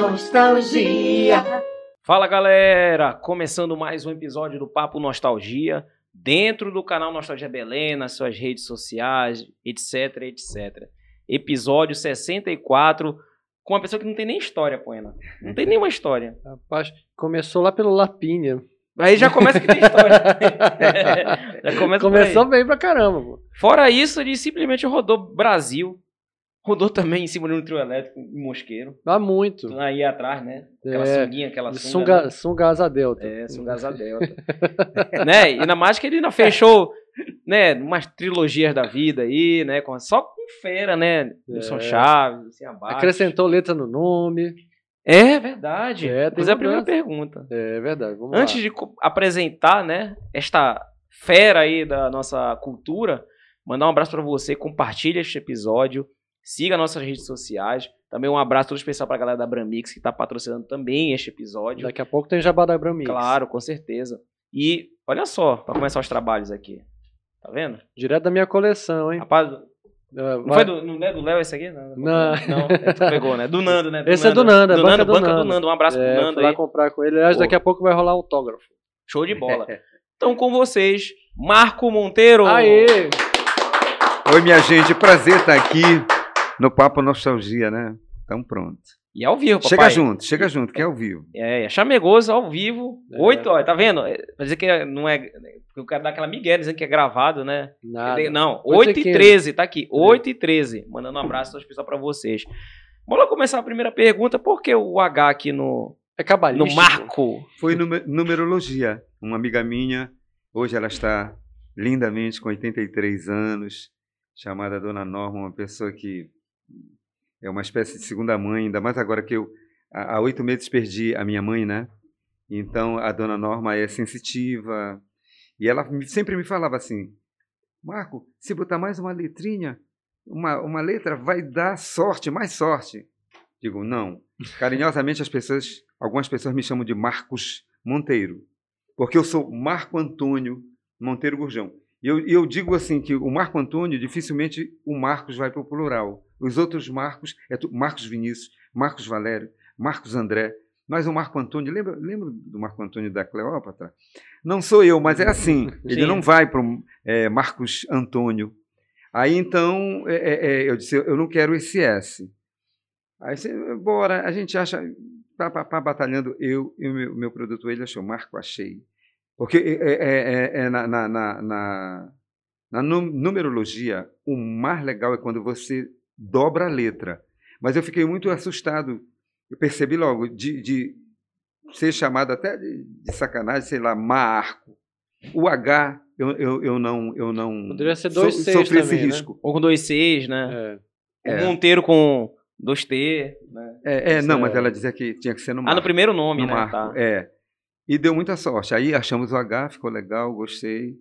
Nostalgia. Fala galera, começando mais um episódio do Papo Nostalgia, dentro do canal Nostalgia Belém, nas suas redes sociais, etc, etc. Episódio 64, com uma pessoa que não tem nem história, Poena. Não tem nenhuma história. Rapaz, começou lá pelo Lapinha. Aí já começa que tem história. já começa Começou bem pra caramba, pô. Fora isso, ele simplesmente rodou Brasil. Rodou também em cima de um trio elétrico em Mosqueiro. Dá muito. Aí atrás, né? Aquela É, sunguinha, aquela sunga. sunga, sunga asa delta. né? É, sunga asa delta. né? E ainda mais que ele ainda fechou, né? Umas trilogias da vida aí, né? Só com fera, né? Wilson É. Chaves, assim abaixo. Acrescentou letra no nome. É verdade. É, Mas é a primeira pergunta. É verdade. Vamos Antes lá. de apresentar, né, esta fera aí da nossa cultura, mandar um abraço pra você, compartilha este episódio, siga nossas redes sociais. Também um abraço todo especial pra galera da Bramix que tá patrocinando também este episódio. Daqui a pouco tem Jabá da Bramix. Claro, com certeza. E olha só, pra começar os trabalhos aqui. Tá vendo? Direto da minha coleção, hein? Rapaz, Ah, não vai- foi do, não é do Léo esse aqui? Não, Não. não é, tu pegou, né? Do Nando, né? Esse é do Nando, é do Nando, do banca do Nando. Nando. Um abraço É, pro Nando fui lá aí. comprar com ele. Aliás, Pô. daqui a pouco vai rolar autógrafo. Show de bola. Então, com vocês, Marco Monteiro. Aê! Oi, minha gente, prazer estar aqui no Papo Nostalgia, né? Então pronto. E ao vivo, papai. Chega junto, chega junto, que é ao vivo. É, é chamegoso ao vivo. É. Oito horas, tá vendo? É, Pra dizer que é- não é. Porque o cara dá aquela migué dizendo que é gravado, né? Nada. Não, Oito 8 e e. 13, tá aqui. 8 e 13. Mandando um abraço especial pra vocês. Vamos lá começar a primeira pergunta. Por que o H aqui no, É no cabalístico. marco? Foi nume- numerologia. Uma amiga minha, hoje ela está lindamente com 83 anos, chamada Dona Norma, uma pessoa que é uma espécie de segunda mãe, ainda mais agora que eu, há oito meses, perdi a minha mãe, né? Então a Dona Norma é sensitiva e ela sempre me falava assim: Marco, se botar mais uma letrinha, uma, uma letra, vai dar sorte, mais sorte. Digo, não. Carinhosamente as pessoas, algumas pessoas me chamam de Marcos Monteiro, porque eu sou Marco Antônio Monteiro Gurjão. E eu, eu digo assim que o Marco Antônio, dificilmente o Marcos vai para o plural. Os outros Marcos, é tu- Marcos Vinícius, Marcos Valério, Marcos André. Mas o Marco Antônio, lembra, lembra do Marco Antônio da Cleópatra? Não sou eu, mas é assim. Ele Sim. não vai para o Marcos Antônio. Aí então é, é, é, eu disse, eu não quero esse S. Aí você, bora, a gente acha, pá, pá, pá, batalhando, eu e o meu, meu produtor, ele achou, Marco, achei. Porque é, é- é- é na, na, na, na- na nu- numerologia, o mais legal é quando você dobra a letra. Mas eu fiquei muito assustado, eu percebi logo, de, de ser chamado até de, de sacanagem, sei lá, Marco. O H, eu, eu, eu não... Eu não Poderia ser so- dois Cs sofri esse também, né? risco. Ou com dois Cs, né? É. O É. Monteiro com dois T. Né? É, é, não, é- mas ela dizia que tinha que ser no Ah, Marco. no primeiro nome, no né? Marco, Tá. é. E deu muita sorte. Aí achamos o H, ficou legal, gostei.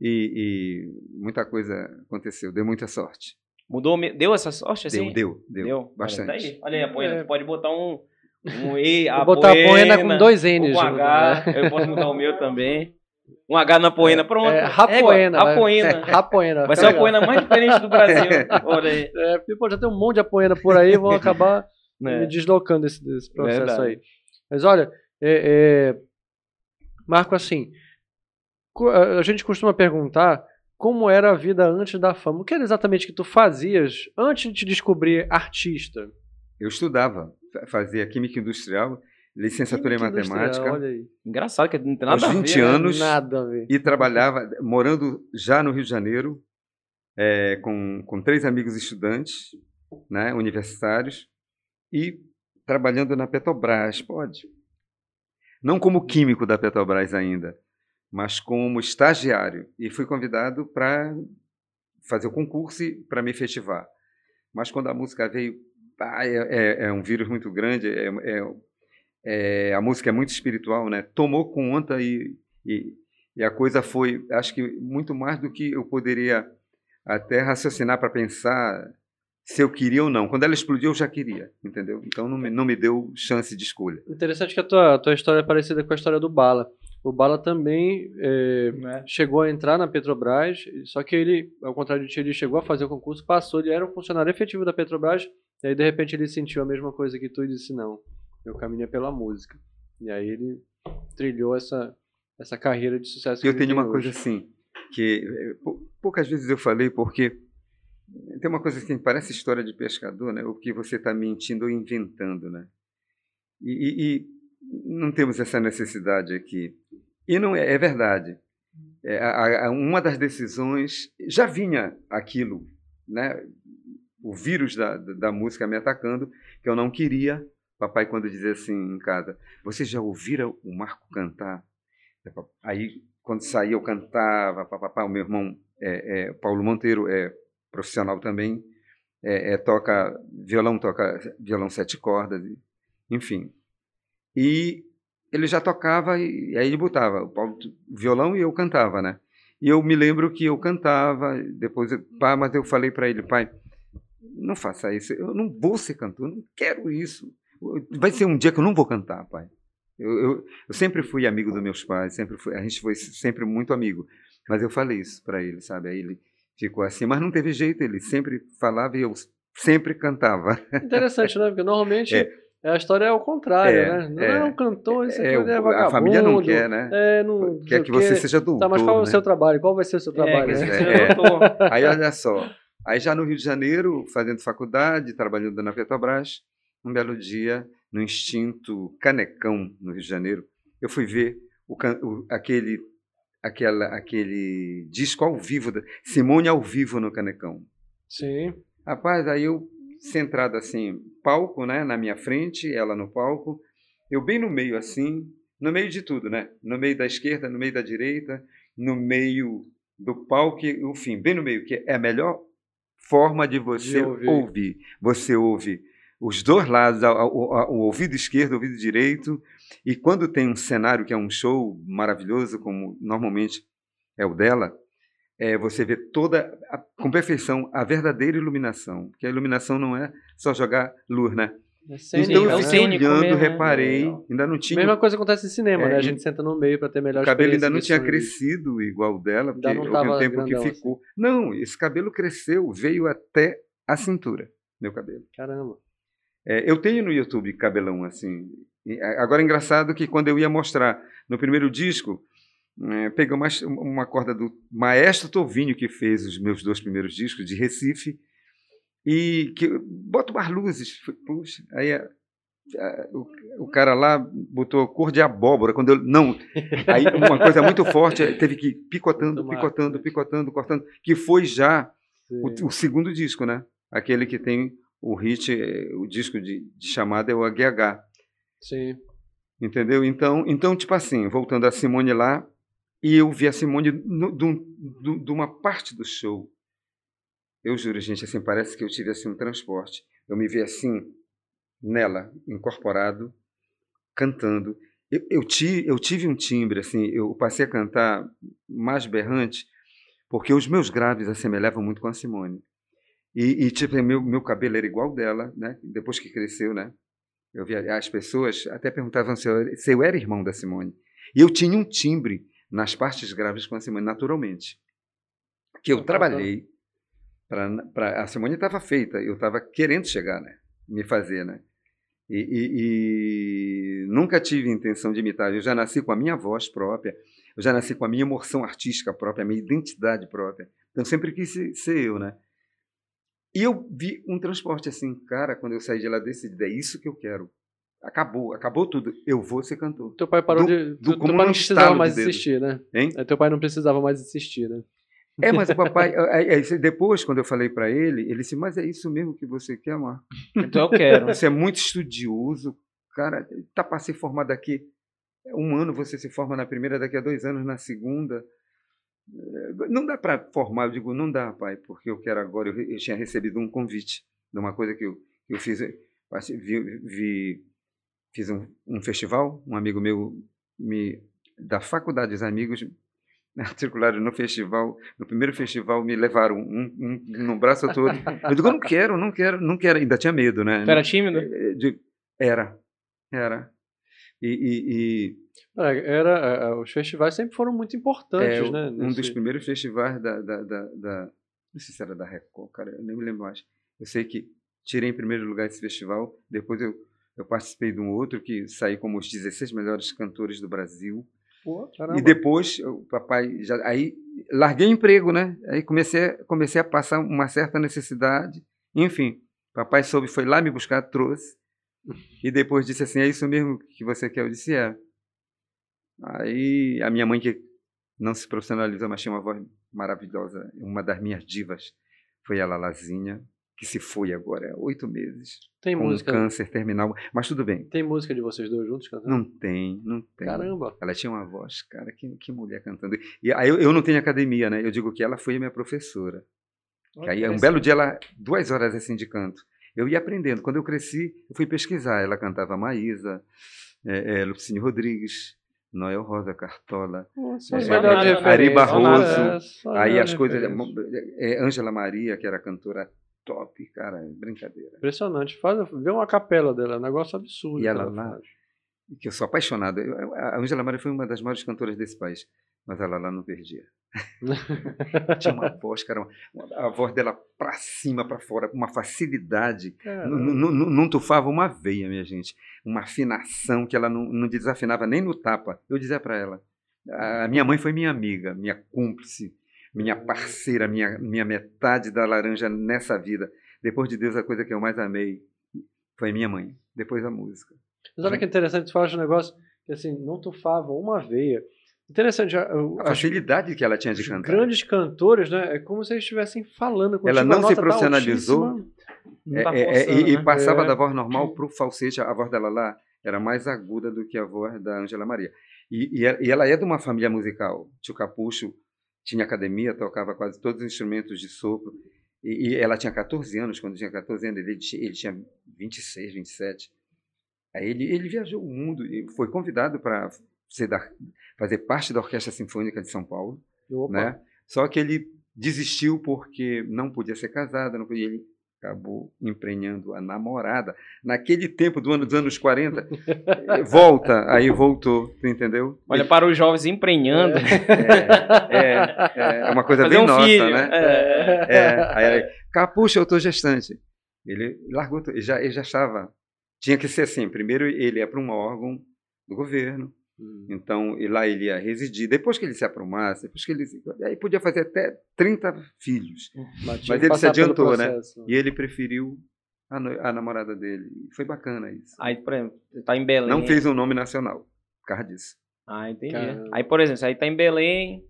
E, e muita coisa aconteceu, deu muita sorte. Mudou, me- deu essa sorte assim? Deu, deu, deu. Bastante. Olha, tá aí. Olha aí a Poena. É. Pode botar um. Um E, a Vou botar a Poena com dois N's junto, H. né? Eu posso mudar o meu também. Um H na Poena. Pronto. É, Rapoena. É, né? Rapoena. Rapoena. Vai ser a. Poena mais diferente do Brasil. Olha aí. É, porque, pô, já tem um monte de apoena por aí, vão acabar Né? me deslocando desse, desse processo Verdade. aí. Mas olha, é, é, Marco, assim, a gente costuma perguntar como era a vida antes da fama. O que era exatamente que tu fazias antes de te descobrir artista? Eu estudava, fa- fazia Química Industrial, licenciatura Química em Matemática, Olha aí. Engraçado que não tem aos nada a 20 ver. né? anos, Nada a ver. e trabalhava, morando já no Rio de Janeiro, é, com, com três amigos estudantes, né, universitários, e trabalhando na Petrobras, pode. Não como químico da Petrobras ainda, mas como estagiário. E fui convidado para fazer o concurso para me efetivar. Mas quando a música veio ah, é, é, é, um vírus muito grande, é, é, é, a música é muito espiritual, né? Tomou conta e, e, e a coisa foi, acho que muito mais do que eu poderia até raciocinar para pensar se eu queria ou não. Quando ela explodiu, eu já queria, entendeu? Então não me, não me deu chance de escolha. Interessante que a tua, a tua história é parecida com a história do Bala. O Bala também é, é. chegou a entrar na Petrobras, só que ele, ao contrário de ti, ele chegou a fazer o concurso, passou, ele era um funcionário efetivo da Petrobras, e aí de repente ele sentiu a mesma coisa que tu e disse, não, eu caminho pela música. E aí ele trilhou essa, essa carreira de sucesso. Eu tenho uma hoje. coisa assim, que eh, poucas vezes eu falei, porque tem uma coisa assim, parece história de pescador, né? O que você está mentindo ou inventando, né? E, e, e, não temos essa necessidade aqui. E não é, é verdade. É, a, a, uma das decisões já vinha aquilo, né? O vírus da, da música me atacando, que eu não queria. Papai, quando dizia assim em casa, vocês já ouviram o Marco cantar? Aí, quando saía, eu cantava. Papapá, o meu irmão é, é, Paulo Monteiro é profissional também, é, é, toca violão, toca violão sete cordas, enfim. E ele já tocava e, e aí ele botava o violão e eu cantava, né? E eu me lembro que eu cantava, depois, pá, mas eu falei para ele, pai, não faça isso, eu não vou ser cantor, eu não quero isso. Vai ser um dia que eu não vou cantar, pai. Eu, eu, eu sempre fui amigo dos meus pais, sempre fui, a gente foi sempre muito amigo. Mas eu falei isso para ele, sabe? Aí ele, ficou assim, mas não teve jeito, ele sempre falava e eu sempre cantava. Interessante, né? Porque normalmente é. A história é o contrário, é, né? Não é, é um cantor, isso é, é, é vagabundo. A família não quer, né? É, não, quer que você seja doutor. Tá, mas qual né? é o seu trabalho? Qual vai ser o seu trabalho? É, né? Aí olha só, aí já no Rio de Janeiro, fazendo faculdade, trabalhando na Petrobras, um belo dia, no instinto Canecão, no Rio de Janeiro, eu fui ver o, o, aquele aquela, aquele disco ao vivo, Simone ao vivo no Canecão. Sim. Rapaz, aí eu centrado assim, palco, né, na minha frente, ela no palco, eu bem no meio assim, no meio de tudo, né? No meio da esquerda, no meio da direita, no meio do palco, enfim, bem no meio, que é a melhor forma de você de ouvir. ouvir. Você ouve os dois lados, o, ouvido esquerdo, o ouvido direito, e quando tem um cenário que é um show maravilhoso, como normalmente é o dela, é, você vê toda, a, com perfeição, a verdadeira iluminação. Porque a iluminação não é só jogar luz, né? É então eu fiquei olhando, mesmo, né? reparei, né? ainda não tinha. Mesma coisa acontece em cinema, é, né? A gente senta no meio para ter melhor O cabelo ainda não tinha crescido igual o dela, porque houve um tempo que ficou. Assim. Não, esse cabelo cresceu, veio até a cintura, meu cabelo. Caramba. É, eu tenho no YouTube cabelão assim, Agora, é engraçado que quando eu ia mostrar no primeiro disco, é, peguei uma, uma corda do maestro Tovinho, que fez os meus dois primeiros discos, de Recife, e que bota umas luzes. Puxa, aí a, a, o, o, cara lá botou cor de abóbora. Quando eu, não, aí uma coisa muito forte, teve que ir picotando, picotando, picotando, cortando, que foi já o, o, segundo disco, né? Aquele que tem o hit, o disco de, de chamada é o AGH. Sim. Entendeu? Então, então, tipo assim, voltando a Simone lá, e eu vi a Simone de uma parte do show. Eu juro, gente, assim, parece que eu tive assim um transporte. Eu me vi assim, nela, incorporado, cantando. Eu, eu, tive, eu tive um timbre, assim, eu passei a cantar mais berrante, porque os meus graves assemelhavam muito com a Simone. E, e tipo, meu, meu cabelo era igual dela, né? Depois que cresceu, né? Eu via as pessoas até perguntavam se eu, se eu era irmão da Simone. E eu tinha um timbre nas partes graves com a Simone, naturalmente. Que eu trabalhei para a Simone estava feita, eu estava querendo chegar, né? Me fazer, né? E, e, e, nunca tive intenção de imitar. Eu já nasci com a minha voz própria, eu já nasci com a minha emoção artística própria, a minha identidade própria. Então sempre quis ser eu, né? E eu vi um transporte assim, cara, quando eu saí de lá, decidi, é isso que eu quero. Acabou, acabou tudo. Eu vou ser cantor. Teu pai parou do, de. Do, teu pai não precisava mais de insistir, né? Hein? Teu pai não precisava mais insistir, né? É, mas o papai. depois, quando eu falei para ele, ele disse: Mas é isso mesmo que você quer, Marco? Então eu quero. Você é muito estudioso, cara. Tá para ser formado aqui. Um ano você se forma na primeira, daqui a dois anos na segunda. Não dá para formar, eu digo, não dá, pai, porque eu quero agora. Eu, eu tinha recebido um convite de uma coisa que eu, Eu fiz, vi, vi fiz um, um, festival, um amigo meu me da faculdade dos amigos matricularam no festival, no primeiro festival me levaram um, um, no braço todo. Eu digo, eu não quero, não quero, não quero. Ainda tinha medo, né? Tu era tímido? Eh, era, era. E, e, e era, era, os festivais sempre foram muito importantes, é, né? Nesse... Um dos primeiros festivais da, da, da, da, não sei se era da Record, cara, eu nem me lembro mais. Eu sei que tirei em primeiro lugar esse festival, depois eu, eu participei de um outro que saí como os 16 melhores cantores do Brasil. Pô, e depois o papai já aí larguei emprego, né? Aí comecei comecei a passar uma certa necessidade. Enfim, papai soube foi lá me buscar, trouxe. E depois disse assim: "É isso mesmo que você quer?" Eu disse: "É". Aí a minha mãe que não se profissionalizou, mas tinha uma voz maravilhosa, uma das minhas divas foi a Lalazinha que se foi agora oito meses. Tem com música. câncer terminal. Mas tudo bem. Tem música de vocês dois juntos cantando? Não tem, não tem. Caramba. Ela tinha uma voz, cara, que, que mulher cantando. E aí eu, eu não tenho academia, né? Eu digo que ela foi a minha professora. Que aí um belo dia ela, duas horas assim de canto. Eu ia aprendendo. Quando eu cresci, eu fui pesquisar. Ela cantava Maísa, é, é, Rodrigues, Noel Rosa Cartola, Nossa, é, Ari Barroso, é, aí as coisas, é, Ângela Maria, que era cantora top, cara, brincadeira. Impressionante. Faz, vê uma capela dela, é um negócio absurdo. E ela lá, que eu sou apaixonado. Eu, a Angela Maria foi uma das maiores cantoras desse país, mas ela lá não perdia. Tinha uma voz, cara, uma, a voz dela para cima, para fora, com uma facilidade. Não tufava uma veia, minha gente. Uma afinação que ela não, não desafinava nem no tapa. Eu dizia para ela. A minha mãe foi minha amiga, minha cúmplice, minha parceira, minha, minha metade da laranja nessa vida. Depois de Deus, a coisa que eu mais amei foi minha mãe, depois a música. Mas olha que interessante, você fala de um negócio que assim, não tufava uma veia. Interessante. A, a facilidade que ela tinha de cantar. Grandes cantores, né? É como se eles estivessem falando contigo. Ela não se tá profissionalizou é, tá é, é, e, e, passava é. da voz normal para o falsete. A voz dela lá era mais aguda do que a voz da Angela Maria. E, e, e ela é de uma família musical. Tio Capucho tinha academia, tocava quase todos os instrumentos de sopro. E, e, ela tinha 14 anos, quando tinha 14 anos, ele, ele tinha 26, 27. Aí ele, ele viajou o mundo e foi convidado para fazer parte da Orquestra Sinfônica de São Paulo. Né? Só que ele desistiu porque não podia ser casado, não podia, ele acabou emprenhando a namorada. Naquele tempo do ano dos anos 40, volta, aí voltou, entendeu? Olha, para os jovens emprenhando. É, é, é, é uma coisa Fazer bem um nossa, filho. né? É. é aí, aí, Capucha, eu estou gestante. Ele largou, ele já, ele já estava. Tinha que ser assim: primeiro ele é para um órgão do governo, Hum. Então, e lá ele ia residir. Depois que ele se aprumasse, depois que ele aí podia fazer até 30 filhos. Mas, Mas ele se adiantou, né? E ele preferiu a, a, namorada dele. Foi bacana isso. Aí, por exemplo, você tá em Belém. Não fez um nome nacional, por causa disso. Ah, entendi. Caramba. Aí, por exemplo, aí tá em Belém,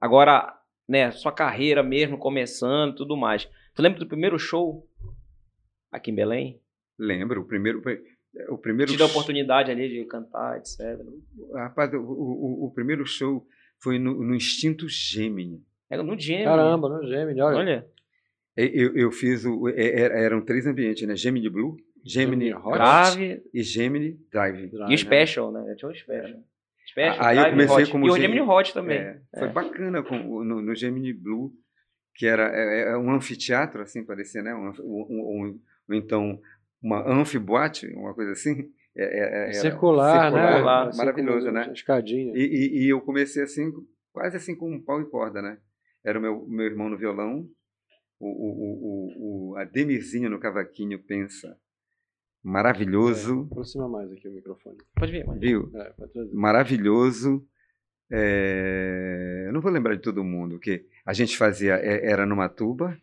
agora, né, sua carreira mesmo começando tudo mais. Tu lembra do primeiro show aqui em Belém? Lembro, o primeiro o primeiro deu a oportunidade ali de cantar, etc. Rapaz, o, o, o primeiro show foi no, no Instinto Gemini. Era no Gemini. Caramba, no Gemini, olha. olha. Eu, eu fiz o. Eram três ambientes, né? Gemini Blue, Gemini Hot Grave. e Gemini Drive. Drive. E o Special, né? Tinha o Special. Special Aí Drive, eu comecei Hot. como. E o Gemini Hot também. É, foi é. bacana com, no, no Gemini Blue, que era é, é um anfiteatro, assim, parecia, né? Um, um, um, então uma anfiboate, uma coisa assim. É, é, circular, né? circular, né? Maravilhoso, né? Escadinha. E, e, e, eu comecei assim, quase assim com um pau e corda, né? Era o meu, meu irmão no violão, o, o, o, o, a Demirzinha no cavaquinho, pensa. Maravilhoso. É, aproxima mais aqui o microfone. Pode vir, pode Viu? É, pode Maravilhoso. É... Eu não vou lembrar de todo mundo, que a gente fazia, é, era numa tuba,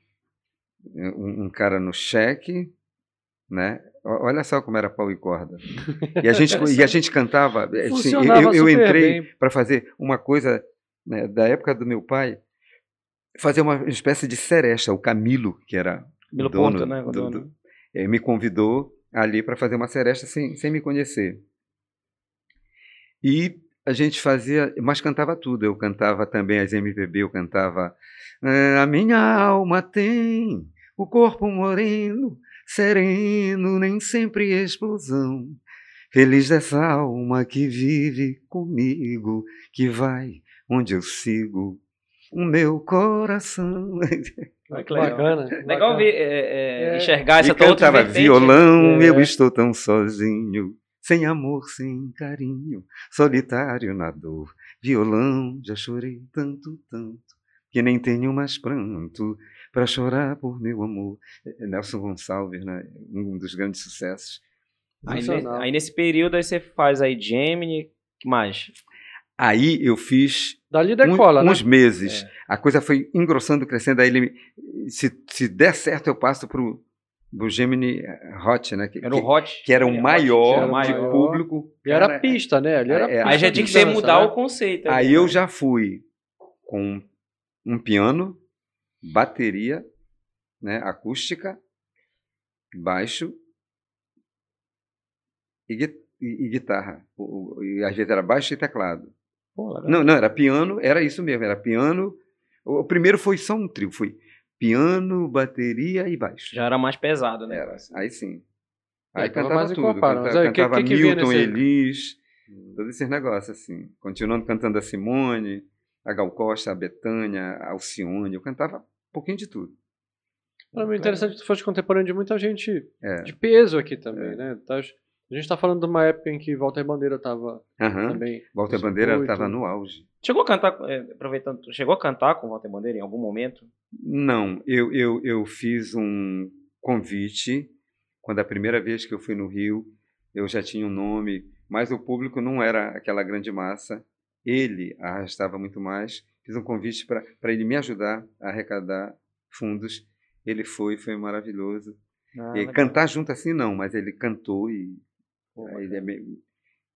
um, um cara no cheque, né? Olha só como era pau e corda. E a gente, e a gente cantava. Assim, eu, eu entrei para fazer uma coisa né, da época do meu pai, fazer uma espécie de seresta. O Camilo, que era Camilo dono, Ponta, né? Do, do, é, me convidou ali para fazer uma seresta sem, sem me conhecer. E a gente fazia, mas cantava tudo. Eu cantava também as MPB, eu cantava A minha alma tem o corpo moreno sereno, nem sempre explosão. Feliz dessa alma que vive comigo, que vai onde eu sigo o meu coração. Bacana. Legal ver, é, é, enxergar essa e cantava violão, é. eu estou tão sozinho, sem amor, sem carinho, solitário na dor. Violão, já chorei tanto, tanto, que nem tenho mais pranto para chorar por meu amor. É, Nelson Gonçalves, né? um dos grandes sucessos. Aí, aí, nesse período aí você faz aí Gemini, que mais? Aí eu fiz Dali decola, um, né? uns meses. É. A coisa foi engrossando, crescendo. Aí ele, se, se der certo, eu passo para o Gemini Hot, né? Que, era o Hot. Que era o maior, era de público. E era pista, né? Ali era é, aí já tinha que mudar né? o conceito. Aí né? eu já fui com um piano, bateria, né, acústica, baixo e, e, e guitarra. E às vezes era baixo e teclado. Pô, não, não, era piano, era isso mesmo, era piano. O primeiro foi só um trio, foi piano, bateria e baixo. Já era mais pesado, né? Era, aí sim. Aí é, cantava tudo, cantava, cantava que, que Milton, nesse... Elis, todos esses negócios assim. Continuando cantando a Simone, a Gal Costa, a Betânia, a Alcione, eu cantava pouquinho de tudo. Para mim, interessante que tu fosse contemporâneo de muita gente é. de peso aqui também, é. né? Tá, a gente está falando de uma época em que Walter Bandeira estava uhum. também. Walter Bandeira estava no auge. Chegou a cantar, é, aproveitando, chegou a cantar com Walter Bandeira em algum momento? Não, eu, eu, eu fiz um convite quando a primeira vez que eu fui no Rio, eu já tinha um nome, mas o público não era aquela grande massa. Ele arrastava muito mais. Fiz um convite para ele me ajudar a arrecadar fundos. Ele foi, foi maravilhoso. Ah, e cantar junto assim não, mas ele cantou e ele me,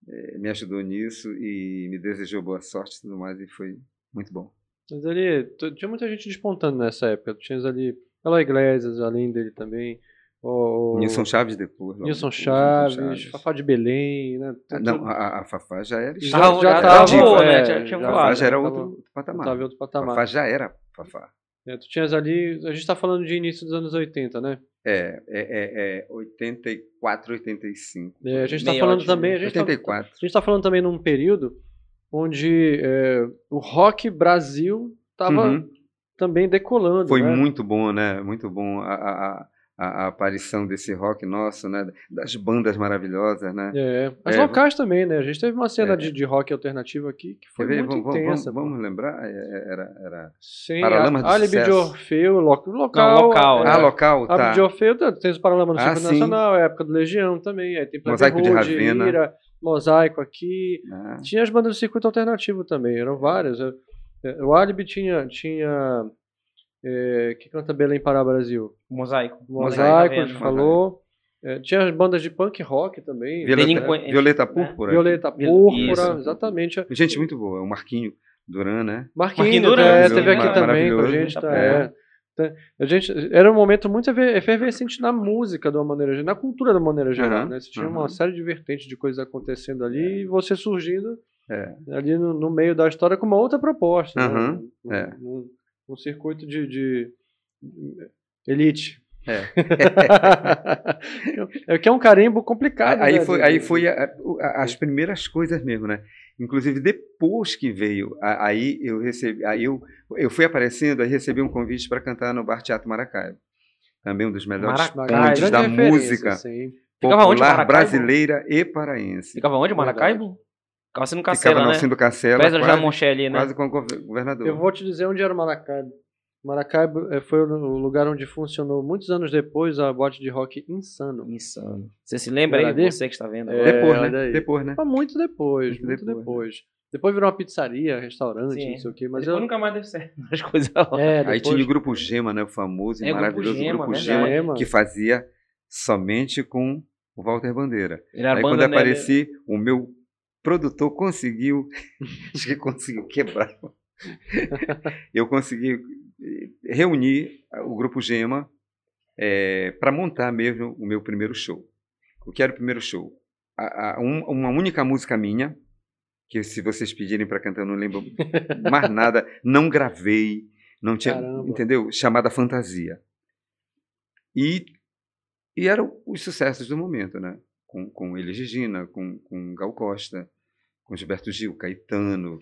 é, me, ajudou nisso e me desejou boa sorte e tudo mais, e foi muito bom. Mas ali, tinha muita gente despontando nessa época. Tu tinhas ali Ela Iglesias, além dele também. O, Nilson Chaves depois. Nilson Chaves, Chaves, Fafá de Belém, né? Ah, não, a, a, Fafá já era. Já, já, já tava, boa, né? Já, já, Fafá já era outro, outro patamar. Tava outro patamar. Fafá já era Fafá. É, tu tinhas ali, a gente está falando de início dos anos 80, né? É, é, é, é 84, 85. É, a gente está falando também. A gente 84. Tá, a gente está falando também num período onde é, o rock Brasil estava uhum. também decolando. Foi né? muito bom, né? Muito bom. A, a, a, a, aparição desse rock nosso, né? Das bandas maravilhosas, né? É, as é, locais também, né? A gente teve uma cena é, de, de rock alternativo aqui que foi muito vamos, intensa. Vamos, vamos, lembrar? É, é, era, era Sim, Paralamas a, Alibi de Orfeu, local. Não, local. É, ah, local, tá. Alibi de Orfeu, tem os Paralamas no ah, Nacional, é a época do Legião também, aí tem Mosaico de Ravena. Ira, Mosaico aqui. Ah. Tinha as bandas do circuito alternativo também, eram várias. O Alibi tinha, tinha é, que canta Belém para o Brasil? Mosaico. Mosaico, a gente falou. É, tinha as bandas de punk rock também. Violeta, Violeta né? Púrpura. Violeta Púrpura, Isso. exatamente. Gente, muito boa. O Marquinho Duran, né? Marquinho, Marquinho Duran. É, teve aqui também com a gente. Tá, é. é. A gente, era um momento muito efervescente na música, de uma maneira geral, na cultura de uma maneira geral. Uhum, né? Você tinha uhum. uma série de vertentes de coisas acontecendo ali é. e você surgindo é. ali no, no, meio da história com uma outra proposta. Uhum, né? um, um, um circuito de, de elite. É. é que é um carimbo complicado. Aí né? foi, aí foi a, a, as primeiras coisas mesmo, né? Inclusive depois que veio, aí eu recebi, aí eu, eu fui aparecendo, aí recebi um convite para cantar no Bar Teatro Maracaibo. Também um dos melhores pontos da música sim. popular brasileira e paraense. Ficava onde, Maracaibo? Ficava sendo Cacela, Ficava né? sendo Cacela, quase, já ali, né? Quase com o governador. Eu vou te dizer onde era o Maracaibo. Maracaibo eh, foi o lugar onde funcionou muitos anos depois a boate de rock Insano. Insano. Você se lembra aí? Você que está vendo agora. É, depois, né? Depois, né? Mas muito depois, muito, muito depois. depois. Né? Depois virou uma pizzaria, restaurante, Sim. não sei o quê. Mas eu nunca mais deu certo as coisas lá. É, depois... Aí tinha o Grupo Gema, né? O famoso e é, maravilhoso Grupo Gema, Grupo Gema, Gema, que fazia somente com o Walter Bandeira. Aí quando apareci, o meu produtor conseguiu, acho que conseguiu quebrar. eu consegui eh, reunir o grupo Gema é, para montar mesmo o meu primeiro show. O que era o primeiro show? A, a, um, uma única música minha, que se vocês pedirem para cantar, eu não lembro mais nada, não gravei, não tinha, Caramba. entendeu? Chamada Fantasia. E E eram os sucessos do momento, né? Com, com Elis Regina, com, com Gal Costa, com Gilberto Gil, Caetano,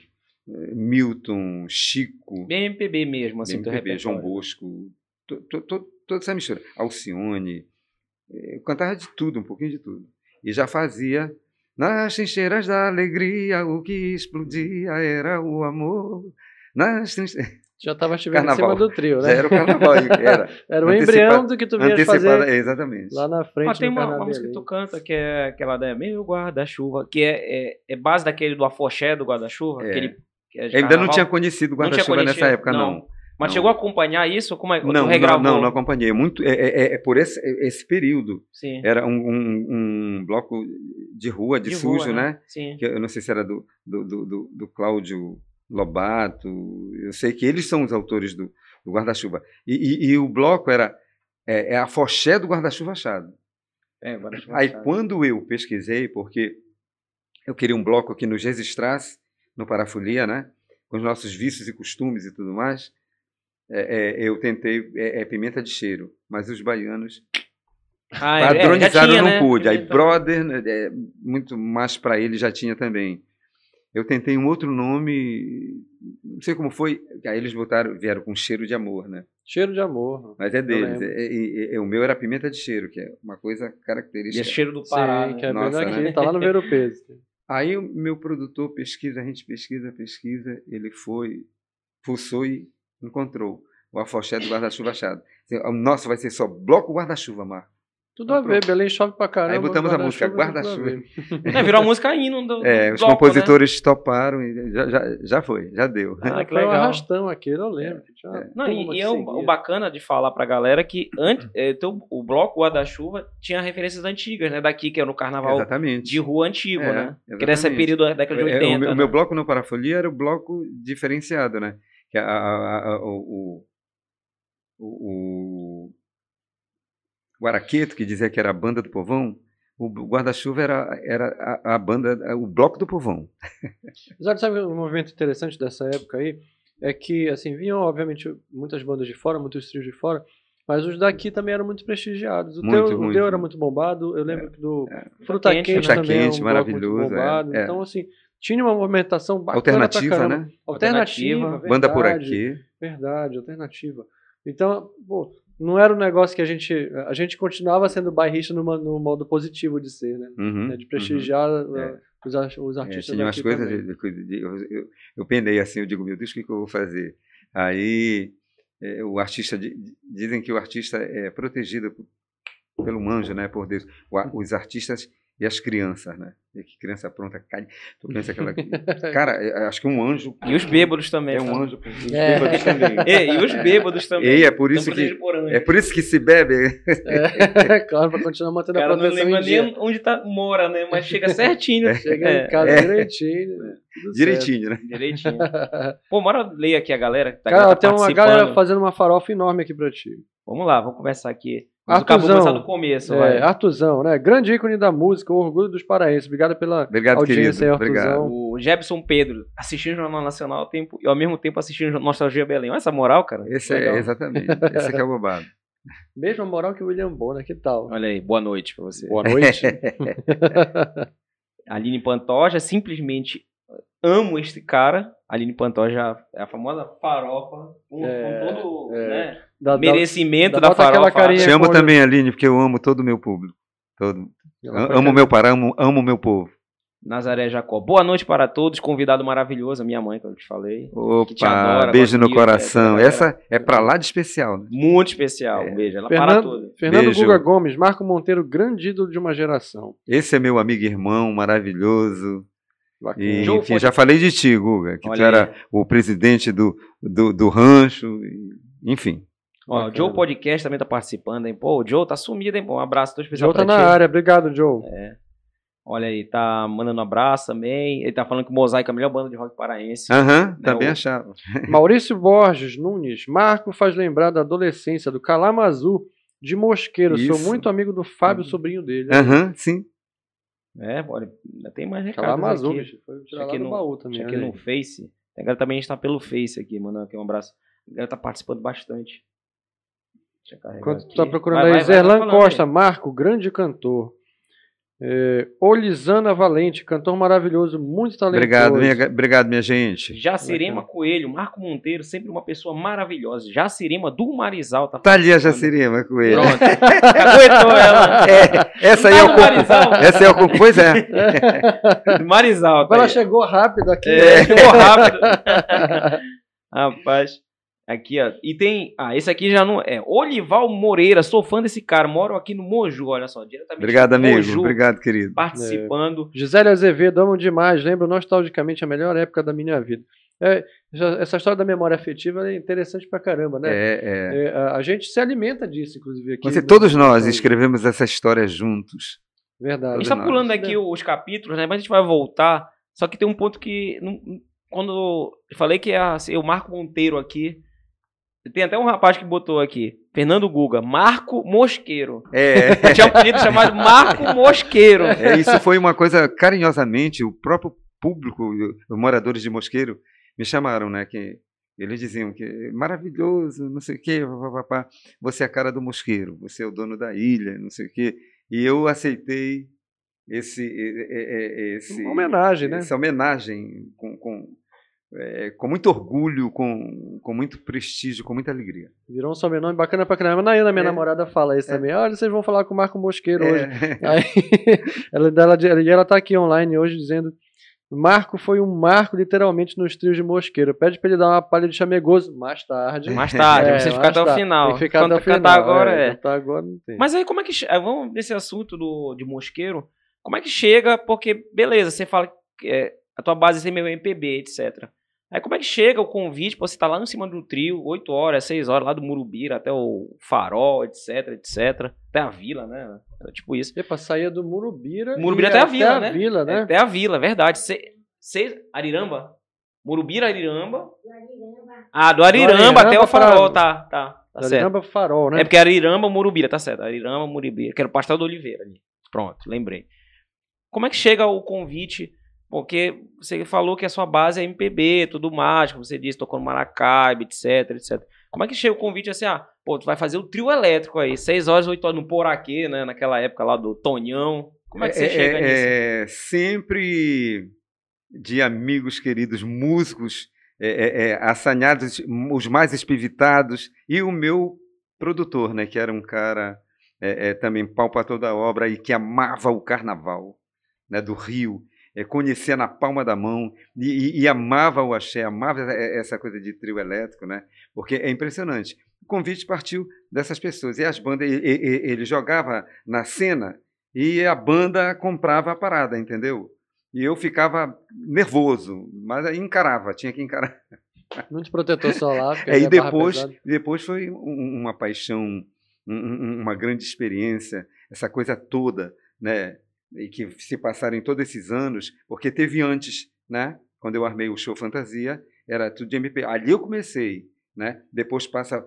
eh, Milton, Chico. Bem MPB mesmo, assim, teu MPB, João. Bosco, to- to- to- toda essa mistura. Alcione, eh, eu cantava de tudo, um pouquinho de tudo. E já fazia. Nas trincheiras da alegria, o que explodia era o amor. Nas trincheiras. Já estava chegando em Carnaval. cima do trio, Já né? era o carnaval. Era, Era o antecipa- embrião do que tu vinha fazer é, exatamente. lá na frente Mas tem uma, uma música que tu canta que é aquela da Meu Guarda-Chuva, que é, é, é base daquele do Afoxé do Guarda-Chuva. É. aquele que é de ainda não tinha conhecido o Não guarda-chuva nessa época, não. Não. Mas Não. chegou a acompanhar isso? Como é que tu Não, não, regravou? não, não acompanhei. Muito, é, é- é por esse, esse período. Sim. Era um, um- um bloco de rua, de, De sujo, rua, né? Sim. Que eu não sei se era do, do, do, do- do Cláudio Lobato. Eu sei que eles são os autores do, do guarda-chuva. E, e- e o bloco era é, é a foché do guarda-chuva achado. É, Guarda-Chuva Aí Achado. quando eu pesquisei, porque eu queria um bloco que nos registrasse no Parafolia, né? Com os nossos vícios e costumes e tudo mais, é, é, eu tentei é, é pimenta de cheiro, mas os baianos Ah, é, padronizaram tinha, não né? pude. Aí brother, né, é, muito mais para ele já tinha também. Eu tentei um outro nome, não sei como foi. Aí eles botaram, vieram com cheiro de amor, né? Cheiro de amor. Mas é deles. É, é- é- o meu era pimenta de cheiro, que é uma coisa E é característica. cheiro do Pará. Sim, né? que é bem Nossa, daqui, né? tá lá no Ver o Peso. Aí o meu produtor pesquisa, a gente pesquisa, pesquisa, ele foi, fuçou e encontrou o afoxé do guarda-chuva achado. Assim, Nossa, vai ser só bloco guarda-chuva, Marco. Tudo a ver, Belém chove pra caramba. Aí botamos a música guarda-chuva, a. É, virou uma música hino do, É, do os bloco, compositores toparam e já, já, já foi, já deu. Ah, que foi um legal. arrastão aquele, eu lembro. uma Né? Não, e, e é o, o bacana de falar pra galera que antes, é, teu- o bloco Guarda-Chuva tinha referências antigas, né? Daqui, que era no carnaval Exatamente. de rua antigo, É, né? Que nesse exatamente. período da década de É, 80. o, meu, o né? meu bloco no Parafolia era o bloco diferenciado, né? Que a, a- a- o, o, o, o Araqueto, que dizia que era a banda do povão, o guarda-chuva era, era a, a banda, o bloco do povão. Apesar de sabe um movimento interessante dessa época aí é que assim vinham obviamente muitas bandas de fora, muitos trios de fora, mas os daqui também eram muito prestigiados. O Muito, teu, o muito. teu era muito bombado. Eu lembro que do é. Fruta Quente, Quente, Fruta também é um Quente, bloco maravilhoso, muito bombado. é, é. Então assim tinha uma movimentação bacana Alternativa, né? Alternativa, Alternativa. Banda por verdade. aqui. Verdade, alternativa. Então, pô, não era um negócio que a gente. A gente continuava sendo bairrista numa, no modo positivo de ser, né? Uhum, né, De prestigiar uh, É. os, os É, artistas tinha umas coisas, de- de- de- eu, eu, eu penei assim, eu digo, meu Deus, o que, que eu vou fazer? Aí é, o artista, di- dizem que o artista é protegido pelo anjo, né, por Deus. O a- os artistas e as crianças, né? E que criança pronta cai. Tu pensa aquela. Cara, é, acho que um anjo. E os bêbados também. É um cara. anjo. Os É. bêbados também. É, e os bêbados também. E é por isso Estão que. É por isso que se bebe. É, claro, pra continuar mantendo a cara não proteção lembra em dia. nem onde tá, mora, né? Mas chega certinho. Chega É, em casa é. direitinho. né? Direitinho, né? Direitinho. Pô, bora ler aqui a galera. que tá- Cara, tá tem uma galera fazendo uma farofa enorme aqui pra ti. Vamos lá, vamos começar aqui. Vamos Artuzão. acabou começar do começo, É, vai. Artuzão, né? Grande ícone da música, o orgulho dos paraenses. Obrigado pela Obrigado, audiência querido. Obrigado. O Jebson Pedro, assistindo o Jornal Nacional ao tempo, e ao mesmo tempo assistindo Nostalgia Belém. Olha essa moral, cara. Esse Legal. é, exatamente. Esse que é o bobado. Mesma moral que o William Bonner, que tal? Olha aí, boa noite pra você. Boa noite. Aline Pantoja, simplesmente amo este cara. Aline Pantoja é a famosa farofa, com, É, com todo é. né, Dá- merecimento dá- da farofa. carinha Te amo com- também, Aline, porque eu amo todo o meu público. Todo. Amo o meu Pará, amo, amo o meu povo. Nazaré Jacó. Boa noite para todos, convidado maravilhoso, a minha mãe, que eu te falei. Que te adora, Opa, beijo no coração. é, é, Essa é pra lá de especial, né? Muito especial, É. um beijo. Ela para Fernando, tudo. Fernando Beijo. Guga Gomes, Marco Monteiro, grande ídolo de uma geração. Esse é meu amigo e irmão, maravilhoso. E, enfim, pode- já falei de ti, Guga, que tu Olha era aí. o presidente do, do, do rancho, enfim. Ó, o. Joe Podcast também tá participando, hein? Pô, o Joe tá sumido, hein? Pô, um abraço todo especial Joe tá na ti. área, obrigado, Joe. Olha aí, tá mandando um abraço também. Ele tá falando que o Mosaico é a melhor banda de rock paraense. Aham, também o- achava. Maurício Borges Nunes, Marco faz lembrar da adolescência do Calamazu de Mosqueiro. Sou Isso. muito amigo do Fábio, sobrinho dele. Aham, sim. É, olha, ainda tem mais aqui. Foi Deixa tirar lá aqui do no- baú também. Aqui no aí. Face. A galera também está pelo Face aqui, mandando aqui um abraço. A galera tá participando bastante. Enquanto tu tá procurando vai, aí, vai, Zerlan Costa, Marco, grande cantor. É, Olisana Valente, cantor maravilhoso, muito talentoso. Obrigado, minha, obrigado, minha gente. Jacirema Coelho, Marco Monteiro, sempre uma pessoa maravilhosa. Jacirema do Marizal. Tá, tá ali a Jacirema Coelho. Pronto. Aguentou ela. É, essa aí é o Marizal. Essa é o Pois é. Marizal. Tá ela aí. chegou rápido aqui. É, né? chegou rápido. Rapaz. Aqui, ó. E tem. Ah, esse aqui já não. É Olival Moreira. Sou fã desse cara. Moro aqui no Moju, olha só. Diretamente Obrigado, amigo. Moju, Obrigado, querido. Participando. É. Gisele Azevedo, amo demais. Lembro nostalgicamente a melhor época da minha vida. É, essa história da memória afetiva é interessante pra caramba, né? É, é. é a, a, gente se alimenta disso, inclusive. Aqui Você, todos nós escrevemos essa história juntos. Verdade. A gente tá pulando aqui os capítulos, né? Mas a gente vai voltar. Só que tem um ponto que. Quando eu falei que ser o Marco Monteiro aqui tem até um rapaz que botou aqui, Fernando Guga, Marco Mosqueiro. É. Tinha um pedido chamado Marco Mosqueiro. É, isso foi uma coisa carinhosamente, o próprio público, os moradores de Mosqueiro, me chamaram, né? Que eles diziam que maravilhoso, não sei o quê, papapá. você é a cara do Mosqueiro, você é o dono da ilha, não sei o quê. E eu aceitei esse, esse uma homenagem, né? Essa homenagem com, com é, com muito orgulho, com, com muito prestígio, com muita alegria. Virou um sobrenome bacana pra caramba. Nayana, minha é. namorada, fala isso é. também. Olha, vocês vão falar com o Marco Mosqueiro é. hoje. Aí, ela, ela, ela tá aqui online hoje dizendo Marco foi um marco, literalmente, nos trios de Mosqueiro. Pede pra ele dar uma palha de chamegoso mais tarde. Mais tarde, é, você ficar até o final. Tem que ficar até o final. agora é. é. agora não tem. Mas aí como é que. Vamos nesse assunto do, de Mosqueiro. Como é que chega? Porque, beleza, você fala que é, a tua base é meio MPB, etc. Aí como é que chega o convite? Pô, você tá lá em cima do trio, 8 horas, 6 horas, lá do Murubira até o Farol, etc, etc. Até a vila, né? Era tipo isso. Epa, saía do Murubira. Murubira até a vila, até né? A vila, né? Até a vila, verdade. Se, se, Ariramba? Murubira, Ariramba. Ah, do Ariramba, do Ariramba até o Farol, tá, tá. Tá certo. Ariramba, Farol, né? É porque Ariramba, Murubira, tá certo. Ariramba, Murubira, que era o Pastel do Oliveira ali. Pronto, lembrei. Como é que chega o convite porque você falou que a sua base é MPB, tudo mágico, você disse, tocou no Maracaibo, etc, etc. Como é que chega o convite assim, ah, pô, tu vai fazer o trio elétrico aí, 6 horas, 8 horas no Poraquê, né, naquela época lá do Tonhão. Como é que você é, chega é, nisso? É, sempre de amigos queridos músicos, é, é, é, assanhados, os mais espivitados, e o meu produtor, né, que era um cara é, também pau para toda a obra e que amava o carnaval né, do Rio é, conhecia na palma da mão e, e, e, amava o axé, amava essa coisa de trio elétrico, né? Porque é impressionante. O convite partiu dessas pessoas. E as bandas, ele, ele jogava na cena e a banda comprava a parada, entendeu? E eu ficava nervoso, mas aí encarava, tinha que encarar. Muito protetor solar. É, e depois, depois foi uma paixão, uma grande experiência, essa coisa toda, né? E que se passaram em todos esses anos, porque teve antes, né? Quando eu armei o show Fantasia, era tudo de MP. Ali eu comecei, né? Depois passa,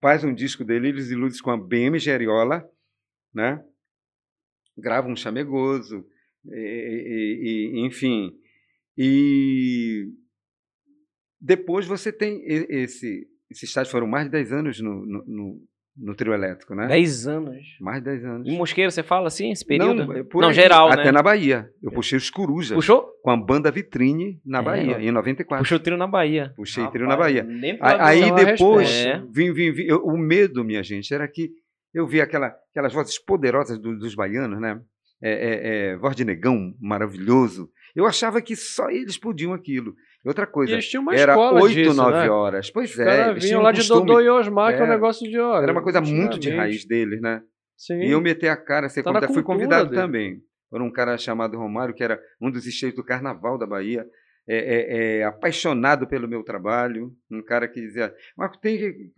faz um disco Delírios e Luzes com a BM Geriola, né? Grava um chamegoso, e, e, enfim. E depois você tem esse, esse estágio, foram mais de 10 anos no, no, no trio elétrico, né? 10 anos. Mais de 10 anos. Em Mosqueiro, você fala assim, esse período? Não, Não aí, geral, até né? na Bahia. Eu puxei os Corujas. Puxou? Com a banda Vitrine na é, Bahia, em 94. Puxou o trio na Bahia. Puxei o trio na Bahia. Aí depois, é. vim, vim, vim, eu, o medo, minha gente, era que eu vi aquela, aquelas vozes poderosas do, dos baianos, né? É, é, é, voz de negão maravilhoso. Eu achava que só eles podiam aquilo. Outra coisa, era 8, 9 né? horas. Pois é, eles tinham lá de Dodô e Osmar, é, que é um negócio de hora. Era uma coisa muito de raiz deles, né? Sim. E eu meter a cara, ser tá convidado, fui convidado dele. também por um cara chamado Romário, que era um dos esteios do Carnaval da Bahia, é, é, é, apaixonado pelo meu trabalho, um cara que dizia, Marco, tem que,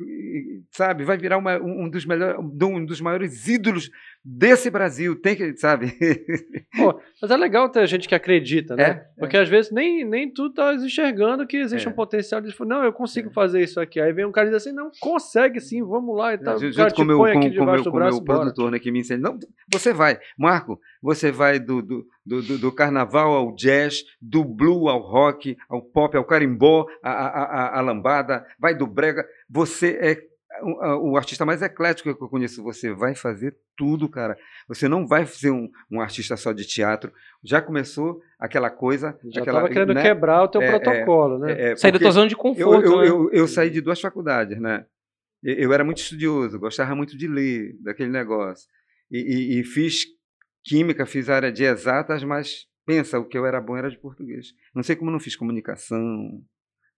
sabe, vai virar uma, um, dos melhores, um dos maiores ídolos desse Brasil, tem que, sabe? Pô, mas é legal ter gente que acredita, né? É, Porque é. às vezes nem, nem tu tá enxergando que existe é. um potencial de não, eu consigo é. fazer isso aqui. Aí vem um cara e diz assim, não, consegue sim, vamos lá e tal. Junto o com, meu, com, com, meu, com meu produtor, né, que me ensina, não, você vai, Marco, você vai do, do, do, do, carnaval ao jazz, do blue ao rock, ao pop, ao carimbó, a, a, a, a lambada, vai do brega, você é o artista mais eclético que eu conheço. Você vai fazer tudo, cara. Você não vai ser um, um artista só de teatro. Já começou aquela coisa. Já estava querendo né? quebrar o teu é, protocolo, né? É, é, Sair da tua zona de conforto. Eu, eu, né? eu, eu, saí de duas faculdades, né? Eu era muito estudioso, gostava muito de ler daquele negócio. E, e, e fiz química, fiz área de exatas, mas pensa, o que eu era bom era de português. Não sei como não fiz comunicação,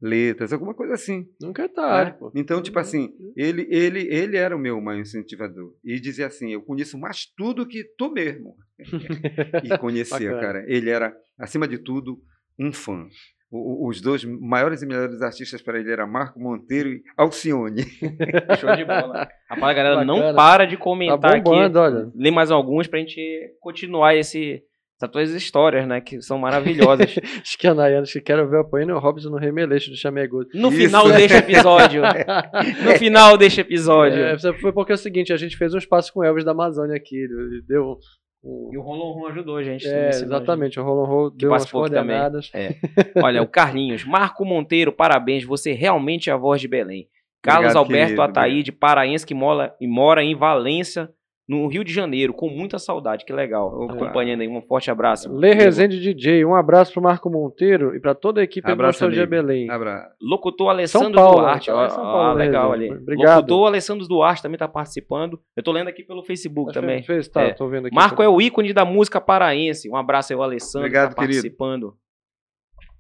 letras, alguma coisa assim. Nunca é tarde, né? pô. Então, tipo assim, ele, ele, ele era o meu maior incentivador. E dizia assim, eu conheço mais tudo que tu mesmo. e conhecia, cara. Ele era, acima de tudo, um fã. O, os dois maiores e melhores artistas para ele eram Marco Monteiro e Alcione. Show de bola. Rapaz, a galera Bacana. não para de comentar tá bombando, aqui. Olha. Lê mais alguns pra gente continuar esse, essas tuas histórias, né? Que são maravilhosas. Acho que a Nayana, que quero ver apoiando o Robson no Remeleixo do Chamegudo. No Isso. final deste episódio. no final deste episódio. É, foi porque é o seguinte, a gente fez um espaço com o Elvis da Amazônia aqui. Ele deu o... E o Rolon Ron ajudou a gente. É, exatamente. O Rolon Ron deu umas coordenadas. É. Olha, o Carlinhos. Marco Monteiro, parabéns. Você realmente é a voz de Belém. Carlos Obrigado, Alberto querido, Ataíde, paraense que mora, e mora em Valência, no Rio de Janeiro, com muita saudade. Que legal. Opa. Acompanhando aí. Um forte abraço. Lê Rezende DJ. Um abraço pro Marco Monteiro e para toda a equipe abraço, do Belém. Abraço. Locutor Alessandro Paulo, Duarte. Ó, São Paulo, ah, legal ali. Obrigado. Locutor Alessandro Duarte também está participando. Eu tô lendo aqui pelo Facebook Acho também. Fez, tá, é. tô vendo aqui Marco também. é o ícone da música paraense. Um abraço aí, o Alessandro. Obrigado, tá participando. Querido.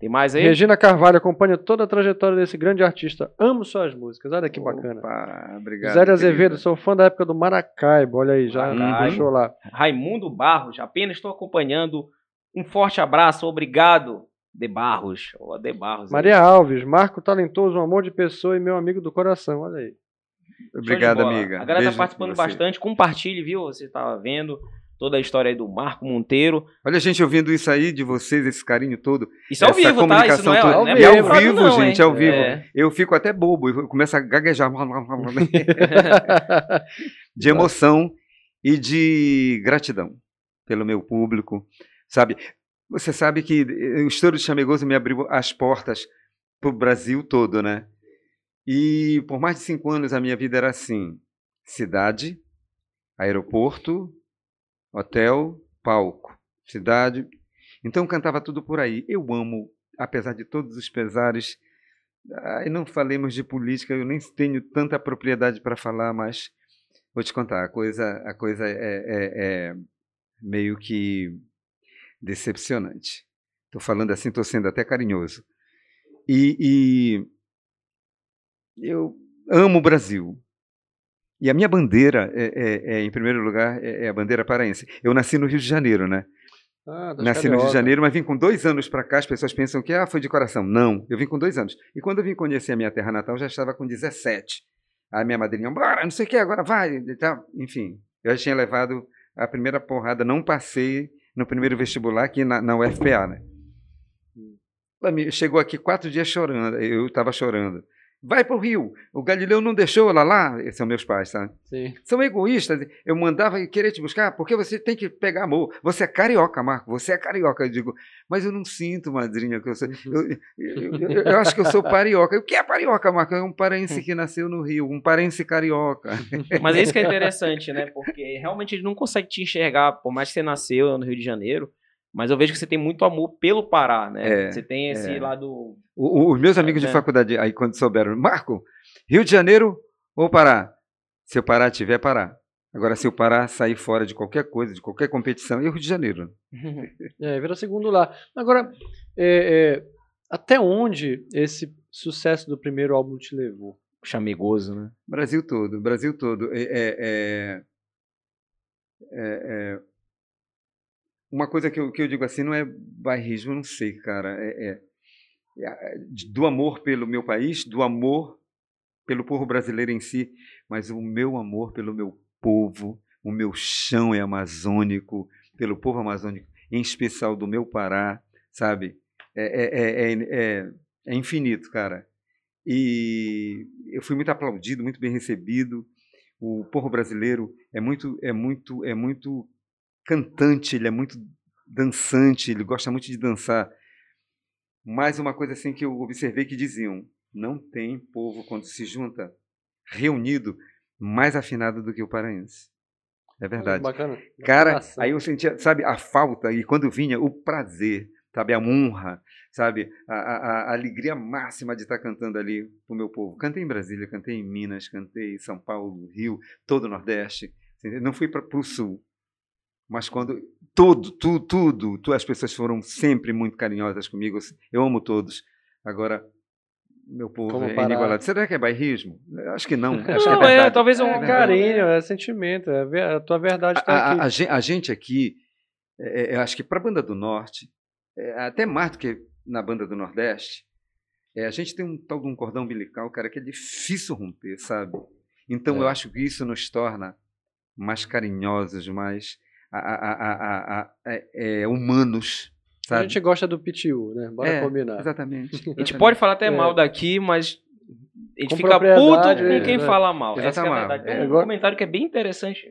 Tem mais aí? Regina Carvalho acompanha toda a trajetória desse grande artista. Amo suas músicas. Olha que bacana. Opa, obrigado. Zé Azevedo, sou fã da época do Maracaibo. Olha aí, já deixou lá. Raimundo Barros, apenas estou acompanhando. Um forte abraço, obrigado. De Barros. Oh, de Barros Maria aí. Alves, Marco Talentoso, um amor de pessoa e meu amigo do coração. Olha aí. Obrigado, amiga. A galera está participando bastante. Compartilhe, viu? Você estava vendo toda a história aí do Marco Monteiro. Olha a gente ouvindo isso aí de vocês, esse carinho todo. Isso é ao vivo, tá? Isso não é, toda. não é, é ao vivo, não, gente, é ao vivo. É. Eu fico até bobo, eu começo a gaguejar de emoção e de gratidão pelo meu público, sabe? Você sabe que o estouro de Chamegoso me abriu as portas para o Brasil todo, né? E por mais de cinco anos a minha vida era assim: cidade, aeroporto, hotel, palco, cidade. Então cantava tudo por aí. Eu amo, apesar de todos os pesares. Ai, não falemos de política, eu nem tenho tanta propriedade para falar, mas vou te contar, a coisa, a coisa é, é, é meio que decepcionante. Estou falando assim, estou sendo até carinhoso. E, e eu amo o Brasil. E a minha bandeira, é, é, é em primeiro lugar, é, é, a bandeira paraense. Eu nasci no Rio de Janeiro, né? Ah, nasci no Rio de Janeiro, mas vim com dois anos para cá. As pessoas pensam que ah, foi de coração. Não, eu vim com dois anos. E quando eu vim conhecer a minha terra natal, já estava com 17. A minha madrinha, bora, não sei o que, agora vai. Enfim, eu já tinha levado a primeira porrada, não passei no primeiro vestibular aqui na, na UFPA, né? Chegou aqui quatro dias chorando, eu estava chorando. Vai para o Rio. O Galileu não deixou ela lá. Esses são meus pais, sabe? Sim. São egoístas. Eu mandava querer te buscar porque você tem que pegar amor. Você é carioca, Marco. Você é carioca. Eu digo, mas eu não sinto, madrinha, que eu sou. Eu, eu, eu, eu acho que eu sou parioca. O que é parioca, Marco? É um paraense que nasceu no Rio. Um paraense carioca. Mas é isso que é interessante, né? Porque realmente ele não consegue te enxergar, por mais que você nasceu no Rio de Janeiro. Mas eu vejo que você tem muito amor pelo Pará, né? É, você tem esse é. lado. O, os meus amigos É, de faculdade, aí quando souberam, Marco, Rio de Janeiro ou Pará? Se o Pará tiver, Pará. Agora, se o Pará sair fora de qualquer coisa, de qualquer competição, é o Rio de Janeiro. É, vira segundo lá. Agora, é, é, até onde esse sucesso do primeiro álbum te levou? Chamegoso, né? Brasil todo, Brasil todo. É, é, é, é, é, uma coisa que eu, que eu digo assim, não é bairrismo, não sei, cara. É, é- é do amor pelo meu país, do amor pelo povo brasileiro em si, mas o meu amor pelo meu povo, o meu chão é amazônico, pelo povo amazônico, em especial do meu Pará, sabe? É, é, é, é, é- é infinito, cara. E eu fui muito aplaudido, muito bem recebido. O povo brasileiro é muito, é muito, é muito cantante, ele é muito dançante, ele gosta muito de dançar. Mais uma coisa assim que eu observei que diziam: não tem povo quando se junta reunido mais afinado do que o paraense. É verdade. Bacana. Cara, aí eu sentia, sabe, a falta, e quando vinha, o prazer, sabe, a honra, sabe, a, a, a alegria máxima de estar cantando ali pro meu povo. Cantei em Brasília, cantei em Minas, cantei em São Paulo, Rio, todo o Nordeste. Não fui para o Sul, mas quando tudo, tudo, tudo, tudo, as pessoas foram sempre muito carinhosas comigo. Eu amo todos. Agora, meu povo Como é inigualável. Será que é bairrismo? Acho que não. Acho não, que é, é talvez é um é carinho, é sentimento, é a tua verdade está aqui. A, a, a, gente aqui, é, é, eu acho que para a banda do Norte, é, até mais do que na banda do Nordeste, a gente tem um tal de um cordão umbilical, cara, que é difícil romper, sabe? Então eu acho que isso nos torna mais carinhosos, mais a, a, a, é, humanos. Sabe? A gente gosta do PTU, né? Bora é, combinar. Exatamente, exatamente. A gente pode falar até é. mal daqui, mas a gente com fica puto com quem né? fala mal. Essa é a verdade. Tem um Agora... comentário que é bem interessante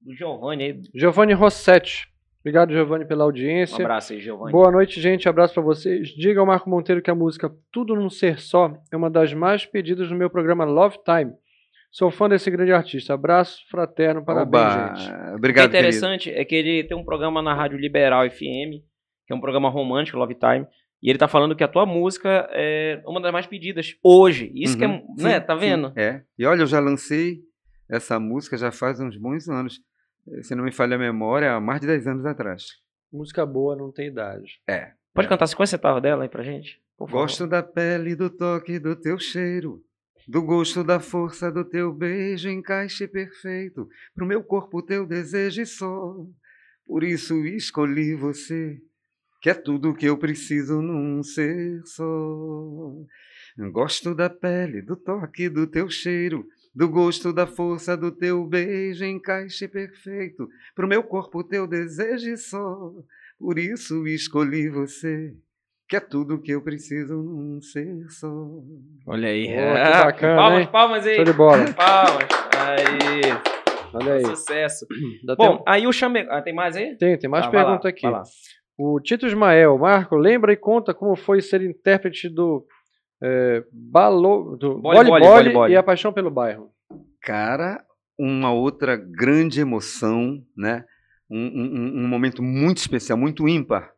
do Giovanni aí. Giovanni Rossetti. Obrigado, Giovanni, pela audiência. Um abraço aí, Giovanni. Boa noite, gente. Abraço para vocês. Diga ao Marco Monteiro que a música Tudo Num Ser Só é uma das mais pedidas no meu programa Love Time. Sou fã desse grande artista. Abraço fraterno, parabéns, Oba. gente. Obrigado. O que é interessante querido. é que ele tem um programa na Rádio Liberal FM, que é um programa romântico, Love Time. E ele tá falando que a tua música é uma das mais pedidas hoje. Isso uhum. que é, uhum. né? Sim, tá vendo? Sim, é. E olha, eu já lancei essa música já faz uns bons anos. Se não me falha a memória, há mais de 10 anos atrás. Música boa não tem idade. É. Pode é. cantar a sequência dela aí pra gente? Gosto da pele, do toque, do teu cheiro. Do gosto da força do teu beijo, encaixe perfeito pro meu corpo teu desejo e só. Por isso escolhi você, que é tudo que eu preciso num ser só. Gosto da pele, do toque do teu cheiro, do gosto da força do teu beijo, encaixe perfeito pro meu corpo teu desejo e só. Por isso escolhi você que é tudo que eu preciso num ser só. Olha aí. Oh, que bacana, palmas, hein? palmas aí. Show de bola. Palmas. Aí. Olha aí. Sucesso. Bom, aí o chame... Ah, tem mais aí? Tem, tem mais ah, pergunta aqui. O Tito Ismael, Marco, lembra e conta como foi ser intérprete do é, balo, do voleibol e a paixão pelo bairro. Cara, uma outra grande emoção, né? Um, um, um momento muito especial, muito ímpar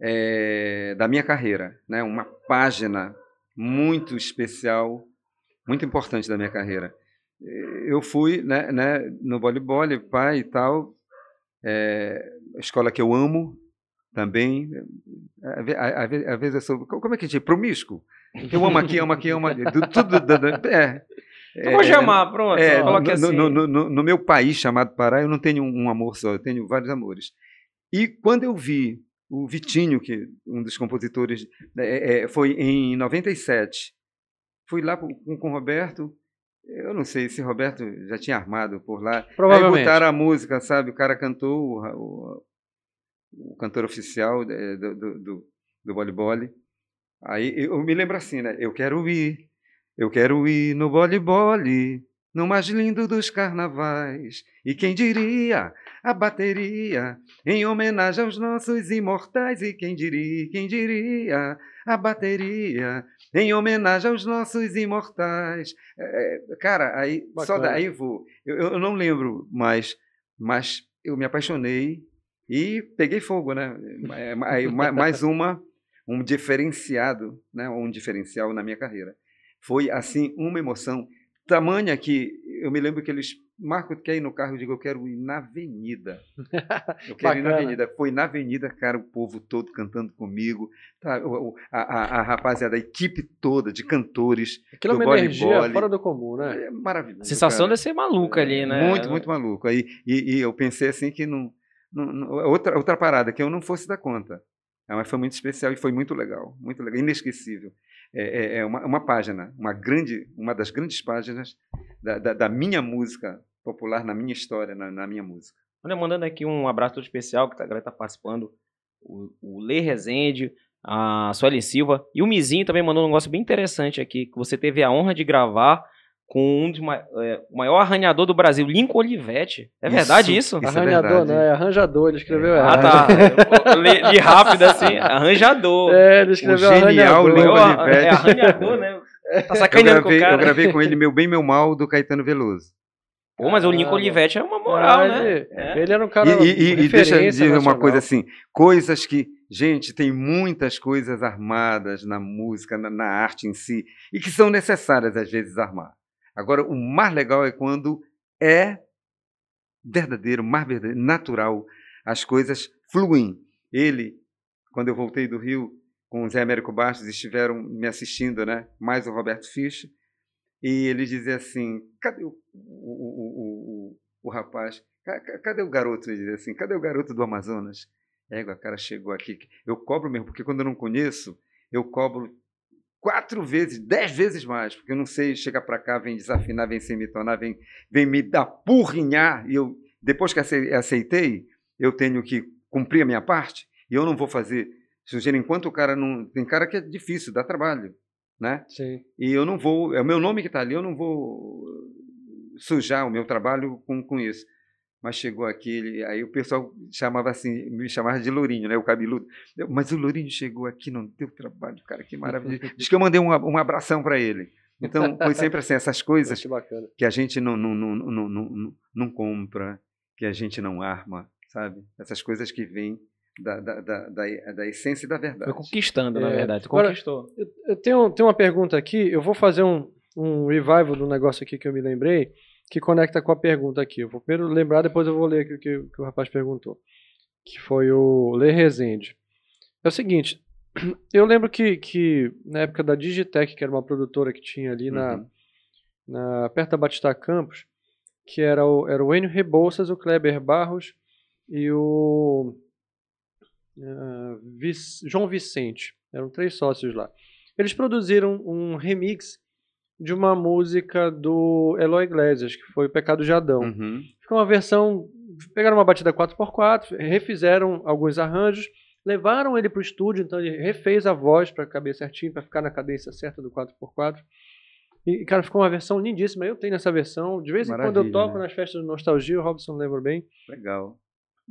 é, da minha carreira, né? Uma página muito especial, muito importante da minha carreira. Eu fui né, né, no voleibol, pai e tal, é, escola que eu amo também. Às vezes eu sou. Como é que diz? Promíscuo. Eu amo aqui, amo aqui, amo. Tudo. É. É, vou chamar, pronto. É, no, assim. no, no, no, meu país chamado Pará, eu não tenho um amor só, eu tenho vários amores. E quando eu vi o Vitinho, que um dos compositores, né, é, é, foi em 97. Fui lá com, com o Roberto, eu não sei se Roberto já tinha armado por lá. Provavelmente. Aí botaram a música, sabe? O cara cantou, o, o, o cantor oficial é, do, do, do, do voleibol. Aí eu me lembro assim, né? Eu quero ir, eu quero ir no voleibol, no mais lindo dos carnavais. E quem diria a bateria, em homenagem aos nossos imortais. E quem diria, quem diria, a bateria, em homenagem aos nossos imortais. É, é cara, aí, Bacana. só daí vou. Eu, eu não lembro mais, mas eu me apaixonei e peguei fogo, né? Aí, mais uma, um diferenciado, né? um diferencial na minha carreira. Foi, assim, uma emoção tamanha que eu me lembro que eles Marco, quer ir no carro? Eu digo, eu quero ir na avenida. Eu quero ir na avenida. Foi na avenida, cara, o povo todo cantando comigo. Tá, a, a, a, rapaziada, a equipe toda de cantores. Aquilo é uma energia fora do comum, né? É maravilhoso. A sensação cara. de ser maluca ali, né? Muito, muito maluco. Aí, e, e eu pensei assim que não, não, não, outra, outra parada, que eu não fosse dar conta. Mas foi muito especial e foi muito legal, muito legal, inesquecível. É, é, é uma, uma, página, uma grande, uma das grandes páginas da, da, da minha música popular, na minha história, na, na minha música. Olha, mandando aqui um abraço todo especial, que a galera está participando, o, o Lê Rezende, a Sueli Silva, e o Mizinho também mandou um negócio bem interessante aqui, que você teve a honra de gravar com um dos é, o maior arranhador do Brasil, Lincoln Olivetti. É isso, verdade isso? isso é arranhador, é não, é arranjador, ele escreveu é. errado. Ah, tá. li, li rápido assim, arranjador. É, ele escreveu o genial arranhador. Lincoln Olivetti. É arranhador, né? Tá sacaneando eu gravei, com o cara. Eu gravei com ele Meu Bem, Meu Mal, do Caetano Veloso. Pô, mas o Lincoln. Olivetti é uma moral, Ah, né? ele, É. ele era um cara. E, e- e deixa eu dizer uma coisa assim: coisas que, gente, tem muitas coisas armadas na música, na, na arte em si, e que são necessárias às vezes armar. Agora, o mais legal é quando é verdadeiro, mais verdadeiro, natural, as coisas fluem. Ele, quando eu voltei do Rio com o Zé Américo Bastos, estiveram me assistindo, né? mais o Roberto Fisch, e ele dizia assim: cadê o, o, o, o, rapaz? Ca- ca- Cadê o garoto? Ele dizia assim: cadê o garoto do Amazonas? Égua, cara chegou aqui. Eu cobro mesmo, porque quando eu não conheço, eu cobro quatro vezes, dez vezes mais, porque eu não sei chegar para cá, vem desafinar, vem semitonar, vem, vem me dar purrinhar, e eu, depois que acei- aceitei, eu tenho que cumprir a minha parte, e eu não vou fazer sujeira enquanto o cara não. Tem cara que é difícil, dá trabalho, né? Sim. E eu não vou, é o meu nome que está ali, eu não vou sujar o meu trabalho com, com isso. Mas chegou aqui, ele- aí o pessoal chamava assim, me chamava de Lourinho, né? O cabeludo. Eu, Mas o Lourinho chegou aqui, não deu trabalho, cara, que maravilha. Diz que eu mandei um, um abração para ele. Então, foi sempre assim, essas coisas Que a gente não, não, não, não, não, não, não compra, que a gente não arma, sabe? Essas coisas que vêm da, da, da, da, da essência e da verdade. Foi conquistando, na É. verdade. Conquistou. Eu, eu tenho, tenho uma pergunta aqui. Eu vou fazer um, um revival do negócio aqui que eu me lembrei, que conecta com a pergunta aqui. Eu vou primeiro lembrar, depois eu vou ler o que, que o rapaz perguntou. Que foi o Lê Rezende. É o seguinte, eu lembro que, que na época da Digitec, que era uma produtora que tinha ali na, Uhum. na, perto da Batista Campos, que era o, era o Enio Rebouças, o Kleber Barros e o ah, Vic- João Vicente. Eram três sócios lá. Eles produziram um remix de uma música do Eloy Iglesias, que foi o Pecado de Adão. Uhum. Ficou uma versão. Pegaram uma batida 4x4, refizeram alguns arranjos, levaram ele para o estúdio, então ele refez a voz para caber certinho, para ficar na cadência certa do 4x4. E, cara, ficou uma versão lindíssima. Eu tenho essa versão. De vez em quando eu Maravilha, toco né? nas festas de nostalgia, o Robson lembra bem. Legal.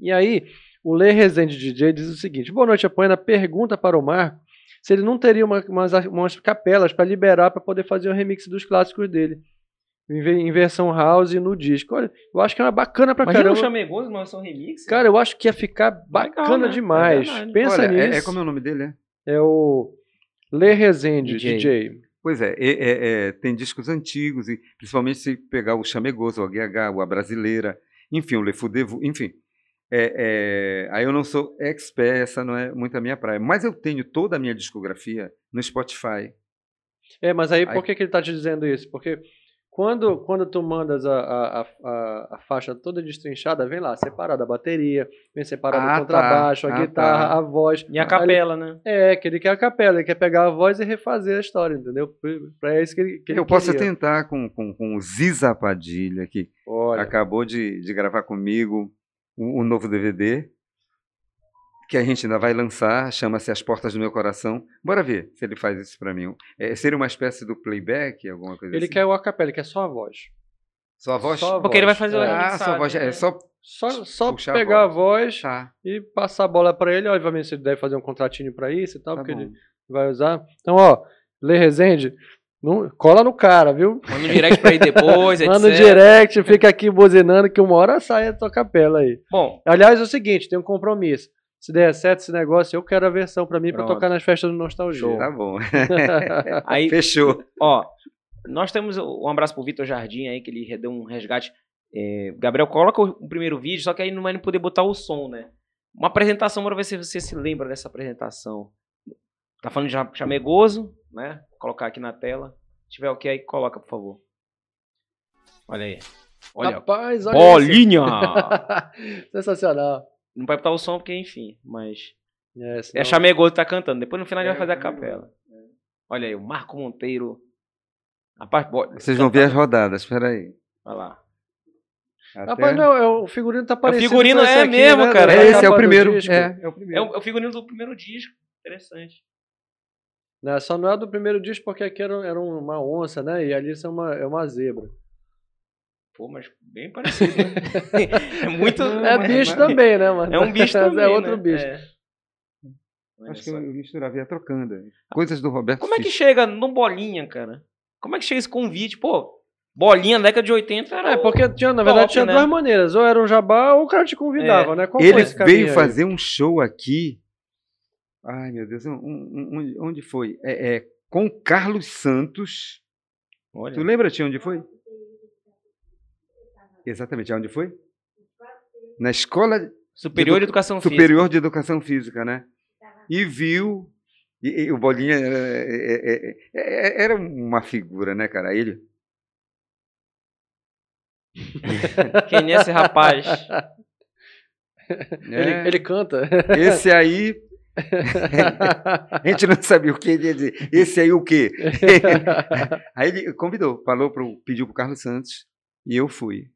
E aí, o Lê Rezende DJ diz o seguinte: Boa noite, Apoena. Pergunta para o Marco se ele não teria uma- umas, umas capelas para liberar para poder fazer o remix dos clássicos dele. Em, ve- em versão house e no disco. Olha, eu acho que era bacana pra Imagina caramba. chamegoso, mas são remix. Cara, eu acho que ia ficar bacana né? demais. É. Pensa Olha, é, nisso. é como é o nome dele, é? É o Lê Rezende DJ. DJ. Pois é, é- é- é, tem discos antigos, e principalmente se pegar o Chamegoso, o HH, o A Brasileira, enfim, o Le Fudevo, enfim. É, é, aí eu não sou expert, essa não é muito a minha praia. Mas eu tenho toda a minha discografia no Spotify. É, mas aí Aí- por que, que ele tá te dizendo isso? Porque quando, quando tu mandas a, a, a, a- faixa toda destrinchada, vem lá, separada a bateria, vem separado Ah, o contrabaixo, tá. a Ah, guitarra, tá. a voz. E a capela, né? É, que ele quer a capela, ele quer pegar a voz e refazer a história, entendeu? Pra isso que ele, que ele eu posso tentar com, com, com o Ziza Padilha, que Olha, acabou de, de gravar comigo um, um novo DVD, que a gente ainda vai lançar, chama-se As Portas do Meu Coração. Bora ver se ele faz isso pra mim. É, seria uma espécie do playback, alguma coisa ele assim? quer o a capela, ele quer só a voz. Só a voz? Só a Porque ele vai voz, fazer o é. Ah, só a voz. né? É só. Só, só pegar a voz. voz Tá, e passar a bola pra ele. Obviamente, ele deve fazer um contratinho pra isso e tal, tá porque bom. ele vai usar. Então, ó, Lê Rezende, não, cola no cara, viu? Manda um direct pra ir depois, etc. Manda no direct, fica aqui buzinando que uma hora sai a tua capela aí. Bom, Aliás, é o seguinte, tem um compromisso. Se der certo esse negócio, eu quero a versão pra mim pra Pronto. tocar nas festas do Nostalgia. Tá bom. aí, Fechou. ó, nós temos um abraço pro Vitor Jardim aí, que ele deu um resgate. É, Gabriel, coloca o, primeiro vídeo, só que aí não vai poder botar o som, né? Uma apresentação, bora ver se você se lembra dessa apresentação. Tá falando de cha- chamegoso, né? Vou colocar aqui na tela. Se tiver ok aí, coloca, por favor. Olha aí. Olha, Rapaz, olha bolinha! Sensacional. não vai botar o som porque, enfim, mas... É, É senão- chamegoso que tá cantando. Depois no final a gente É, vai fazer a Chamegoso. capela. Olha aí, o Marco Monteiro. Rapaz, bora. Vocês vão ver as rodadas, espera aí. Olha lá. Até- Rapaz, não, é, o figurino tá parecido figurino com esse é aqui, mesmo, né, cara. É, esse é o primeiro. É, é o É primeiro. o, é o figurino do primeiro disco. Interessante. Não, só não é do primeiro disco porque aqui era, era uma onça, né? E ali isso é uma, é uma zebra. Pô, mas bem parecido. né? é muito. É mas- bicho mas- também, né, mano? É um bicho também. É outro né? bicho. É. Acho que eu misturava, ia trocando. Coisas do Roberto Como é que Fisch. chega no bolinha, cara? Como é que chega esse convite? Pô, bolinha década de 80 era. É, porque tinha, na verdade top, tinha né? duas maneiras. Ou era um jabá ou o cara te convidava, É. né? Qual foi Ele veio aí? fazer um show aqui. Ai, meu Deus, um- um- onde, foi? É, é, com Carlos Santos. Olha. Tu lembra, Tia, onde foi? Exatamente, onde foi? Na Escola Superior de Edu- Educação Física. Superior de Educação Física, né? E viu. E, e o Bolinha era, é- é- é- era uma figura, né, cara? Ele. Quem é esse rapaz? Ele, É, ele canta. Esse aí. A gente não sabia o que ele ia dizer. Esse aí o quê? Aí ele convidou, falou pro, pediu pro Carlos Santos e eu fui.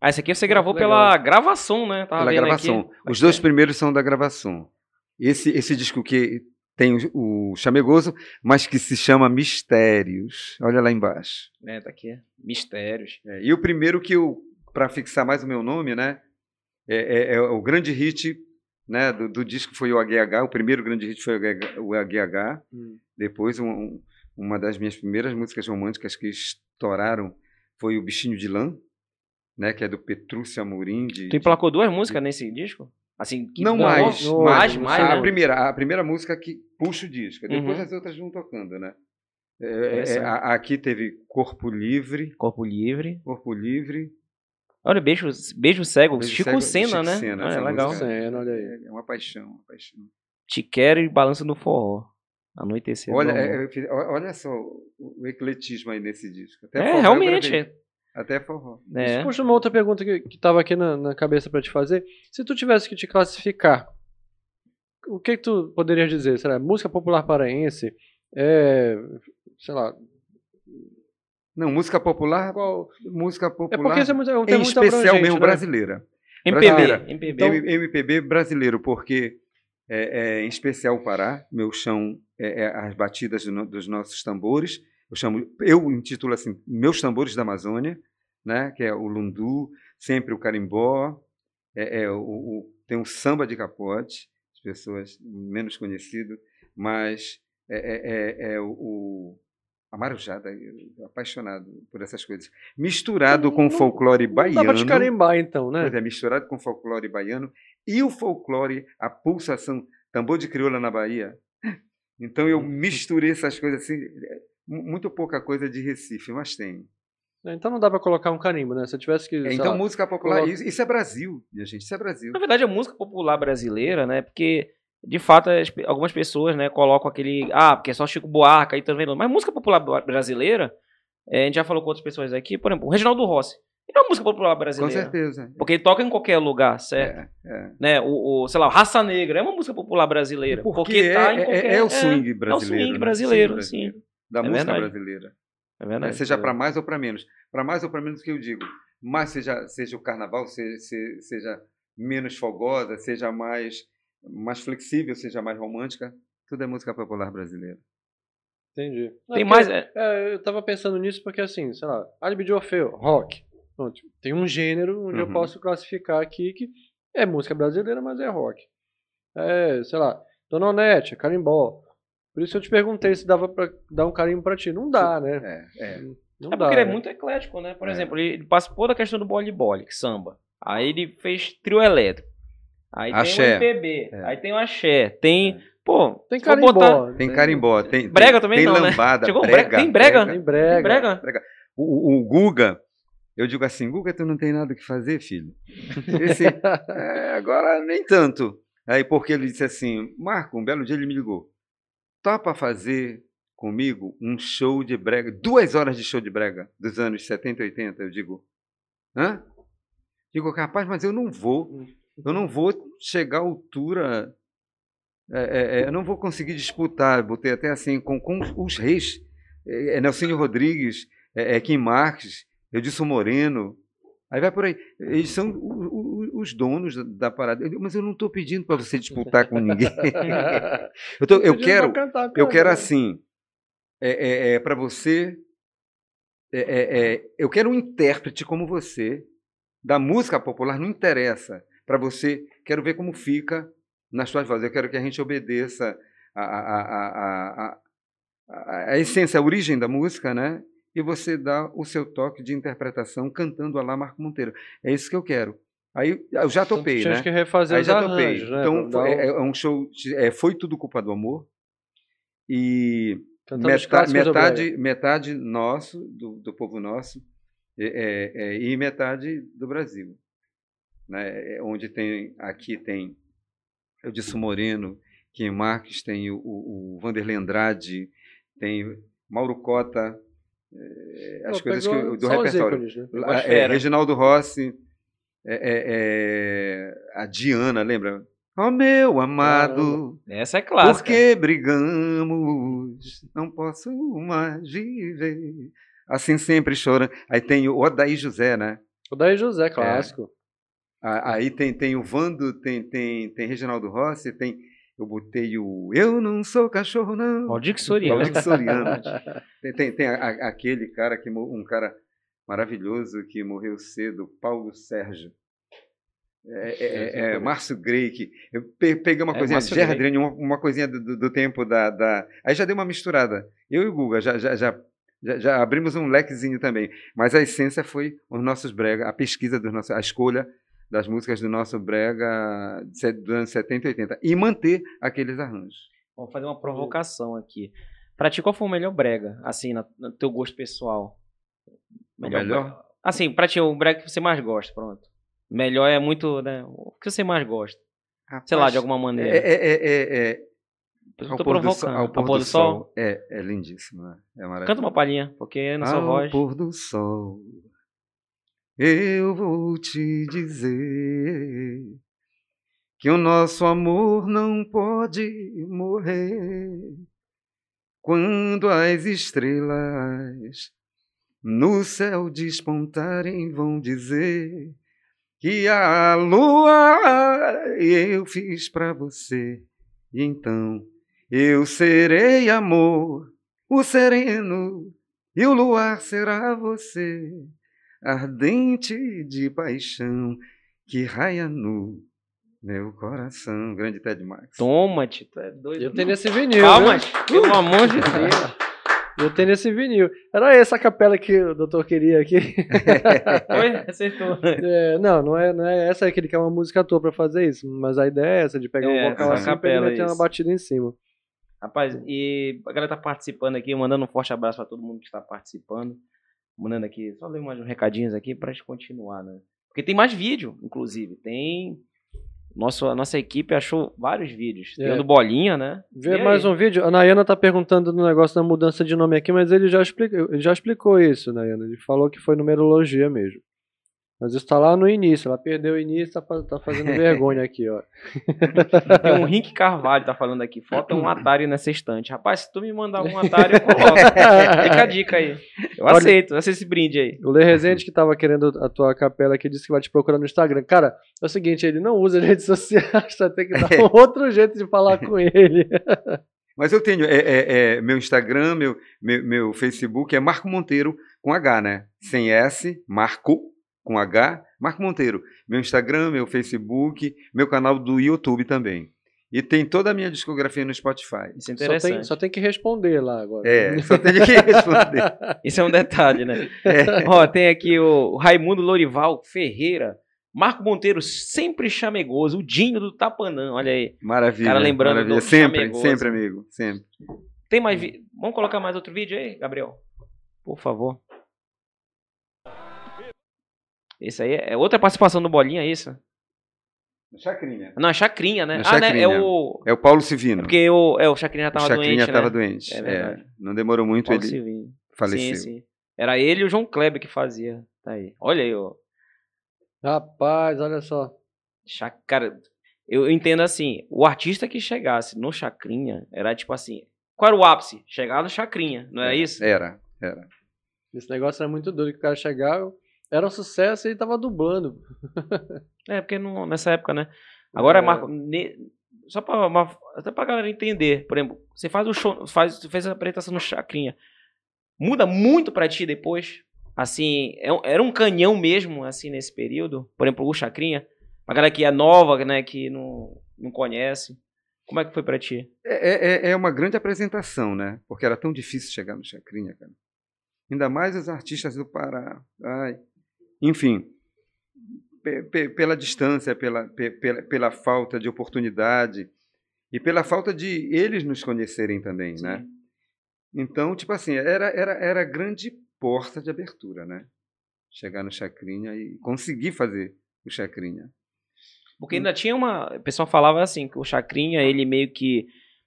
Ah, esse aqui você gravou legal. pela gravação, né? Tava pela gravação. aqui. Os dois primeiros são da gravação. Esse, esse disco que tem o, o Chamegoso, mas que se chama Mistérios. Olha lá embaixo. É, tá aqui. Mistérios. É, e o primeiro que eu, para fixar mais o meu nome, né? É, é- é o grande hit né, do, do disco foi o AGH. O primeiro grande hit foi o AGH. Hum. Depois, um- um- uma das minhas primeiras músicas românticas que estouraram foi o Bichinho de Lã, né? Que é do Petrúcio Amorim. De, Tu emplacou duas músicas nesse disco? Assim, que Não mais, Não, mais, não mais, a, né? primeira, a primeira música que puxa o disco, depois Uhum. as outras vão tocando, né? É, é, a- aqui teve Corpo Livre, Corpo Livre. Corpo Livre. Olha, Beijo, Beijo Cego. Beijo Chico Cego, Senna, Chico né? Senna, Ah, é legal. Senna, olha aí. É uma paixão, uma paixão. Te quero e balança no forró. Anoitecer. Olha, é, é, olha só o, ecletismo aí nesse disco. Até É, forró realmente. Até forró. É. Puxa, uma outra pergunta que, que tava aqui na, na cabeça pra te fazer. Se tu tivesse que te classificar, o que, que tu poderias dizer? Será música popular paraense? É, sei lá, Não, música popular, qual... música É popular, porque isso é, é um em termo muito especial mesmo né? brasileira. MPB. brasileira. MPB. Então- MPB brasileiro, porque é, é, em especial o Pará, meu chão é, é as batidas do dos nossos tambores. Eu chamo, eu intitulo assim, meus tambores da Amazônia, né? Que é o lundu, sempre o carimbó, é, é o, o- tem um samba de capote, as pessoas menos conhecido, mas é, é- é- é o, o a marujada, eu- apaixonado por essas coisas. Misturado com Não- folclore Não baiano. dá pra te carimbar, então, né? Pois é, misturado com folclore baiano e o folclore, a pulsação, tambor de crioula na Bahia. Então eu misturei essas coisas assim, é, mu- muito pouca coisa de Recife, mas tem. Então não dá pra colocar um carimbo, né? Se eu tivesse que. É, então lá, música popular, coloca- isso, isso é Brasil, minha gente, isso é Brasil. Na verdade, a música popular brasileira, né? Porque, de fato, as algumas pessoas, né, colocam aquele. Ah, porque é só Chico Buarque aí tá vendo. Mas música popular bra- brasileira, é, a gente já falou com outras pessoas aqui, por exemplo, o Reginaldo Rossi. Ele é uma música popular Com brasileira. certeza. Porque ele toca em qualquer lugar, certo? É, é. Né? O, o, sei lá, o Raça Negra é uma música popular brasileira. Porque, Porque, é, tá em é- qualquer... é o swing É, brasileiro. swing né? brasileiro, Swing sim. Da É música verdade. brasileira. É né? verdade. Seja para mais ou para menos. Para mais ou para menos que eu digo. Mas seja, seja o carnaval, seja, seja, seja menos fogosa, seja mais, mais flexível, seja mais romântica, tudo é música popular brasileira. Entendi. Não, Tem porque, mais... é, é, eu tava pensando nisso porque, assim, sei lá, Alibi de Orfeu, rock. Pronto, tem um gênero onde eu Uhum. posso classificar aqui que é música brasileira, mas é rock. É, sei lá, Dona Onete, carimbó. Por isso eu te perguntei se dava pra dar um carimbo pra ti. Não dá, né? É, é. Não É dá, porque ele é né? muito eclético, né? Por É. exemplo, ele ele participou da questão do bole-bole, que samba. Aí ele fez trio elétrico. Aí Axé. tem o MPB. É. Aí tem o axé. Tem. Pô, Tem carimbó. botar- Tem carimbó, tem, Brega também tem não, né? lambada, Chegou brega, brega- tem brega? Tem Tem brega. brega. O, o- Guga, eu digo assim, Guga, tu não tem nada o que fazer, filho? Esse, é, agora nem tanto. Aí porque ele disse assim, Marco, um belo dia ele me ligou, topa fazer comigo um show de brega, duas horas de show de brega dos anos 70 e 80? Eu digo, hã? Digo, rapaz, mas eu não vou, eu não vou chegar à altura, é, é, é, eu não vou conseguir disputar, botei até assim, com, com os reis, é, é, Nelsinho Rodrigues, é, é Kim Marques, Edilson Moreno, aí vai por aí. Eles são o- o- os donos da, da parada. Eu mas eu não estou pedindo para você disputar com ninguém. eu, tô- eu quero, cantar, eu quero assim, é, para você, eu quero um intérprete como você da música popular, não interessa. Para você, quero ver como fica nas suas vozes. Eu quero que a gente obedeça a, a, a, a, a, essência, a origem da música, né? E você dá o seu toque de interpretação cantando a lá Marco Monteiro. É isso que eu quero. Aí eu já topei, Tinha né? que refazer Aí já topei. arranjos, né? Então foi- é, é um show. é, foi tudo culpa do amor. E Meta- metade, metade nosso, do, do povo nosso, é, é, é, e metade do Brasil. Né? É, Onde tem, aqui tem Edson Moreno, Kim Marques, tem o, o, Vanderlei Andrade, tem Mauro Cota, é, as coisas que, eu- do repertório. ícones, né? Ah, é. Reginaldo Rossi, é, é, é, a Diana, lembra? Oh, meu amado, Essa é clássica. por que brigamos? Não posso mais viver. Assim sempre chorando. Aí tem o Odaí José, né? O Daí José, clássico. Aí tem, tem o Vando, tem, tem, tem Reginaldo Rossi, tem. Eu botei o Eu Não Sou Cachorro, não. Valdir Soriano. Valdir Soriano. Tem, tem, tem a- a- aquele cara que um cara maravilhoso que morreu cedo, Paulo Sérgio. É, é- é- é Márcio Grey, que eu pe- peguei uma É, coisinha. Gerardine, uma, uma coisinha do, do- tempo da, da- Aí já deu uma misturada. Eu e o Guga já, já, já, já, abrimos um lequezinho também. Mas a essência foi os nossos brega, a pesquisa dos nossos, a escolha das músicas do nosso brega dos anos 70 e 80. E manter aqueles arranjos. Vamos fazer uma provocação aqui. Pra ti, qual foi o melhor brega? Assim, no teu gosto pessoal. melhor? brega. Assim, pra ti, o brega que você mais gosta, pronto. Melhor é muito, né? O que você mais gosta? Sei lá, Rapaz, de alguma É, maneira. é, é, é, é, Eu Ao tô pôr do provocando. sol- ao pôr do sol. É, é lindíssimo. né? É maravilhoso. Canta uma palhinha, porque na sua Ao voz. pôr do sol, eu vou te dizer que o nosso amor não pode morrer quando as estrelas no céu despontarem vão dizer que a lua eu fiz pra você. Então eu serei amor o sereno e o luar será você, ardente de paixão que raia no meu coração. Grande Ted Max. Toma, Tito, é doido. Eu tenho nesse vinil. Calma? Tito, pelo amor de Deus. Eu tenho nesse vinil. Era essa a capela que o doutor queria aqui. Oi, acertou. É, não, não é, não é essa que ele quer uma música à toa pra fazer isso. Mas a ideia é essa, de pegar É, um vocal assim capela, meter uma isso. batida em cima. Rapaz, e a galera tá participando aqui, mandando um forte abraço pra todo mundo que está participando. Mandando aqui, só ler mais uns recadinhos aqui pra gente continuar, né? Porque tem mais vídeo, inclusive. Tem. Nosso, a nossa equipe achou vários vídeos. É. o do Bolinha, né? Vê mais um vídeo. A Nayana tá perguntando do negócio da mudança de nome aqui, mas ele já, explica, ele já explicou isso, Nayana. Ele falou que foi numerologia mesmo. Mas isso tá lá no início. Ela perdeu o início, tá, tá fazendo vergonha aqui, ó. Tem um Rink Carvalho tá falando aqui. Falta um Atari nessa estante. Rapaz, se tu me mandar um Atari, eu coloco. Fica a dica aí. Eu Olha- aceito. Aceito esse brinde aí. O Lê Rezende, que tava querendo a tua capela aqui, disse que vai te procurar no Instagram. Cara, é o seguinte, ele não usa redes sociais, vai ter que dar um outro jeito de falar com ele. Mas eu tenho, é, é- é, meu Instagram, meu, meu, meu Facebook é Marco Monteiro com H, né? Sem S, Marco com H, Marco Monteiro. Meu Instagram, meu Facebook, meu canal do YouTube também. E tem toda a minha discografia no Spotify. Isso é Só interessante. tem, só tem que responder lá agora. É, só tem que responder. Isso é um detalhe, né? É. Ó, tem aqui o Raimundo Lorival Ferreira. Marco Monteiro, sempre chamegoso. O Dinho do Tapanã, olha aí. Maravilha. Cara, lembrando maravilha. do Sempre, chamegoso. sempre, amigo. Sempre. Tem mais vídeo? Vamos colocar mais outro vídeo aí, Gabriel? Por favor. Esse aí é outra participação do Bolinha, é isso? Chacrinha. Não, é Chacrinha, né? É ah, né? É Chacrinha. o. É o Paulo Civino. Porque o, é, o Chacrinha já o tava Chacrinha doente, estava né? doente. É É, não demorou muito, Paulo ele Silvinho. faleceu. Sim, sim. Era ele e o João Kleber que fazia. Tá aí. Olha aí, ó. Rapaz, olha só. Cara, eu entendo assim, o artista que chegasse no Chacrinha era tipo assim, qual era o ápice? Chegar no Chacrinha, não é isso? Era, era. Esse negócio era muito doido, que o cara chegava, era um sucesso e ele tava dublando. É, porque não, nessa época, né? Agora, É. Marco, ne- só pra, uma- até pra galera entender, por exemplo, você faz o show, faz, fez a apresentação no Chacrinha, muda muito pra ti depois? Assim, é era um canhão mesmo, assim, nesse período? Por exemplo, o Chacrinha, pra galera que é nova, né, que não, não conhece. Como é que foi para ti? É, é, é uma grande apresentação, né? Porque era tão difícil chegar no Chacrinha, cara. Ainda mais os artistas do Pará. Ai. Enfim, pela distância, pela, pela, pela falta de oportunidade e pela falta de eles nos conhecerem também, né? Sim. né? Então, tipo assim, era, era, era a grande porta de abertura, né? Chegar no Chacrinha e conseguir fazer o Chacrinha. Porque ainda tinha uma. O pessoal falava assim, que o Chacrinha, ele meio que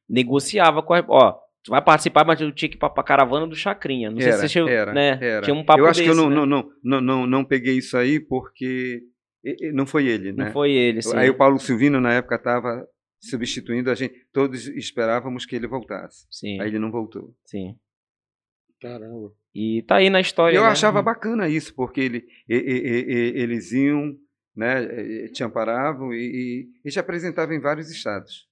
negociava com a. Ó, tu vai participar, mas tu tinha que ir pra, pra caravana do Chacrinha. Não era, sei se você era, né? era. Tinha um papo Eu acho desse, que eu não, né? não, não, não, não, não peguei isso aí porque não foi ele, né? Não foi ele, sim. Aí o Paulo Silvino, na época, estava substituindo a gente. Todos esperávamos que ele voltasse. Sim. Aí ele não voltou. Sim. Caramba. E tá aí na história. Eu né? achava bacana isso, porque ele, e- e- e- eles iam, né, te amparavam e, e, e te apresentavam em vários estados.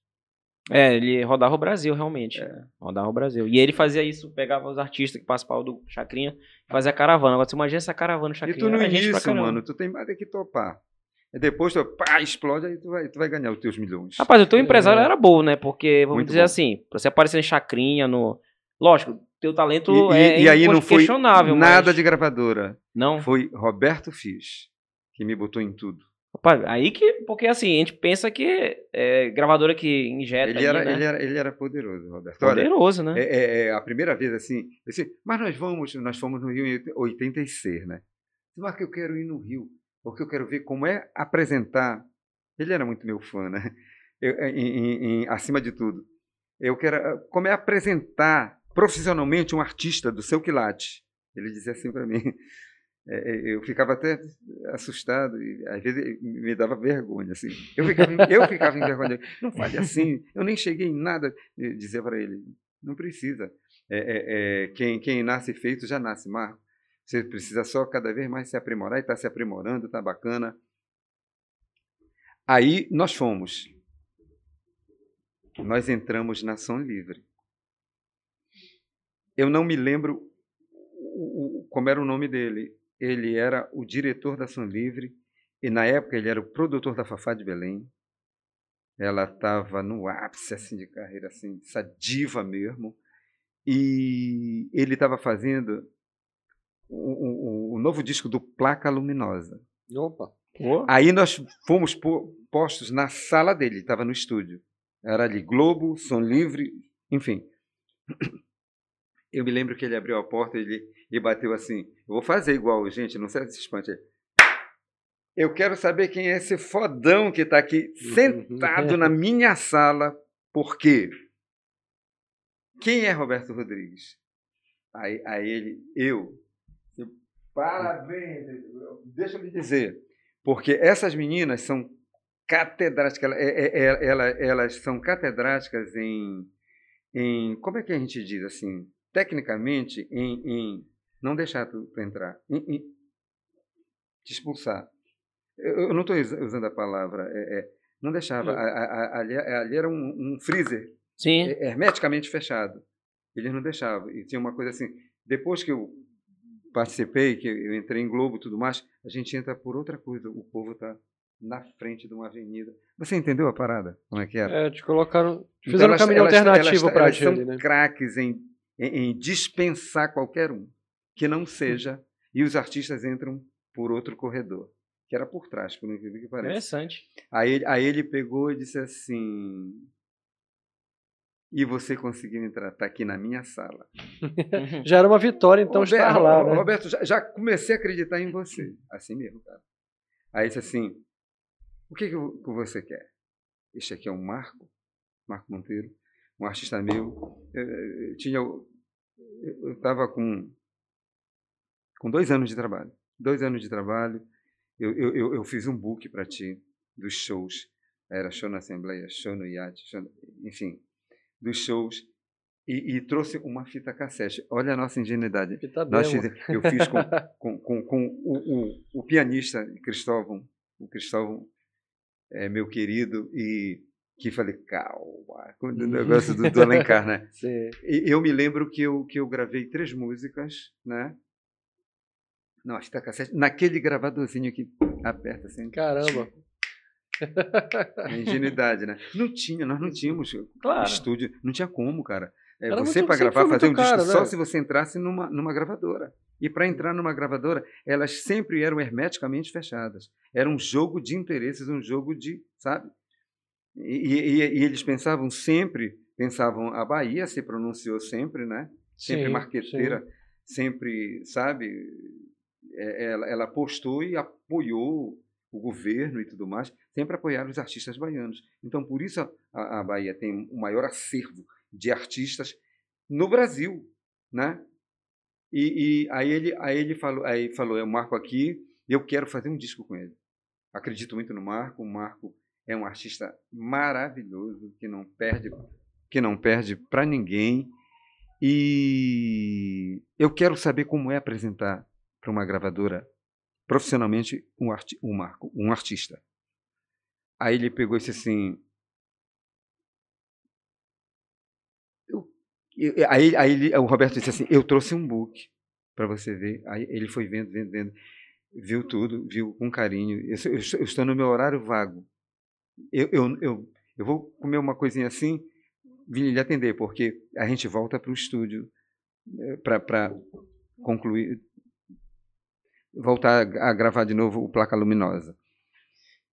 É, ele rodava o Brasil, realmente. É. Rodava o Brasil. E ele fazia isso, pegava os artistas que participavam do Chacrinha e fazia caravana. Agora, você imagina essa caravana do E Chacrinha. tu pra início, mano, tu tem mais que topar. E depois tu pá, explode, aí tu vai, tu vai ganhar os teus milhões. Rapaz, o teu empresário É. era bom, né? Porque, vamos Muito dizer bom. assim, pra você aparecer em Chacrinha, no. Lógico, teu talento e, e- é e aí não foi nada mas... de gravadora. Não. Foi Roberto Fiz, que me botou em tudo. Rapaz, aí que. Porque assim, a gente pensa que é gravadora que injeta. Ele ali, era, né? ele, era, ele era poderoso, Roberto. Olha, Poderoso, né? É, é, é, a primeira vez assim, disse, mas nós vamos, nós fomos no Rio em 86, né? Mas que eu quero ir no Rio, porque eu quero ver como é apresentar. Ele era muito meu fã, né? Eu, em, em- em- acima de tudo, eu quero ah, como é apresentar profissionalmente um artista do seu quilate. Ele dizia assim para mim. É, é, eu ficava até assustado e às vezes me dava vergonha assim. Eu ficava, eu ficava envergonhado. Não fale assim. Eu nem cheguei em nada. Dizia para ele, não precisa. É, é, é, quem, quem nasce feito já nasce, Marco. Você precisa só cada vez mais se aprimorar e está se aprimorando, está bacana. Aí nós fomos. Nós entramos na Ação Livre. Eu não me lembro o- como era o nome dele. Ele era o diretor da Ação Livre e na época ele era o produtor da Fafá de Belém. Ela estava no ápice assim de carreira, assim, essa diva mesmo. E ele estava fazendo o, o- o novo disco do Placa Luminosa. Opa. Pô, Aí nós fomos po- postos na sala dele, estava no estúdio. Era ali Globo, Som Livre, enfim. Eu me lembro que ele abriu a porta e ele, e bateu assim. Eu vou fazer igual, gente, não sei se espante. Eu quero saber quem é esse fodão que está aqui sentado na minha sala. Por quê? Quem é Roberto Rodrigues? Aí, aí ele, eu. Parabéns! Deixa eu lhe dizer. Porque essas meninas são catedráticas, é- é- é- ela- elas são catedráticas em, em. Como é que a gente diz assim? Tecnicamente, em, em não deixar tu, tu entrar, em, em te expulsar. Eu, eu não estou usando a palavra. é- é, não deixava. A- a- a- ali, ali era um, um freezer sim. hermeticamente fechado. Eles não deixavam. E tinha uma coisa assim, depois que eu participei, que eu entrei em Globo e tudo mais, a gente entra por outra coisa. O povo está na frente de uma avenida. Você entendeu a parada? Como é que era? É, te colocaram. Então, Fizeram um elas- caminho elas- alternativo elas- pra elas ti são né? craques em, em, em dispensar qualquer um que não seja, e os artistas entram por outro corredor, que era por trás, por incrível que pareça. Interessante. Aí, ele- aí ele pegou e disse assim: E você conseguiu entrar, está aqui na minha sala. Já era uma vitória, então, Roberto, estar lá, né? Roberto, já, já comecei a acreditar em você. Assim mesmo, cara. Aí disse assim: O que, que vo- que você quer? Este aqui é um Marco, Marco Monteiro, um artista meu. Eu, eu tinha, eu estava com, com dois anos de trabalho. Dois anos de trabalho. Eu, eu, eu, fiz um book para ti dos shows. Era show na Assembleia, show no iate, show no- enfim, dos shows. E, e trouxe uma fita cassete. Olha a nossa ingenuidade. Fita Nós demo. fize- eu fiz com, com, com, com o, o, o pianista Cristóvão, o Cristóvão é meu querido, e que falei, calma, com o negócio do, do Alencar, né? Sim. Eu me lembro que eu, que eu gravei três músicas, né? Não, a fita cassete, naquele gravadorzinho que aperta assim. Caramba. A ingenuidade, né? Não tinha, nós não tínhamos Claro. estúdio, não tinha como, cara. É, você para gravar, fazer um disco caro, só né? se você entrasse numa, numa gravadora. E para entrar numa gravadora, elas sempre eram hermeticamente fechadas. Era um jogo de interesses, um jogo de, sabe? E, e- e eles pensavam sempre, pensavam, a Bahia se pronunciou sempre, né? Sempre Sim, marqueteira, sempre, sabe? É, Ela, ela apostou e apoiou o governo e tudo mais, sempre apoiaram os artistas baianos. Então, por isso a, a Bahia tem o maior acervo de artistas no Brasil, né? E, e aí ele, aí ele falou, aí falou, eu Marco aqui, eu quero fazer um disco com ele. Acredito muito no Marco. O Marco é um artista maravilhoso que não perde, que não perde para ninguém. E eu quero saber como é apresentar para uma gravadora profissionalmente um, arti um Marco, um artista. Aí ele pegou e disse assim, eu- eu- aí, aí ele- o Roberto disse assim, eu trouxe um book para você ver. Aí ele foi vendo, vendo, vendo, viu tudo, viu com carinho. Eu, eu eu estou no meu horário vago. Eu, eu, eu, eu vou comer uma coisinha assim, vim lhe atender, porque a gente volta para o estúdio para concluir, voltar a gravar de novo o Placa Luminosa.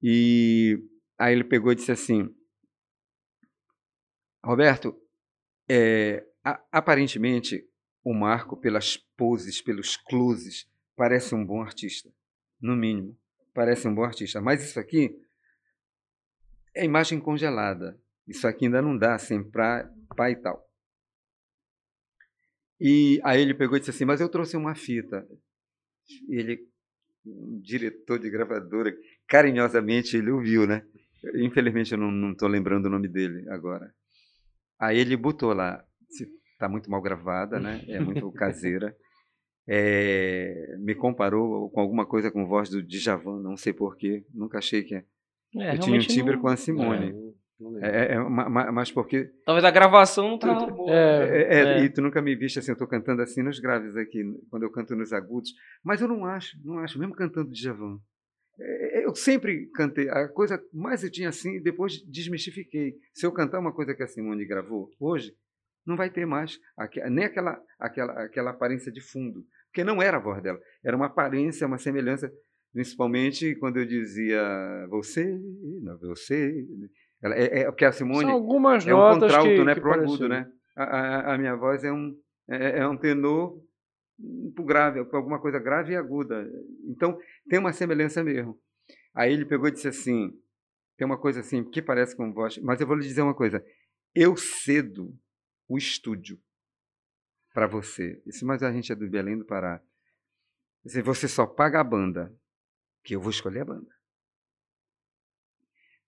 E aí ele pegou e disse assim, Roberto, é, a- aparentemente o Marco, pelas poses, pelos closes, parece um bom artista, no mínimo, parece um bom artista. Mas isso aqui é imagem congelada. Isso aqui ainda não dá assim para pá e tal. E aí ele pegou e disse assim, mas eu trouxe uma fita. Ele, um diretor de gravadora, carinhosamente ele ouviu, né? Infelizmente eu não estou lembrando o nome dele agora. Aí ele botou lá, está muito mal gravada, né? É muito caseira. É, me comparou com alguma coisa com voz do Djavan, não sei porquê, nunca achei que É, eu tinha um timbre não- com a Simone. É, é, ma- ma- mas porque Talvez a gravação não tava boa. É, é, é, É. E tu nunca me viste assim, eu estou cantando assim nos graves aqui, quando eu canto nos agudos. Mas eu não acho, não acho, mesmo cantando Djavan. É, eu sempre cantei, a coisa mais eu tinha assim, e depois desmistifiquei. Se eu cantar uma coisa que a Simone gravou hoje, não vai ter mais nem aquela, aquela, aquela aparência de fundo. Porque não era a voz dela, era uma aparência, uma semelhança, principalmente quando eu dizia você, não você. Ela, é, é porque a Simone São algumas é um contralto, que, né, que pro agudo, né? A, a, a minha voz é um é, é um tenor grave, para alguma coisa grave e aguda. Então tem uma semelhança mesmo. Aí ele pegou e disse assim, tem uma coisa assim que parece com voz, mas eu vou lhe dizer uma coisa. Eu cedo o estúdio para você. Disse, mas a gente é do Belém do Pará. Você só paga a banda, que eu vou escolher a banda.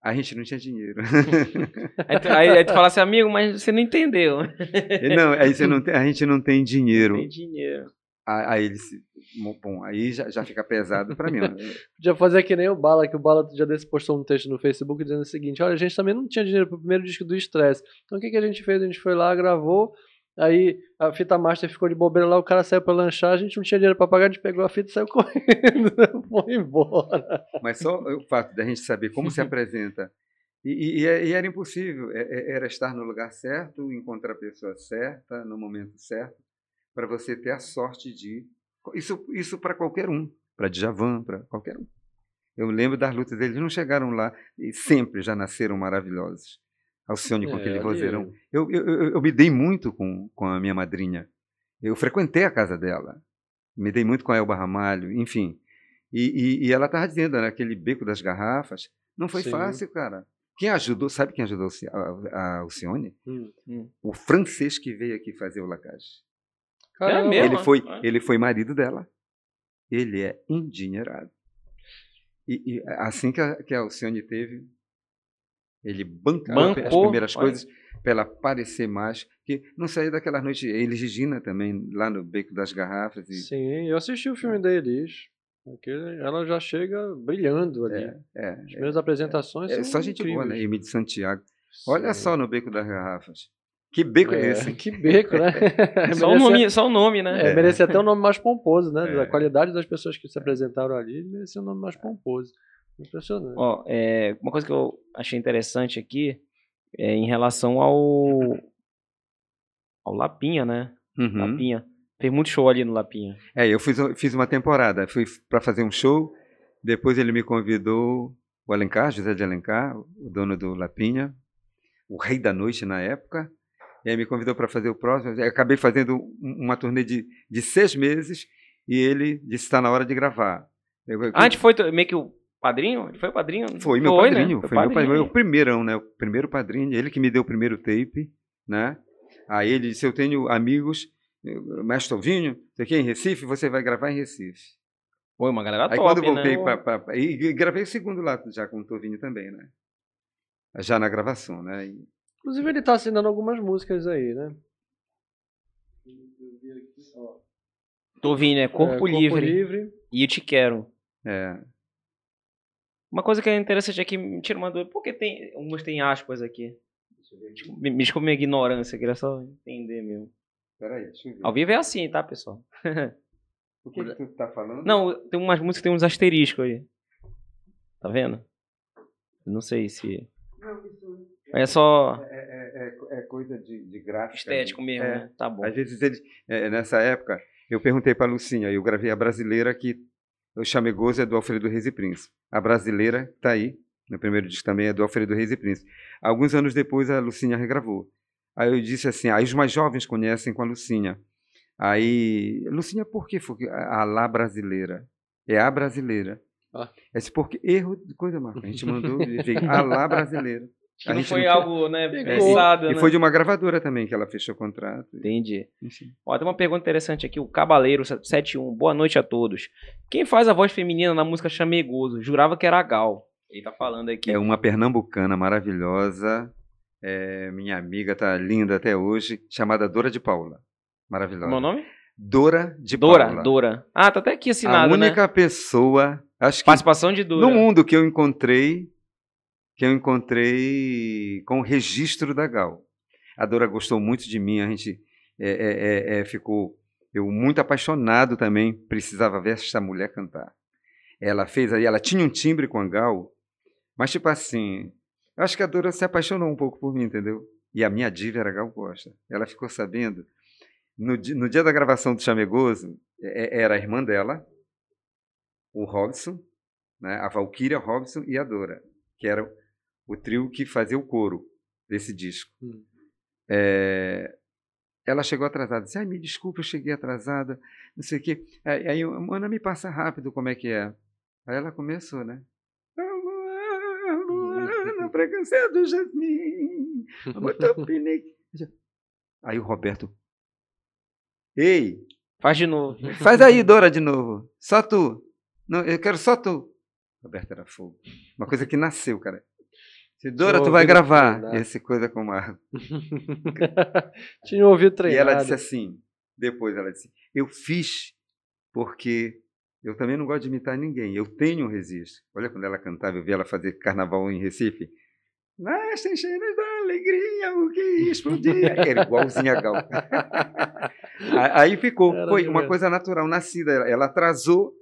A gente não tinha dinheiro. Aí, tu- aí, aí tu fala assim, amigo, mas você não entendeu. Não, aí você não tem- a gente não tem dinheiro. Tem dinheiro. Aí ele se. Bom, aí já, já fica pesado para mim. né? Podia fazer que nem o Bala, que o Bala já desse postou um texto no Facebook dizendo o seguinte: olha, a gente também não tinha dinheiro pro primeiro disco do Stress. Então o que, que a gente fez? A gente foi lá, gravou, aí a fita master ficou de bobeira lá, o cara saiu pra lanchar, a gente não tinha dinheiro pra pagar, a gente pegou a fita e saiu correndo, foi embora. Mas só o fato da gente saber como se apresenta. E, e- e era impossível. É- é- Era estar no lugar certo, encontrar a pessoa certa, no momento certo, para você ter a sorte de. Isso, isso para qualquer um. Para Djavan, para qualquer um. Eu lembro das lutas deles, não chegaram lá e sempre já nasceram maravilhosos. Alcione com É, aquele vozeirão. Eu, eu, eu, eu me dei muito com, com a minha madrinha. Eu frequentei a casa dela. Me dei muito com a Elba Ramalho, enfim. E, e, e ela estava dizendo, naquele beco das garrafas, não foi Sim. fácil, cara. Quem ajudou, sabe quem ajudou a, Alcione? Hum. O francês que veio aqui fazer o lacage. Caramba. mesmo? Ele foi, Ah. ele foi marido dela. Ele é endinheirado. E, e assim que a, que a Alcione teve, ele bancou, Bancou, as primeiras olha. coisas para ela aparecer mais. Que não saía daquela noite. Ele Regina também, lá no Beco das Garrafas. E, Sim, eu assisti o filme da Elis. Aquele- Ela já chega brilhando ali. é, é, As primeiras apresentações é são só gente boa, né? incríveis. De Santiago. Olha Sim. só no Beco das Garrafas. Que beco é, É, esse? Que beco, né? Só o, Merecia- nome, só o nome, né? É, merecia até um nome mais pomposo, né? É. Da qualidade das pessoas que se apresentaram ali, merecia um nome mais pomposo. Impressionante. Ó, é, uma coisa que eu achei interessante aqui é em relação ao. ao Lapinha, né? Uhum. Lapinha. Fez muito show ali no Lapinha. É, eu fiz, fiz uma temporada. Fui para fazer um show. Depois ele me convidou, o Alencar, José de Alencar, o dono do Lapinha, o rei da noite na época. E aí me convidou para fazer o próximo. Eu acabei fazendo uma turnê de, de seis meses e ele disse: está na hora de gravar. Eu, eu, Ah, a gente foi meio que o padrinho? Foi o padrinho? Foi meu né? padrinho, Foi foi, meu padrinho, padrinho. o primeirão, né? O primeiro padrinho, ele que me deu o primeiro tape, né? Aí ele disse: Eu tenho amigos, eh, mestre Tovinho, você aqui em Recife, você vai gravar em Recife. Foi uma galera Aí top, quando eu voltei né? pra, pra- pra- e, e gravei o segundo lá já com o Tovinho também, né? Já na gravação, né? E- Inclusive, ele tá assinando algumas músicas aí, né? Tô vindo, é Corpo, É, Corpo Livre, Livre. e Eu Te Quero. é, Uma coisa que é interessante aqui, me tira uma dúvida, por que tem, alguns tem aspas aqui? Desculpa, Me desculpa minha ignorância, queria só entender mesmo. peraí, deixa eu ver. Ao vivo é assim, tá, pessoal? O que, que tu tá falando? Não, tem umas músicas que tem uns asteriscos aí. Tá vendo? Não sei se. Não, isso É só é, é- é- é coisa de, de gráfica. estético mesmo, É. né? Tá bom. Às vezes é, nessa época, eu perguntei para a Lucinha, eu gravei a brasileira que o Chamegoso é do Alfredo Reis e Príncipe. A brasileira está aí, no primeiro disco também é do Alfredo Reis e Príncipe. Alguns anos depois a Lucinha regravou. Aí eu disse assim, aí os mais jovens conhecem com a Lucinha. Aí, Lucinha, por que foi a lá brasileira? É a brasileira. Ah. Esse porque erro de coisa, Marco. A gente mandou veio a lá brasileira. Que a não foi não algo, né, pensado, E né? foi de uma gravadora também que ela fechou o contrato. Entendi. Enfim. Ó, tem uma pergunta interessante aqui. O Cabaleiro 71. Boa noite a todos. Quem faz a voz feminina na música Chamegoso? Jurava que era a Gal. Ele tá falando aqui. É uma pernambucana maravilhosa. É, minha amiga tá linda até hoje, chamada Dora de Paula. Maravilhosa. Como é o nome? Dora de Dora. Paula. Dora. Ah, tá até aqui A assinado, né? única pessoa, acho que Participação de Dora. no mundo que eu encontrei, que eu encontrei com o registro da Gal. A Dora gostou muito de mim, a gente é, é, é, é, ficou eu muito apaixonado também, precisava ver essa mulher cantar. Ela fez aí, ela tinha um timbre com a Gal, mas tipo assim, eu acho que a Dora se apaixonou um pouco por mim, entendeu? E a minha diva era a Gal Costa. Ela ficou sabendo, no, no dia da gravação do Chamegoso, é- era a irmã dela, o Robson, né, a Valkyria, Robson e a Dora, que era o trio que fazia o coro desse disco. Hum. É, ela chegou atrasada, disse, ai, me desculpa, eu cheguei atrasada, não sei o quê. Aí, aí Ana, me passa rápido como é que é. Aí ela começou, né? Na fragrância do jasmim. Aí o Roberto, ei, Faz de novo. Faz aí, Dora, de novo. Só tu. Não, eu quero só tu. Roberto era fogo. Uma coisa que nasceu, cara. Se Dora, Tinha tu vai gravar treinar. esse coisa com o Marco. Tinha ouvido E treinado. ela disse assim, depois ela disse, eu fiz porque eu também não gosto de imitar ninguém. Eu tenho um registro. Olha quando ela cantava, eu vi ela fazer carnaval em Recife. Nascem cheiras da alegria, o que explodia. Era igualzinha a Gal. Aí ficou, Era foi mesmo. uma coisa natural, nascida. Ela- Ela atrasou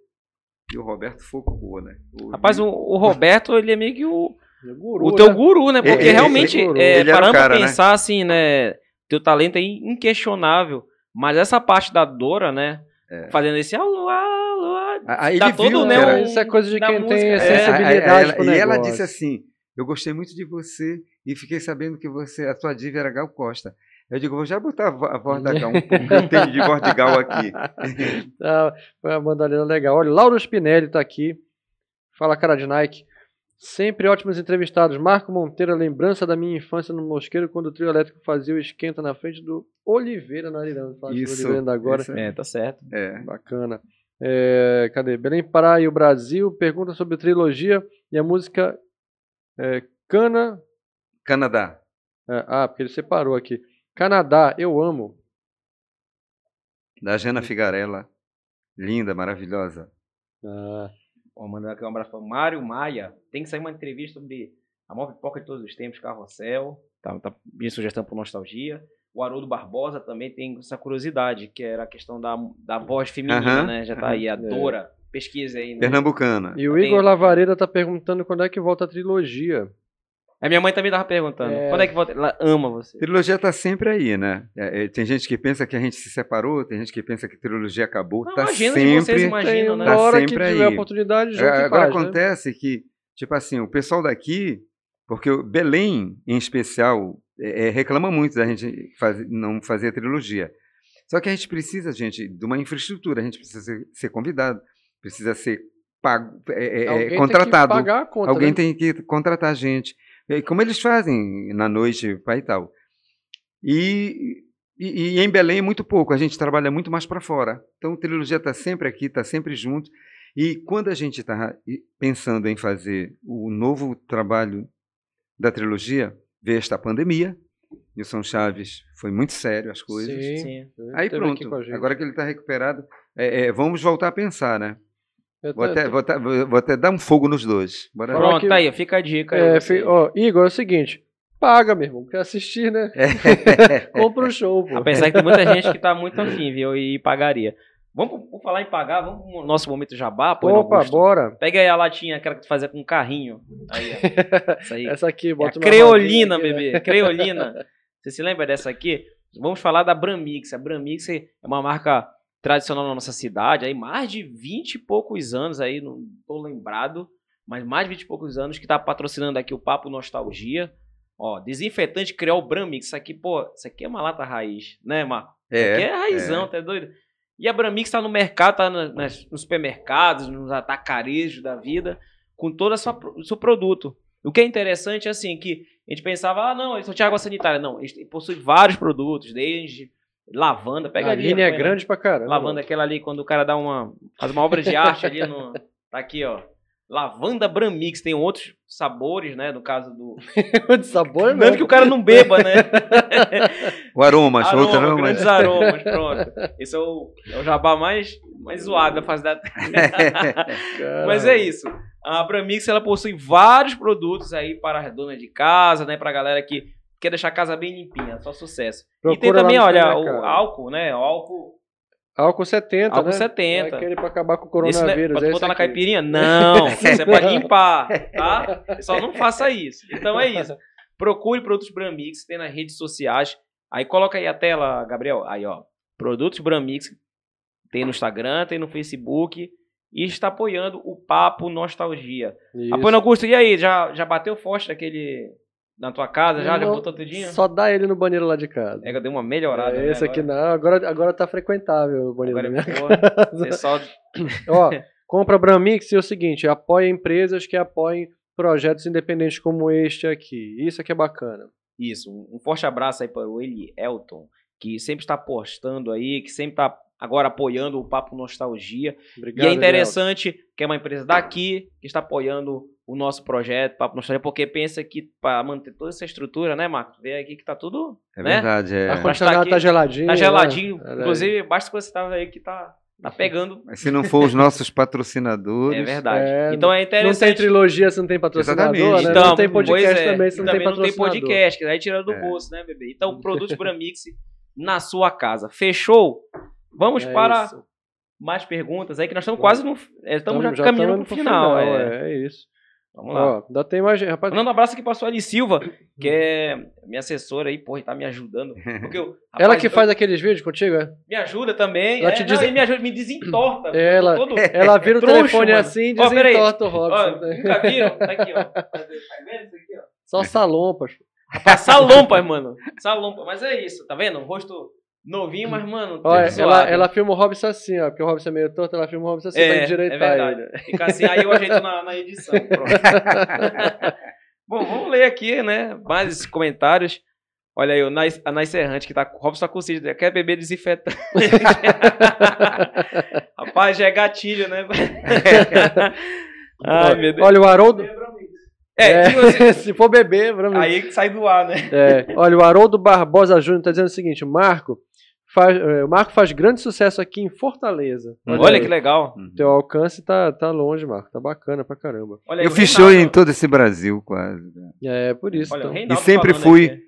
e o Roberto focou, né? O- Rapaz, o, o Roberto, ele é meio que o, Guru, o teu né? guru, né? Porque Ele- realmente, ele- é, ele o parando cara, pra né? pensar assim, né? Teu talento é inquestionável. Mas essa parte da Dora, né? É. Fazendo esse alô, alô. Aí ele todo, viu, né, cara, um- Isso é coisa de quem música, tem é. sensibilidade ela- pro E ela disse assim: Eu gostei muito de você e fiquei sabendo que você, a tua diva era Gal Costa. Eu digo, vou já botar a vo- a voz da Gal, um pouco que eu tenho de voz de Gal aqui. Ah, foi uma bandalina legal. Olha, Lauro Spinelli tá aqui. Fala, cara de Nike. Sempre ótimos entrevistados. Marco Monteiro, lembrança da minha infância no Mosqueiro, quando o trio elétrico fazia o esquenta na frente do Oliveira na de Isso, Oliveira agora. isso É, tá certo. É. Bacana. É, cadê? Belém Pará e o Brasil pergunta sobre trilogia e a música é, Cana. Canadá. é, ah, porque ele separou aqui. Canadá, eu amo. Da Jana Figarella. Linda, maravilhosa. Ah, Ó, mandando aqui um abraço para Mário Maia. Tem que sair uma entrevista sobre a maior pipoca de todos os tempos, Carrossel. Tá, tá minha sugestão por nostalgia. O Haroldo Barbosa também tem essa curiosidade, que era a questão da, da voz feminina, Aham, né? Já tá aham. aí, a É. Dora. pesquisa aí. Né? Pernambucana. E o Tem- Igor Lavareda tá perguntando quando é que volta a trilogia. A minha mãe também tava perguntando. É. Quando é que volta? Ela ama você. Trilogia tá sempre aí, né? É, é, tem gente que pensa que a gente se separou, tem gente que pensa que a trilogia acabou. Não, tá imagina se sempre. vocês imaginam, Tem né? uma hora que sempre tiver aí. oportunidade, junto É, e Agora faz, né? acontece que, tipo assim, o pessoal daqui, porque o Belém, em especial, é, é, reclama muito da gente faz- não fazer a trilogia. Só que a gente precisa, gente, de uma infraestrutura, a gente precisa ser, ser convidado, precisa ser pago, é, é, Alguém tem que contratado. pagar a conta, Alguém né? tem que contratar a gente. Como eles fazem na noite pai e tal. E, e, e em Belém é muito pouco, a gente trabalha muito mais para fora. Então a trilogia está sempre aqui, está sempre junto. E quando a gente está pensando em fazer o novo trabalho da trilogia, veio esta pandemia. Nilson Chaves foi muito sério as coisas. Sim. Sim. Aí Teve pronto, agora que ele está recuperado, é, é, vamos voltar a pensar, né? Eu Vou tô- até, vou, até, vou até dar um fogo nos dois. Bora Pronto, que- tá aí, fica a dica aí. É, fi- ó, Igor, é o seguinte, paga, meu irmão, quer assistir, né? Compra o show, pô. Apesar que tem muita gente que tá muito afim, viu? E pagaria. Vamos por falar em pagar, vamos pro nosso momento jabá, pô. Opa, Augusto? bora. Pega aí a latinha, aquela que tu fazia com carrinho. Aí. Essa aí. Essa aqui, É a bota uma creolina, aqui, né? bebê. Creolina. Você se lembra dessa aqui? Vamos falar da Bramix. A Bramix é uma marca tradicional na nossa cidade. Aí mais de 20 e poucos anos aí, não tô lembrado, mas mais de 20 e poucos anos que tá patrocinando aqui o Papo Nostalgia. Ó, desinfetante Creol Bramix. Isso aqui, pô, isso aqui é uma lata raiz, né, Marco? Isso aqui é raizão, tá doido? E a Bramix tá no mercado, tá nos supermercados, nos atacarejos da vida, com todo o seu produto. O que é interessante é assim, que a gente pensava, ah, não, eles só tinha água sanitária. Não, eles possuem vários produtos, desde lavanda, pega A ali. linha é Rafael, grande pra caramba. Lavanda aquela ali, quando o cara dá uma. faz uma obra de arte ali no. Tá aqui, ó. Lavanda Bramix, tem outros sabores, né? No caso do. de sabor, não. Mesmo que o cara não beba, né? O aroma, Aroma, outro aroma. grandes aromas, pronto. Esse é o, é o jabá mais, mais zoado da fase da. Mas é isso. A Bramix ela possui vários produtos aí para a dona de casa, né? Pra galera que quer deixar a casa bem limpinha, só sucesso. e tem Procura também, olha, o álcool, né? O álcool. Álcool 70, Álcool né? 70. É aquele pra acabar com o Esse, né, coronavírus. é tu esse botar na aqui. caipirinha? Não, você pode limpar, tá? Só não faça isso. Então é isso. Procure produtos Bramix, tem nas redes sociais. Aí coloca aí a tela, Gabriel. Aí, ó. Produtos Bramix. Tem no Instagram, tem no Facebook. E está apoiando o Papo Nostalgia. Isso. Apoio Augusto, e aí? Já, já bateu forte daquele. Na tua casa? Já? Já Não, botou tudinho? Só dá ele no banheiro lá de casa. É que eu dei uma melhorada. É, né, esse aqui agora? não, agora, agora tá frequentável o banheiro Agora da minha é casa. Você só. Ó, compra Bramix e é o seguinte, apoia empresas que apoiem projetos independentes como este aqui. Isso aqui é bacana. Isso, um forte abraço aí para o Eli Elton, que sempre está postando aí, que sempre está agora apoiando o Papo Nostalgia. Obrigado, e é interessante que é uma empresa daqui que está apoiando o nosso projeto, Papo Nostalgia, porque pensa que para manter toda essa estrutura, né, Marcos? Vê aqui que tá tudo É né? verdade, é. Ar condicionado aqui- tá geladinho. tá né? geladinho. Olha aí. Inclusive, basta que você tava aí que tá, tá pegando. Mas se não for os nossos patrocinadores. É verdade. É, então é Não interessante. tem trilogia se não tem patrocinador, Exatamente. né? Então, não tem podcast pois é, também se não tem também não tem patrocinador. podcast, que aí tira do É. bolso, né, bebê? Então, produtos Bramix na sua casa. Fechou? Vamos É para isso. mais perguntas aí, que nós estamos quase no. é, Estamos já Tamo- caminhando tamo pro final. é. é. é isso. Vamos lá. Ó, ainda tem mais gente. Rapaz, Mandando um abraço aqui pra Sueli Silva, que é minha assessora aí, porra, e tá me ajudando. Porque eu, ela rapaz, que eu- faz aqueles vídeos contigo, é? Me ajuda também. Ela é, te diz- me ajuda, me desentorta. Ela- todo- Ela vira o telefone mano. assim e Ó, desentorta o Ó, Robson. né? nunca viram? Tá aqui, ó. Tá vendo isso aqui, ó? Só salompas. Rapaz, salompas, mano. Salompas. Mas é isso, tá vendo? Um rosto novinho, mas, mano, Olha, ela, ela filma o Robson assim, ó. Porque o Robson é meio torto, ela filma o Robson assim É, pra é endireitar verdade. ele. Fica assim, aí eu ajeito na, na edição. Bom, vamos ler aqui, né? Mais esses comentários. Olha aí, o Nais- a Nais Serrante, que tá com o Robson tá com quer beber desinfetante. Rapaz, já é gatilho, né? Ai, meu Deus. Olha, o Haroldo. É, É, tipo assim, se for beber, aí que sai do ar, né? É, olha, o Haroldo Barbosa Júnior está dizendo o seguinte: Marco faz, é, o Marco faz grande sucesso aqui em Fortaleza. Olha, aí, que legal. Teu alcance tá, tá longe, Marco. Tá bacana pra caramba. Olha Eu fiz show em todo esse Brasil, quase. É, por isso. Olha, então. E sempre fui-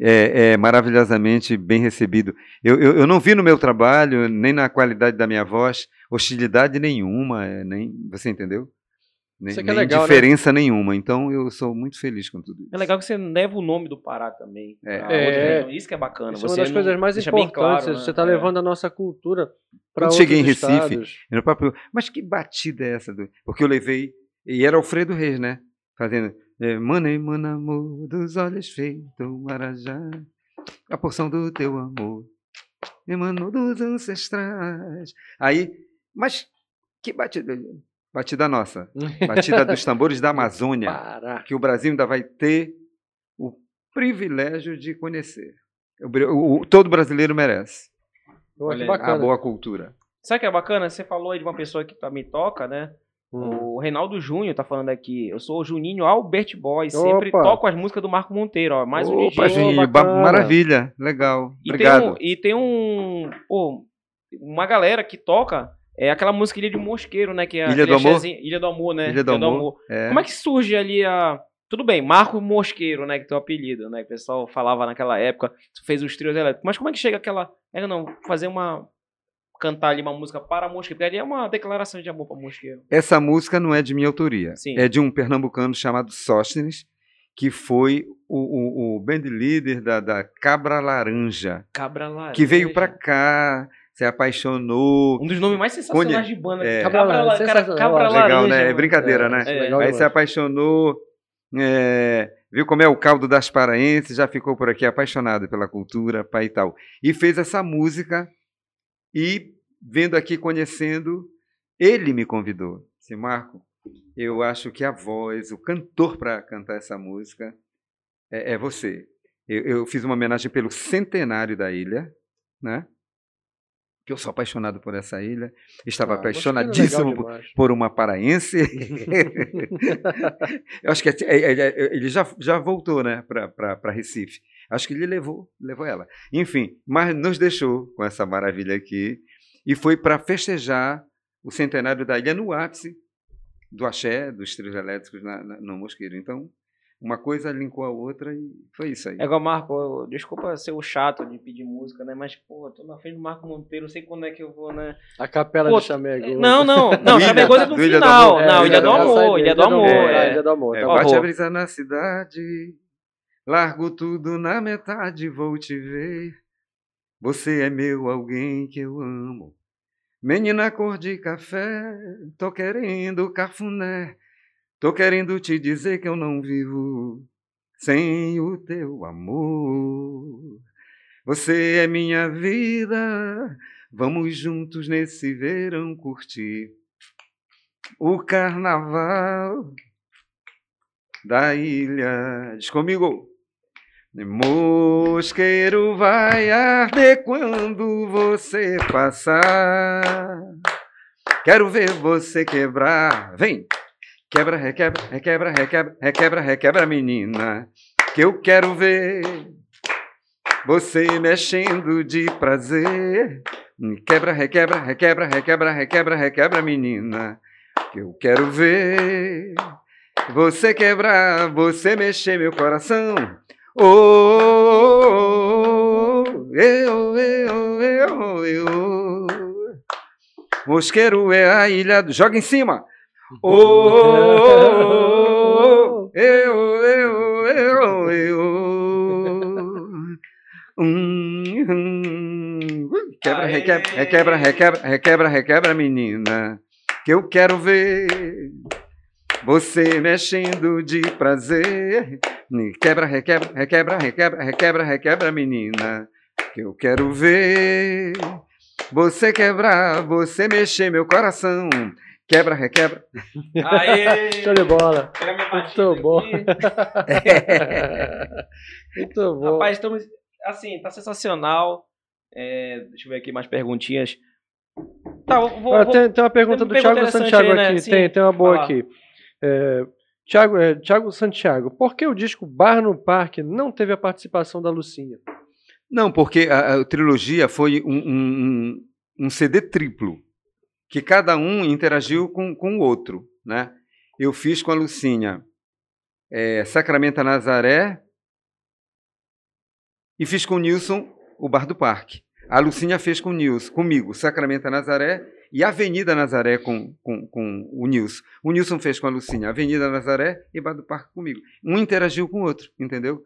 é, é maravilhosamente bem recebido. Eu, eu, eu, não vi no meu trabalho, nem na qualidade da minha voz, hostilidade nenhuma, é, nem você entendeu? Nem, nem legal, né? diferença né? nenhuma. Então eu sou muito feliz com tudo isso. É legal que você leva o nome do Pará também. É, é. isso que é bacana. Isso você é uma das coisas mais importantes. Claro, né? Você está levando a nossa cultura para Quando cheguei em Recife, no próprio, mas que batida é essa? Do... Porque eu levei e era Alfredo Reis, né? Fazendo é, Mane, amor dos olhos feitos marajá, a porção do teu amor emanou dos ancestrais. Aí, mas que batida, batida nossa, batida dos tambores da Amazônia, que o Brasil ainda vai ter o privilégio de conhecer. O, o, todo brasileiro merece. Olha, a boa cultura. Sabe o que é bacana? Você falou aí de uma pessoa que também toca, né? Hum. O Reinaldo Júnior tá falando aqui. Eu sou o Juninho Albert Boy. Sempre Opa. toco as músicas do Marco Monteiro, ó. Mais um Opa, Juninho, maravilha. Legal. E Obrigado. Tem um, e tem um. Pô, uma galera que toca. É aquela música Ilha de Mosqueiro, né? Que é Ilha do Amor? Ilha do Amor, né? Ilha do, Ilha do Amor. Amor. É. Como é que surge ali a. Tudo bem, Marco Mosqueiro, né? Que tem o apelido, né? Que o pessoal falava naquela época. Fez os trios elétricos. Mas como é que chega aquela. É, não, fazer uma cantar ali uma música para Mosqueiro, porque ali é uma declaração de amor para Mosqueiro. Essa música não é de minha autoria. Sim. É de um pernambucano chamado Sóstenes, que foi o, o, o band leader da, da Cabra Laranja. Cabra Laranja. Que veio para cá, se apaixonou. Um dos nomes mais sensacionais de banda. É. Cabra. Cara, Cabra Laranja. Legal, né? É brincadeira, é, né? É. Aí se apaixonou. É, viu como é o caldo das paraenses, já ficou por aqui apaixonado pela cultura, pai e tal. E fez essa música e vendo aqui, conhecendo, ele me convidou. Disse, Marco, eu acho que a voz, o cantor para cantar essa música é, é você. Eu, eu, fiz uma homenagem pelo centenário da ilha, né? Que eu sou apaixonado por essa ilha. Estava ah, apaixonadíssimo por, por, uma paraense. eu acho que é, é, é, ele já, já voltou, né, para Recife. Acho que ele levou, levou ela. Enfim, mas nos deixou com essa maravilha aqui e foi para festejar o centenário da ilha no ápice do axé, dos trios elétricos na, na, no Mosqueiro. Então, uma coisa linkou a outra e foi isso aí. É igual, Marco, desculpa ser o chato de pedir música, né? Mas, pô, tô na frente do Marco Monteiro, não sei quando é que eu vou, né? A capela pô, de Chamego. Não, não, não, Chamego é no final. Não, Ilha do Amor, Ilha do Amor. Ilha do Amor. É, bate a brisa na cidade, Largo tudo na metade, vou te ver. Você é meu alguém que eu amo. Menina cor de café, tô querendo cafuné. Tô querendo te dizer que eu não vivo sem o teu amor. Você é minha vida, vamos juntos nesse verão curtir o carnaval da ilha. Diz comigo. Mosqueiro vai arder quando você passar. Quero ver você quebrar. Vem! Quebra, requebra, requebra, requebra, requebra, requebra, menina. Que eu quero ver você mexendo de prazer. Quebra, requebra, requebra, requebra, requebra, requebra, menina. Que eu quero ver você quebrar, você mexer meu coração. Oh, eu, eu, eu, eu. Mosqueiro é a ilha do. Joga em cima. Oh, eu, eu, eu, eu. Hum, quebra, requebra, requebra, requebra, requebra, requebra, menina. Que eu quero ver você mexendo de prazer. Quebra, requebra, requebra, requebra, requebra, requebra, menina. Que eu quero ver você quebrar, você mexer meu coração. Quebra, requebra. Aê! Show de bola. Muito bom. Muito bom. Rapaz, estamos. Assim, tá sensacional. É, deixa eu ver aqui mais perguntinhas. Tá, vou, vou, tem, tem, uma pergunta do Thiago Santiago aí, né? aqui. Tem, tem uma boa aqui. É, Tiago, é, Tiago Santiago, por que o disco Bar no Parque não teve a participação da Lucinha? Não, porque a, a trilogia foi um, um, um, CD triplo, que cada um interagiu com, com o outro. Né? Eu fiz com a Lucinha é, Sacramento Nazaré, e fiz com o Nilson o Bar do Parque. A Lucinha fez com o Nilson, comigo, Sacramento Nazaré e Avenida Nazaré com, com, com o Nilson. O Nilson fez com a Lucinha Avenida Nazaré e Bar do Parque comigo. Um interagiu com o outro, entendeu?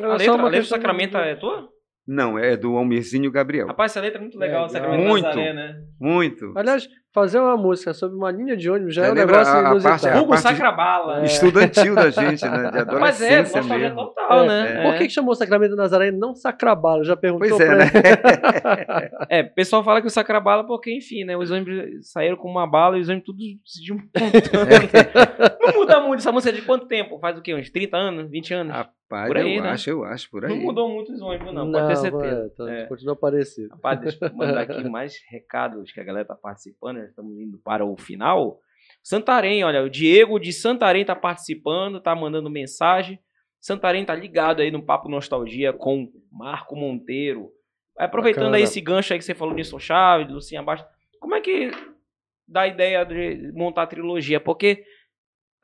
A letra, a letra do Sacramento é tua? Não, é do Almirzinho Gabriel. Rapaz, essa letra é muito legal, é, Sacramento muito, Nazaré, né? Muito. Aliás, fazer uma música sobre uma linha de ônibus já é, é um negócio a, inusitado. Hugo Sacrabala. É. Estudantil da gente, né? De adolescência Mas é, nostalgia total, né? É. Por que, que chamou Sacramento Nazaré e não Sacrabala? Já perguntou pois é, pra né? é, o pessoal fala que o Sacrabala porque, enfim, né? Os ônibus saíram com uma bala e os ônibus tudo se juntando. não muda muito essa música de quanto tempo? Faz o quê? Uns 30 anos? 20 anos? Rapaz, por aí, eu né? acho, eu acho, por aí. Não mudou muito os ônibus, não, não pode ter certeza. Tá, é. Continua parecido. Rapaz, deixa eu mandar aqui mais recados que a galera tá participando, né? estamos indo para o final. Santarém, olha, o Diego de Santarém tá participando, tá mandando mensagem. Santarém tá ligado aí no Papo Nostalgia com Marco Monteiro. Aproveitando Bacana. aí esse gancho aí que você falou de Nilson Chaves, Lucinha Bastos, como é que dá a ideia de montar a trilogia? Porque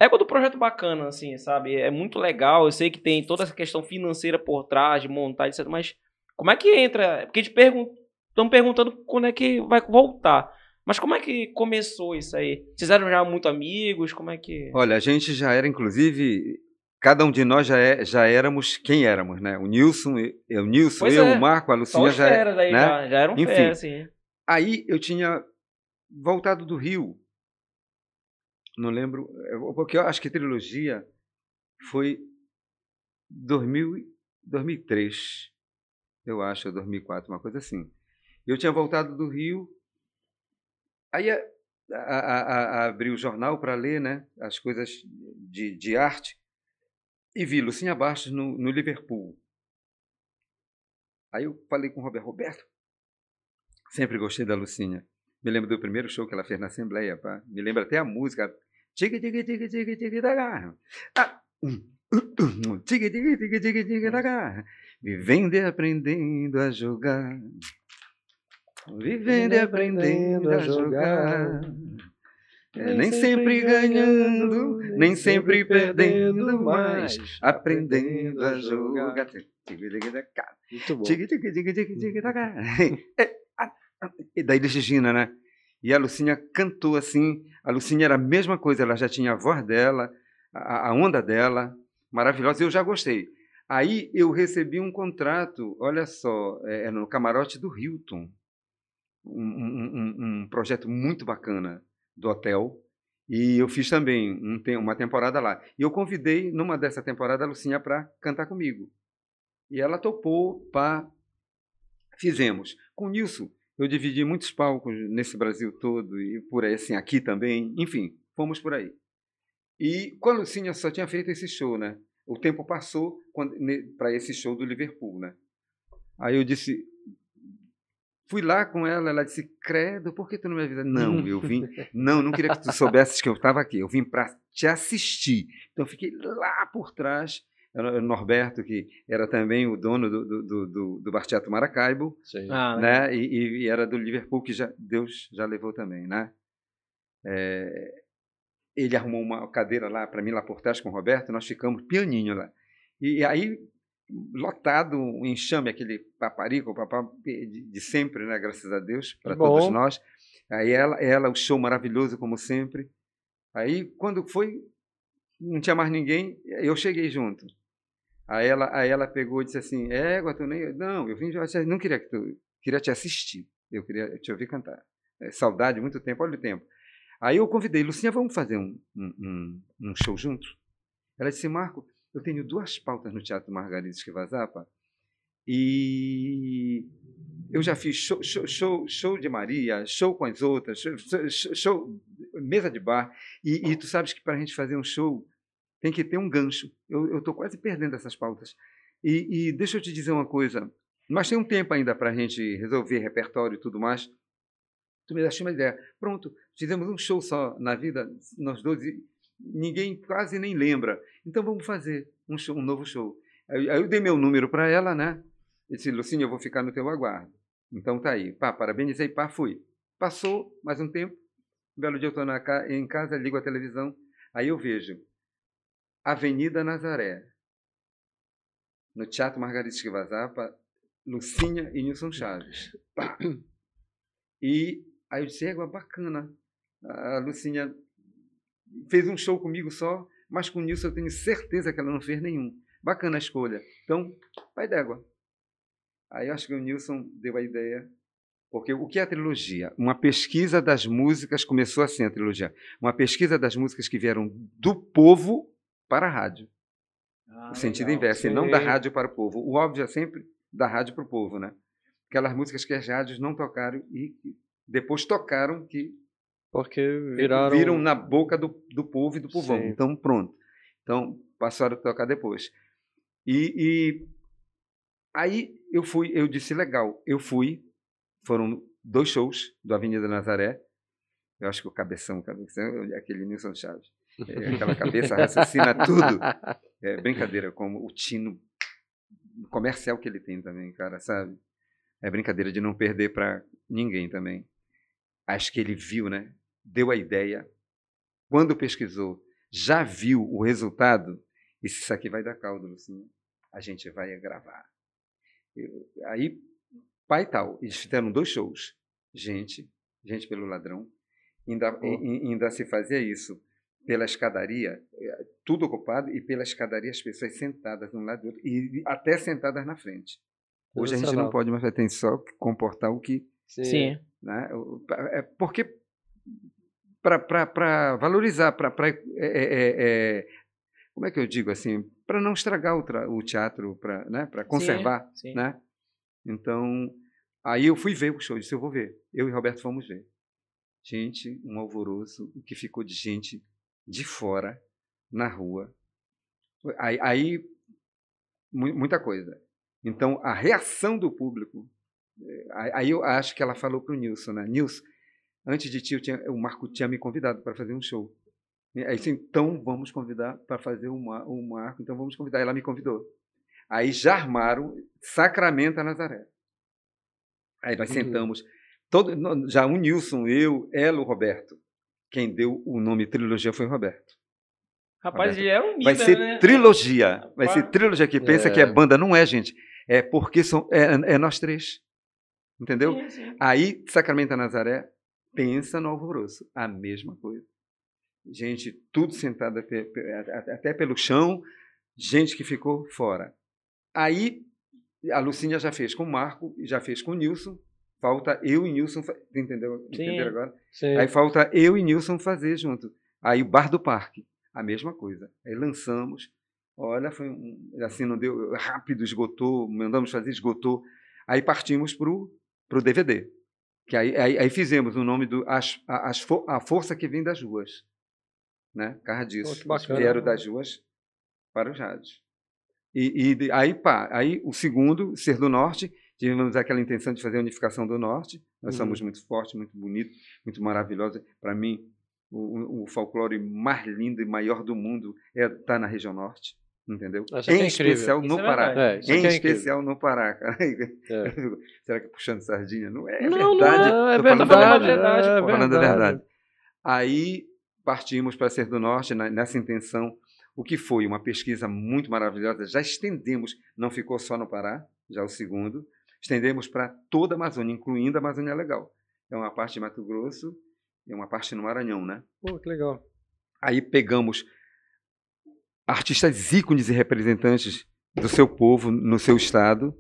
é do projeto bacana, assim, sabe? É muito legal. Eu sei que tem toda essa questão financeira por trás, de montar, etc. Mas como é que entra? Porque te pergun estão perguntando quando é que vai voltar. Mas como é que começou isso aí? Vocês eram já muito amigos? Como é que. Olha, a gente já era, inclusive, cada um de nós já, é, já éramos quem éramos, né? O Nilson, eu, o Nilson, eu, é. o Marco, a Lucinha já. Daí, né? já, já eram Enfim, fera, assim. Aí eu tinha voltado do Rio não lembro, porque eu acho que a trilogia foi 2000, 2003, eu acho, ou 2004, uma coisa assim. Eu tinha voltado do Rio, aí a, a, a, abri o jornal para ler né, as coisas de, de arte e vi Lucinha Bastos no, no Liverpool. Aí eu falei com o Roberto, Roberto, sempre gostei da Lucinha. Me lembro do primeiro show que ela fez na Assembleia, pá. me lembro até a música. Tigre, tigre, tigre, tigre, tigre da. Ah, tigre, tigre, tigre, tigre, tigre da garra. Vivendo e aprendendo a jogar. Vivendo e aprendendo a jogar. É, nem sempre ganhando, nem sempre perdendo, mas aprendendo a jogar. Muito bom. E daí de Gina, né? E a Lucinha cantou assim. A Lucinha era a mesma coisa, ela já tinha a voz dela, a, a onda dela, maravilhosa. Eu já gostei. Aí eu recebi um contrato, olha só, é, é no camarote do Hilton. Um, um, um, projeto muito bacana do hotel. E eu fiz também um, uma temporada lá. E eu convidei, numa dessa temporada, a Lucinha para cantar comigo. E ela topou, pá. Fizemos. Com o Nilson, eu dividi muitos palcos nesse Brasil todo e por aí, assim, aqui também. Enfim, fomos por aí. E com a Lucinha só tinha feito esse show, né? O tempo passou para esse show do Liverpool, né? Aí eu disse, fui lá com ela, ela disse, credo, por que tu não me avisa? Não, eu vim, não, não queria que tu soubesses que eu estava aqui, eu vim para te assistir. Então eu fiquei lá por trás Norberto, que era também o dono do, do, do, do Bar Teatro Maracaibo, ah, né? E, e, era do Liverpool, que já, Deus já levou também, né? É, ele arrumou uma cadeira lá para mim, lá por trás com o Roberto, nós ficamos pianinho lá. E, e aí, lotado, um enxame, aquele paparico, papá de, de sempre, né? Graças a Deus, para todos nós. Aí ela, ela, o show maravilhoso, como sempre. Aí, quando foi, não tinha mais ninguém, eu cheguei junto. Aí ela, aí ela pegou e disse assim: Égua, tu nem. Não, eu vim, não queria que tu. Queria te assistir. Eu queria te ouvir cantar. É, saudade, muito tempo, olha o tempo. Aí eu convidei, Lucinha, vamos fazer um, um, um show junto? Ela disse: Marco, eu tenho duas pautas no Teatro Margarida Esquivazapa e eu já fiz show, show, show, show, de Maria, show com as outras, show, show mesa de bar. E, e tu sabes que para a gente fazer um show tem que ter um gancho. Eu estou quase perdendo essas pautas. E, e, deixa eu te dizer uma coisa. Nós temos um tempo ainda para a gente resolver repertório e tudo mais. Tu me deixou uma ideia. Pronto, fizemos um show só na vida, nós dois, ninguém quase nem lembra. Então vamos fazer um, show, um novo show. Aí eu dei meu número para ela, né? E disse, Lucinha, eu vou ficar no teu aguardo. Então tá aí. Pá, parabenizei, pá, fui. Passou mais um tempo. Um belo dia eu estou em casa, ligo a televisão. Aí eu vejo Avenida Nazaré. no Teatro Margarida Esquivazapa, Lucinha e Nilson Chaves. E aí eu disse, égua, bacana. A Lucinha fez um show comigo só, mas com o Nilson eu tenho certeza que ela não fez nenhum. Bacana a escolha. Então, vai d'égua. Aí eu acho que o Nilson deu a ideia. Porque o que é a trilogia? Uma pesquisa das músicas, começou assim a trilogia. Uma pesquisa das músicas que vieram do povo para a rádio. Ah, o sentido legal, inverso, e não da rádio para o povo. O óbvio é sempre da rádio para o povo, né? Aquelas músicas que as rádios não tocaram e depois tocaram que porque viraram viram na boca do, do povo e do povão. Sim. Então pronto. Então passaram a tocar depois. E, e aí eu fui, eu disse legal, eu fui. Foram dois shows do Avenida Nazaré. Eu acho que o cabeção, cabeção aquele Nilson Chaves. É, aquela cabeça raciocina tudo. É brincadeira, como o tino comercial que ele tem também, cara, sabe? É brincadeira de não perder para ninguém também. Acho que ele viu, né? Deu a ideia. Quando pesquisou, já viu o resultado. E se isso aqui vai dar caldo, Lucinha, a gente vai gravar. Eu, aí, pai tal, eles fizeram dois shows. Gente, gente pelo ladrão. Ainda, oh. ainda se fazia isso pela escadaria, é, tudo ocupado, e pela escadaria as pessoas sentadas de um lado do outro, e até sentadas na frente. Hoje a gente não pode mais, tem só que comportar o que. Sim. Né? É porque para valorizar, para é, é, é, é, como é que eu digo assim, para não estragar o, o teatro, para né? conservar, sim, sim. né? Então, aí eu fui ver o show, disse eu vou ver. Eu e Roberto fomos ver. Gente, um alvoroço, o que ficou de gente de fora na rua. Aí, aí muita coisa. Então, a reação do público. Eh, aí eu acho que ela falou para o Nilson, né? Nilson, antes de ti, tinha, o Marco tinha me convidado para fazer um show. Aí disse, então vamos convidar para fazer uma, um Marco, então vamos convidar. Ela me convidou. Aí já armaram Sacramento a Nazaré. Aí nós uhum. sentamos, todo, já o Nilson, eu, ela, o Roberto. Quem deu o nome trilogia foi o Roberto. Rapaz, ele é um Vai ser né? trilogia. Vai ser trilogia que pensa é. que é banda, não é, gente. É porque são, é, é nós três. Entendeu? Sim, sim. Aí, Sacramento da Nazaré, pensa no alvoroço. A mesma coisa. Gente, tudo sentado até, até pelo chão, gente que ficou fora. Aí, a Lucinha já fez com o Marco, já fez com o Nilson. Falta eu e Nilson, entendeu? Entenderam agora? Sim. Aí falta eu e Nilson fazer junto. Aí o Bar do Parque, a mesma coisa. Aí lançamos, Olha, foi um, assim, não deu rápido, esgotou, mandamos fazer, esgotou. Aí partimos para o DVD. Que aí, aí, aí, fizemos o nome do as, as, A Força que Vem das Ruas. Né? Carra disso. Vieram das ruas para os rádios. E, e, aí, pá, aí o segundo, Ser do Norte, tivemos aquela intenção de fazer a unificação do Norte. Nós uhum. somos muito fortes, muito bonitos, muito maravilhosos. Para mim, o, o, folclore mais lindo e maior do mundo é estar tá na região norte entendeu? Acho em é especial no é Pará. É, em é especial no Pará. É. Será que puxando sardinha? Não é, não, verdade. Não, é verdade. Falando, verdade, é falando a verdade. Aí partimos para Ser do Norte nessa intenção. O que foi uma pesquisa muito maravilhosa. Já estendemos, não ficou só no Pará, já o segundo. Estendemos para toda a Amazônia, incluindo a Amazônia Legal. É uma parte de Mato Grosso e uma parte no Maranhão, né? Pô, que legal. Aí pegamos artistas ícones e representantes do seu povo no seu estado.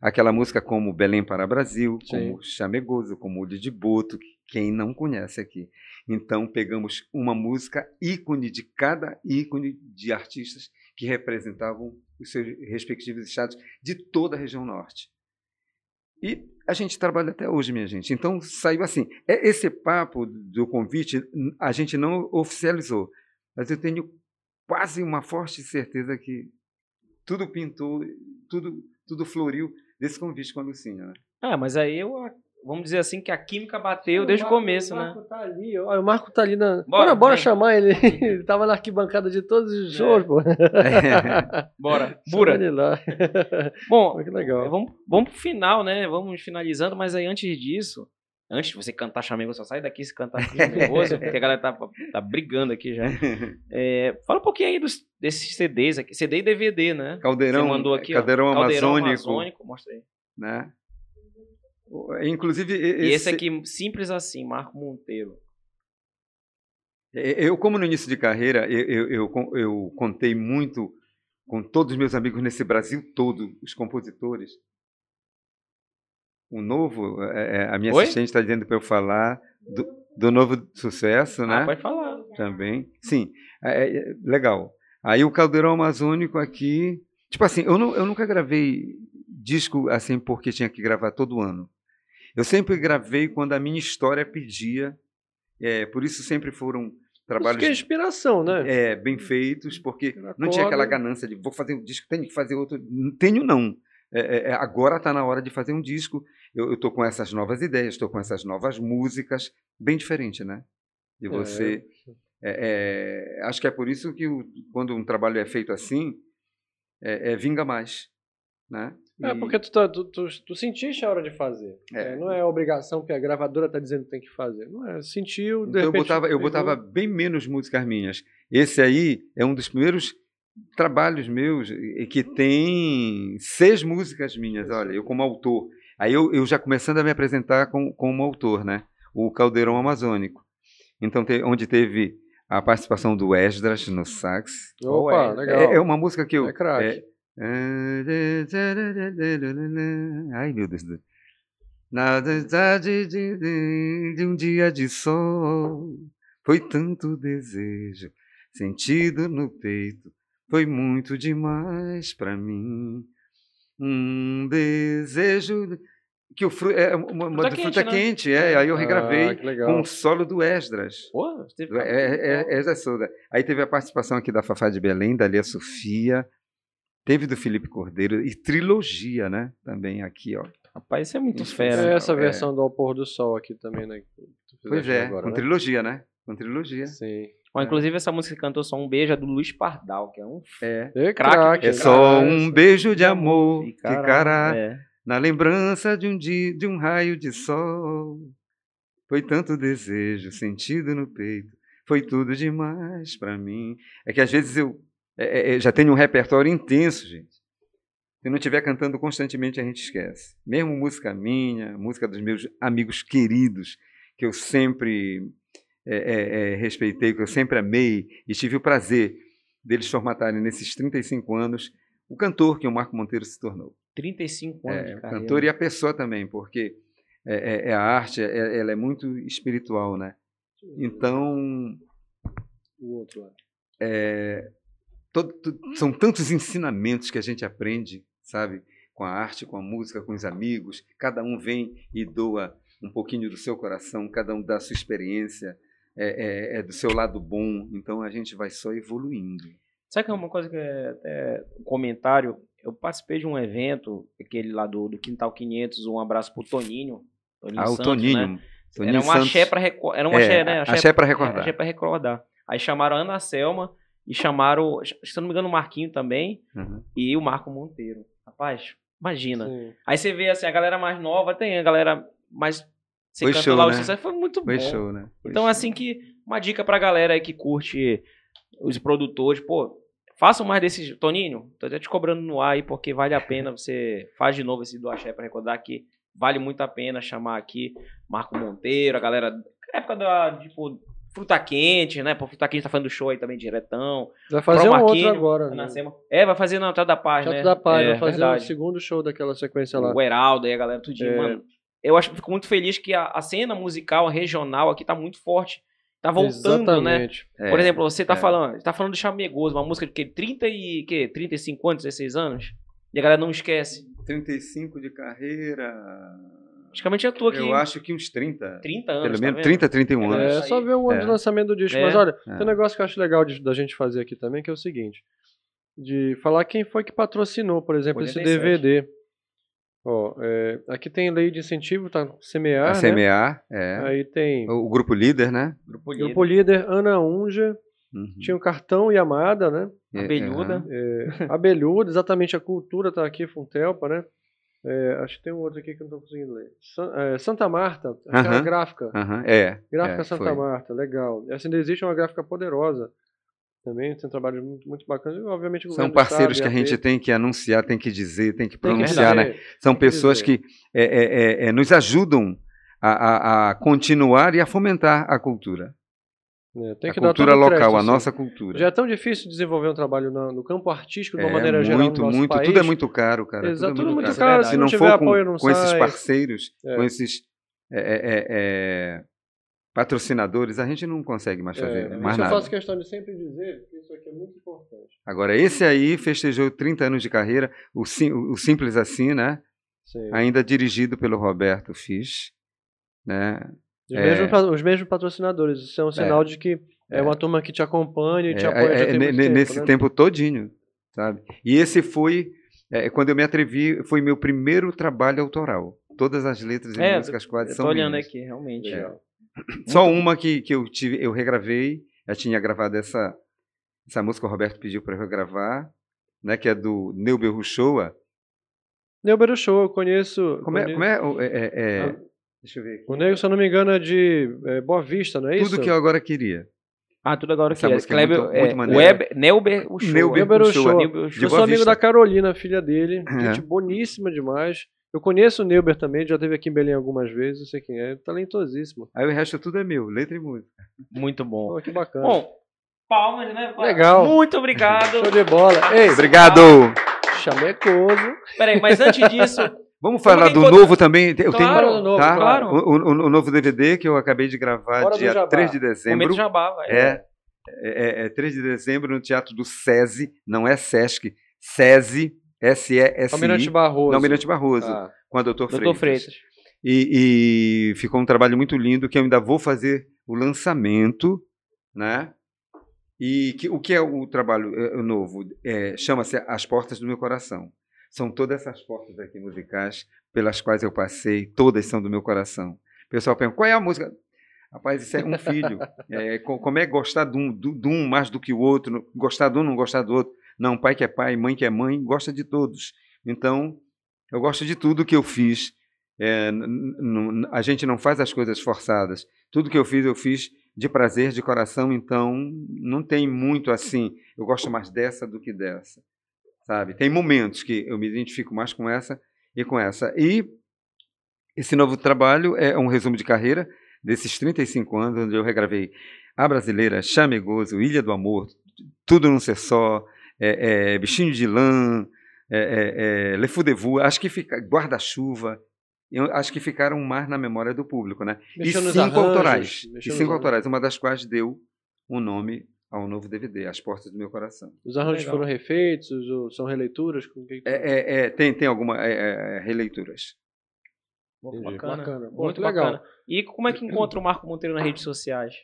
Aquela música como Belém para Brasil, Sim. como Chamegoso, como Olho de Boto, quem não conhece aqui. Então pegamos uma música ícone de cada ícone de artistas que representavam os seus respectivos estados de toda a região norte. E a gente trabalha até hoje, minha gente. Então saiu assim. É, esse papo do convite a gente não oficializou, mas eu tenho quase uma forte certeza que tudo pintou, tudo, tudo floriu desse convite com a Lucinha. Né? Ah, mas aí eu, vamos dizer assim, que a química bateu desde o começo, o Marco né? Tá ali, olha, o Marco tá ali na. Bora, bora, bora chamar ele. ele tava na arquibancada de todos os shows, é. pô. É. Bora, Bura. Ele lá. Bom, que legal. Vamos, vamos pro final, né? Vamos finalizando, mas aí antes disso, Antes de você cantar Chamego, só sai daqui se cantar aqui, nervoso, porque a galera tá, tá brigando aqui já. É, fala um pouquinho aí dos, desses CDs aqui. CD e DVD, né? Caldeirão, Você mandou aqui, ó. Caldeirão, Caldeirão Amazônico, Amazônico, mostra aí. né? O- Inclusive, E esse, esse aqui, simples assim, Marco Monteiro. Eu, como no início de carreira, eu, eu, eu contei muito com todos os meus amigos nesse Brasil todo, os compositores. O novo, é, é, a minha Oi? assistente está dizendo para eu falar do, do novo sucesso, né? Ah, pode falar. Também. Sim, é, é, legal. Aí o Caldeirão Amazônico aqui. Tipo assim, eu, não, eu nunca gravei disco assim porque tinha que gravar todo ano. Eu sempre gravei quando a minha história pedia. É, por isso sempre foram Isso trabalhos que é inspiração, né? é, bem feitos, porque Aquela não tinha aquela ganância de vou fazer um disco, tenho que fazer outro. Não tenho, não. É, é, é, agora está na hora de fazer um disco. Eu estou com essas novas ideias, estou com essas novas músicas, bem diferente, né? De você. é, é, acho que é por isso que o- quando um trabalho é feito assim, é, é, vinga mais. Né? É, E- porque tu, tá, tu, tu, tu sentiste a hora de fazer. É. É, não é obrigação que a gravadora tá dizendo que tem que fazer. Não é, sentiu, de Então eu repente botava, eu botava bem menos músicas minhas. Esse aí é um dos primeiros trabalhos meus que tem seis músicas minhas, olha, eu como autor. Aí eu, eu já começando a me apresentar com, como autor, né? O Caldeirão Amazônico. Então, te- onde teve a participação do Esdras no sax. Opa, Ué, legal. É, é uma música que eu. É craque. é- Ai, meu Deus. Na verdade de, um dia de sol, foi tanto desejo, sentido no peito, foi muito demais pra mim. Um desejo que o fru, é uma, uma Fruta quente, fruta né? quente, é. Aí eu regravei Ah, com o solo do Esdras. Pô, você teve É, é, é, Esdras Souza. Aí teve a participação aqui da Fafá de Belém, da Lia Sofia, teve do Felipe Cordeiro e trilogia, né? Também aqui, ó. Rapaz, isso é muito Isso, fera. É essa é. versão do Ao Pôr do Sol aqui também, né? Pois é, agora, com né? trilogia, né? Com trilogia. Sim. Ó, inclusive, essa música que cantou só um beijo é do Luiz Pardal, que é um É. É, Craque É só um beijo de amor que Caralho, cara é. na lembrança de um dia, de um raio de sol. Foi tanto desejo, sentido no peito, foi tudo demais pra mim. É que às vezes eu é, é, já tenho um repertório intenso, gente. Se não estiver cantando constantemente, a gente esquece. Mesmo música minha, música dos meus amigos queridos, que eu sempre é, é, é, respeitei, que eu sempre amei, e tive o prazer deles formatarem nesses 35 anos o cantor que o Marco Monteiro se tornou. 35 anos É, de carreira. cantor e a pessoa também, porque é, é- é a arte, é- ela é muito espiritual, né? Então, O outro lá. Todo- são tantos ensinamentos que a gente aprende, sabe? Com a arte, com a música, com os amigos. Cada um vem e doa um pouquinho do seu coração, cada um dá a sua experiência, é, é- é do seu lado bom. Então a gente vai só evoluindo. Sabe que é uma coisa que é até um comentário? Eu participei de um evento, aquele lá do, do Quintal 500, um abraço pro Toninho. Toninho Ah, o Santos, Toninho. né? Toninho Era um axé pra recordar. Era um É, axé, né? axé pra recordar. É, axé pra recordar. Aí chamaram a Ana Selma e chamaram, se eu não me engano, o Marquinho também Uhum. e o Marco Monteiro. Rapaz, imagina. Sim. Aí você vê assim, a galera mais nova tem a galera mais. Você Foi canta show, lá o né? sucesso, foi muito Foi bom. show, né? Foi Então, show. assim que uma dica pra galera aí que curte os produtores, pô, façam mais desses. Toninho, tô até te cobrando no ar aí, porque vale a pena você. Faz de novo esse do Axé pra recordar que vale muito a pena chamar aqui Marco Monteiro, a galera. Época da, tipo, Fruta Quente, né? Pô, Fruta Quente tá fazendo show aí também diretão. Vai fazer Pro um outro Marquinho, agora. Ana Né? Sema. É, vai fazer na Teatro da Paz, Teatro né? da Paz, é, vai fazer verdade. o segundo show daquela sequência lá. O Heraldo aí, a galera, tudinho. É. Mano, eu acho, fico muito feliz que a, a cena musical, a regional aqui tá muito forte. Tá voltando, né? Exatamente. É, Por exemplo, você tá é. falando, tá falando do Chamegoso, uma música de que 30 e que 35 anos, 16 anos, e a galera não esquece. 35 de carreira. Praticamente é tua aqui. Eu acho que uns 30. 30 anos, Pelo tá menos vendo? 30, 31 É, anos. É só ver o ano É. de lançamento do disco. É. Mas olha, É. tem um negócio que eu acho legal de- da gente fazer aqui também, que é o seguinte. De falar quem foi que patrocinou, por exemplo, esse 87. DVD. Ó, é, aqui tem lei de incentivo, tá? Semear, A né? CMA, é. Aí tem O grupo líder, né? Grupo Líder, Grupo Líder, Ana Unja, Uhum. tinha o Cartão e Amada, né? É, Abelhuda. é, Abelhuda, exatamente a cultura tá aqui, Funtelpa, né? É, acho que tem um outro aqui que eu não estou conseguindo ler. San, é, Santa Marta, aquela Aham. gráfica. Aham, É. Gráfica é, Santa foi. Marta, legal. Essa ainda existe uma gráfica poderosa. Também tem trabalhos muito, muito bacanas. E, obviamente, São parceiros que Estado, a gente tem que anunciar, tem que dizer, tem que tem que pronunciar, né? São que pessoas dizer. que é, é, é, nos ajudam a, a- a continuar e a fomentar a cultura. É, tem a que dar cultura o local, crédito, a assim. nossa cultura. Já é tão difícil desenvolver um trabalho na- no campo artístico de uma É maneira geral muito, no nosso muito, país. tudo é muito caro, cara. Exato, tudo é muito, muito caro. caro, Se se não não for com, apoio, não com esses parceiros, É. com esses é, é, é, é, patrocinadores, a gente não consegue mais fazer É, mais eu nada. faço questão de sempre dizer que isso aqui é muito importante. Agora, esse aí festejou 30 anos de carreira, o, sim- o Simples Assim, né? Sim. Ainda dirigido pelo Roberto Fisch, né? Os, É. mesmos, os mesmos patrocinadores. Isso é um sinal de que é, É. uma turma que te acompanha e te É, apoia é, tem ne- muito ne- tempo, nesse né? tempo todinho, sabe? E esse foi, é, quando eu me atrevi, foi meu primeiro trabalho autoral. Todas as letras e É, músicas quase Eu são tô olhando minhas. aqui, realmente. Só uma que, que eu tive, eu regravei, eu tinha gravado essa, essa música, o Roberto pediu para eu regravar, né, que é do Neuber Ruchoa. Neuber Show, eu conheço. Como é, como é, é, é- é-. Deixa eu ver aqui. O Nego, se eu não me engano, é de é, Boa Vista, não é isso? Tudo que eu agora queria. Ah, tudo agora Essa aqui. É é Kleber, muito- é, muito. Web, Neuber, o show. Neuber Neuber Uchoa. Eu sou amigo da Carolina, filha dele. É. Gente boníssima demais. Eu conheço o Neuber também, já esteve aqui em Belém algumas vezes, eu sei quem é. Talentosíssimo. Aí o resto tudo é meu, letra e música. Muito bom. Pô, que bacana. Bom, palmas, né? pai? Legal. Muito obrigado. Show de bola. Ei, Obrigado! chamecoso. Peraí, mas antes disso, Vamos falar que do encontrar- novo também. Eu Claro, tenho, novo, tá? claro. O, o- o novo DVD que eu acabei de gravar Hora do dia Jabá. 3 de momento dezembro. jabá, vai. É, é, é 3 de dezembro no Teatro do SESI, não é SESC, SESI, S-E-S-I, Almirante Barroso. Almirante Barroso, Ah, com a Doutor Doutor Freitas. Freitas. E, e ficou um trabalho muito lindo que eu ainda vou fazer o lançamento, né? E que, o que é o trabalho eh, novo? É, Chama-se As Portas do Meu Coração. São todas essas portas aqui musicais pelas quais eu passei, todas são do meu coração. O pessoal pergunta, qual é a música? Rapaz, isso é um filho. É, co- como é gostar de um, de um mais do que o outro? Gostar de um, não gostar do outro? Não, pai que é pai, mãe que é mãe, gosta de todos. Então, eu gosto de tudo que eu fiz. É, a gente não faz as coisas forçadas. Tudo que eu fiz, eu fiz de prazer, de coração. Então, não tem muito assim. Eu gosto mais dessa do que dessa, sabe? Tem momentos que eu me identifico mais com essa e com essa. E esse novo trabalho é um resumo de carreira desses 35 anos, onde eu regravei A Brasileira, Chamegoso, Ilha do Amor, Tudo Num Ser Só, é, é, Bichinho de Lã, é, é, é, Le Fou de Vous, acho que fica Guarda-Chuva, acho que ficaram mais na memória do público, né? mexeu e cinco arranjos, autorais, e cinco autorais, uma das quais deu o nome ao novo DVD, As Portas do Meu Coração. Os arranjos Legal. foram refeitos, ou são releituras? Com que... É, é, é, tem tem algumas releituras. Pô, Entendi. Bacana. Bacana. Pô, Muito legal. bacana. E como é que encontra o Marco Monteiro nas redes sociais?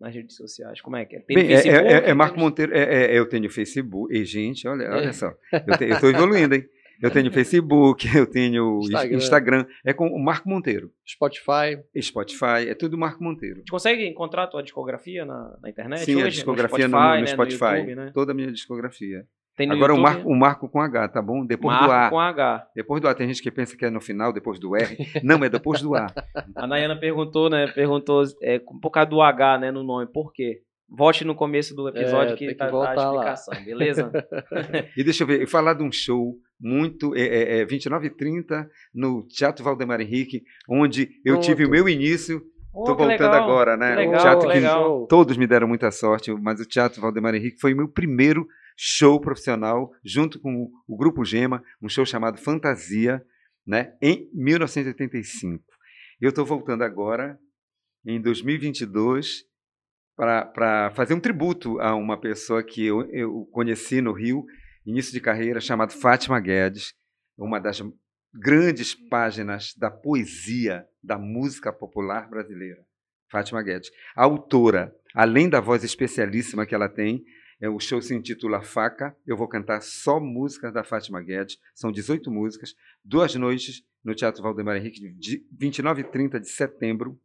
Nas redes sociais, como é que é? Tem Bem, é, Facebook, é- é Marco Monteiro, é, é- eu tenho Facebook, e gente, olha, olha É. só, eu estou evoluindo, hein? Eu tenho Facebook, eu tenho Instagram. Instagram. é com o Marco Monteiro, Spotify. Spotify, é tudo Marco Monteiro. A gente consegue encontrar a tua discografia na, na internet? Sim, hoje? a discografia no no, Spotify, no né? Spotify, YouTube, né? toda a minha discografia. Tem no Agora o Marco, o Marco com H, tá bom? Depois Marco do A. com H. Depois do A, tem gente que pensa que é no final, depois do R. Não, é depois do A. A Nayana perguntou, né? Perguntou é, por causa do H, né, no nome. Por quê? Volte no começo do episódio É, que tem que tá, tá a voltar lá. explicação, beleza? E deixa eu ver, eu falar de um show muito. É, é, é 29 e 30 no Teatro Valdemar Henrique, onde eu Pronto. tive o meu início. Estou que voltando legal, agora, né? que o legal, teatro que legal. todos me deram muita sorte, mas o Teatro Valdemar Henrique foi o meu primeiro show profissional, junto com o Grupo Gema, um show chamado Fantasia, né? em 1985. Eu estou voltando agora, em 2022, para fazer um tributo a uma pessoa que eu, eu conheci no Rio, início de carreira, chamada Fátima Guedes, uma das grandes páginas da poesia da música popular brasileira. Fátima Guedes. A autora, além da voz especialíssima que ela tem, é, o show se intitula Faca. Eu vou cantar só músicas da Fátima Guedes. São 18 músicas, duas noites no Teatro Valdemar Henrique, de 29 e 30 de setembro.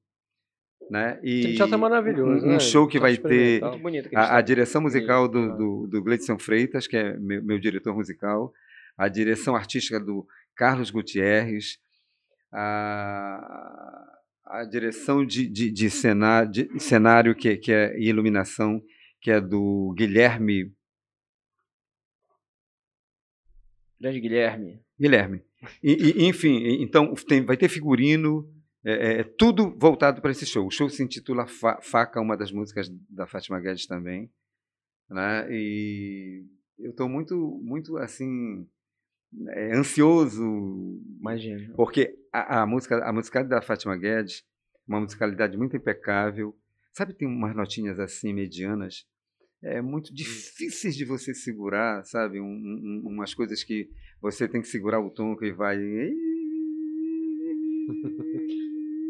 Né? E teatro é maravilhoso, um, né? show que vai Teatro ter a, a direção musical do, Ah. do, do Gleidson Freitas, que é meu, meu diretor musical, a direção artística do Carlos Gutierrez, a, a direção de, de, de, cenário, de cenário que, que é iluminação, que é do Guilherme. Grande Guilherme. Guilherme. E, e, enfim, então tem, vai ter figurino, é, é, tudo voltado para esse show. O show se intitula Fa Faca, uma das músicas da Fátima Guedes também. Né? E eu estou muito, muito assim, é, ansioso. Imagina. Porque a, a, música, a musicalidade da Fátima Guedes, uma musicalidade muito impecável. Sabe, tem umas notinhas assim, medianas, é muito difíceis de você segurar, sabe? Um, um, umas coisas que você tem que segurar o tom que vai.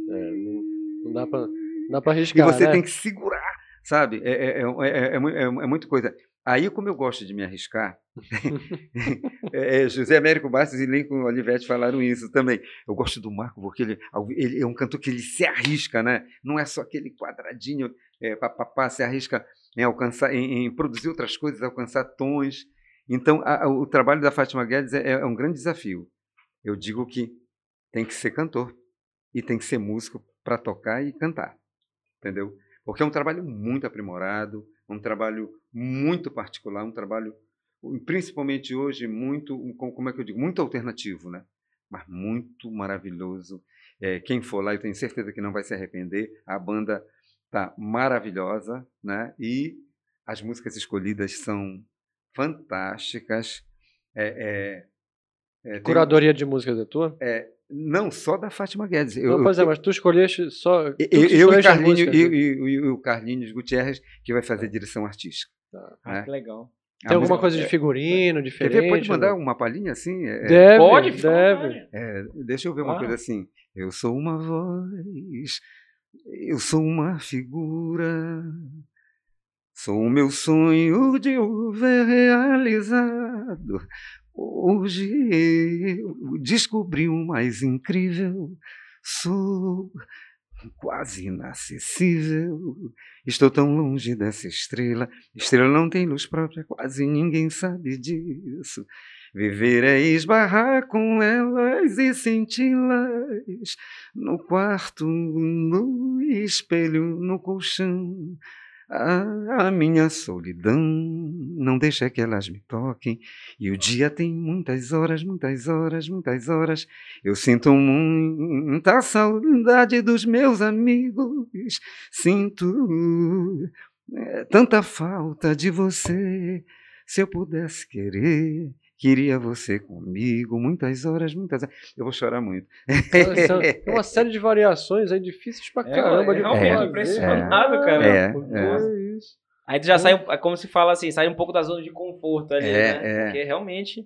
É, não, não dá para dá para arriscar. E você né? tem que segurar, sabe? É, é, é, é, muito coisa. Aí, como eu gosto de me arriscar, José Américo Bastos e Lincoln Olivetti falaram isso também. Eu gosto do Marco porque ele, ele, é um cantor que ele se arrisca, né? Não é só aquele quadradinho, é, papapá, se arrisca em alcançar, em, em, produzir outras coisas, alcançar tons. Então, a, a, o trabalho da Fátima Guedes é, é um grande desafio. Eu digo que tem que ser cantor e tem que ser músico para tocar e cantar, entendeu? Porque é um trabalho muito aprimorado, um trabalho muito particular, um trabalho principalmente hoje muito, como é que eu digo, muito alternativo, né? Mas muito maravilhoso. É, quem for lá, eu tenho certeza que não vai se arrepender. A banda tá maravilhosa, né? E as músicas escolhidas são fantásticas. É, é, é Curadoria de músicas é tua? É, não, só da Fátima Guedes. Eu, não, pois é, mas tu escolheste só. Tu eu, eu e, Carlinhos, e, e, e, o Carlinhos Gutierrez, que vai fazer direção artística. Tá. Ah, que legal. Tem alguma coisa de figurino diferente? TV pode mandar uma palhinha assim? É, deve, pode, deve. É, deixa eu ver uma ah. coisa assim. Eu sou uma voz, eu sou uma figura, sou o meu sonho de o ver realizado. Hoje eu descobri o mais incrível. Sou quase inacessível. Estou tão longe dessa estrela. Estrela não tem luz própria, quase ninguém sabe disso. Viver é esbarrar com elas e senti-las no quarto, no espelho, no colchão. A, minha solidão não deixa que elas me toquem. E o dia tem muitas horas, muitas horas, muitas horas. Eu sinto muita saudade dos meus amigos. Sinto é, tanta falta de você. Se eu pudesse querer, Queria você comigo, muitas horas, muitas horas. Eu vou chorar muito. É uma série de variações aí difíceis pra é, caramba é, de realmente impressionado, é, cara. É, é. Aí tu já sai, é como se fala assim, sai um pouco da zona de conforto ali, é, né? É. Porque realmente.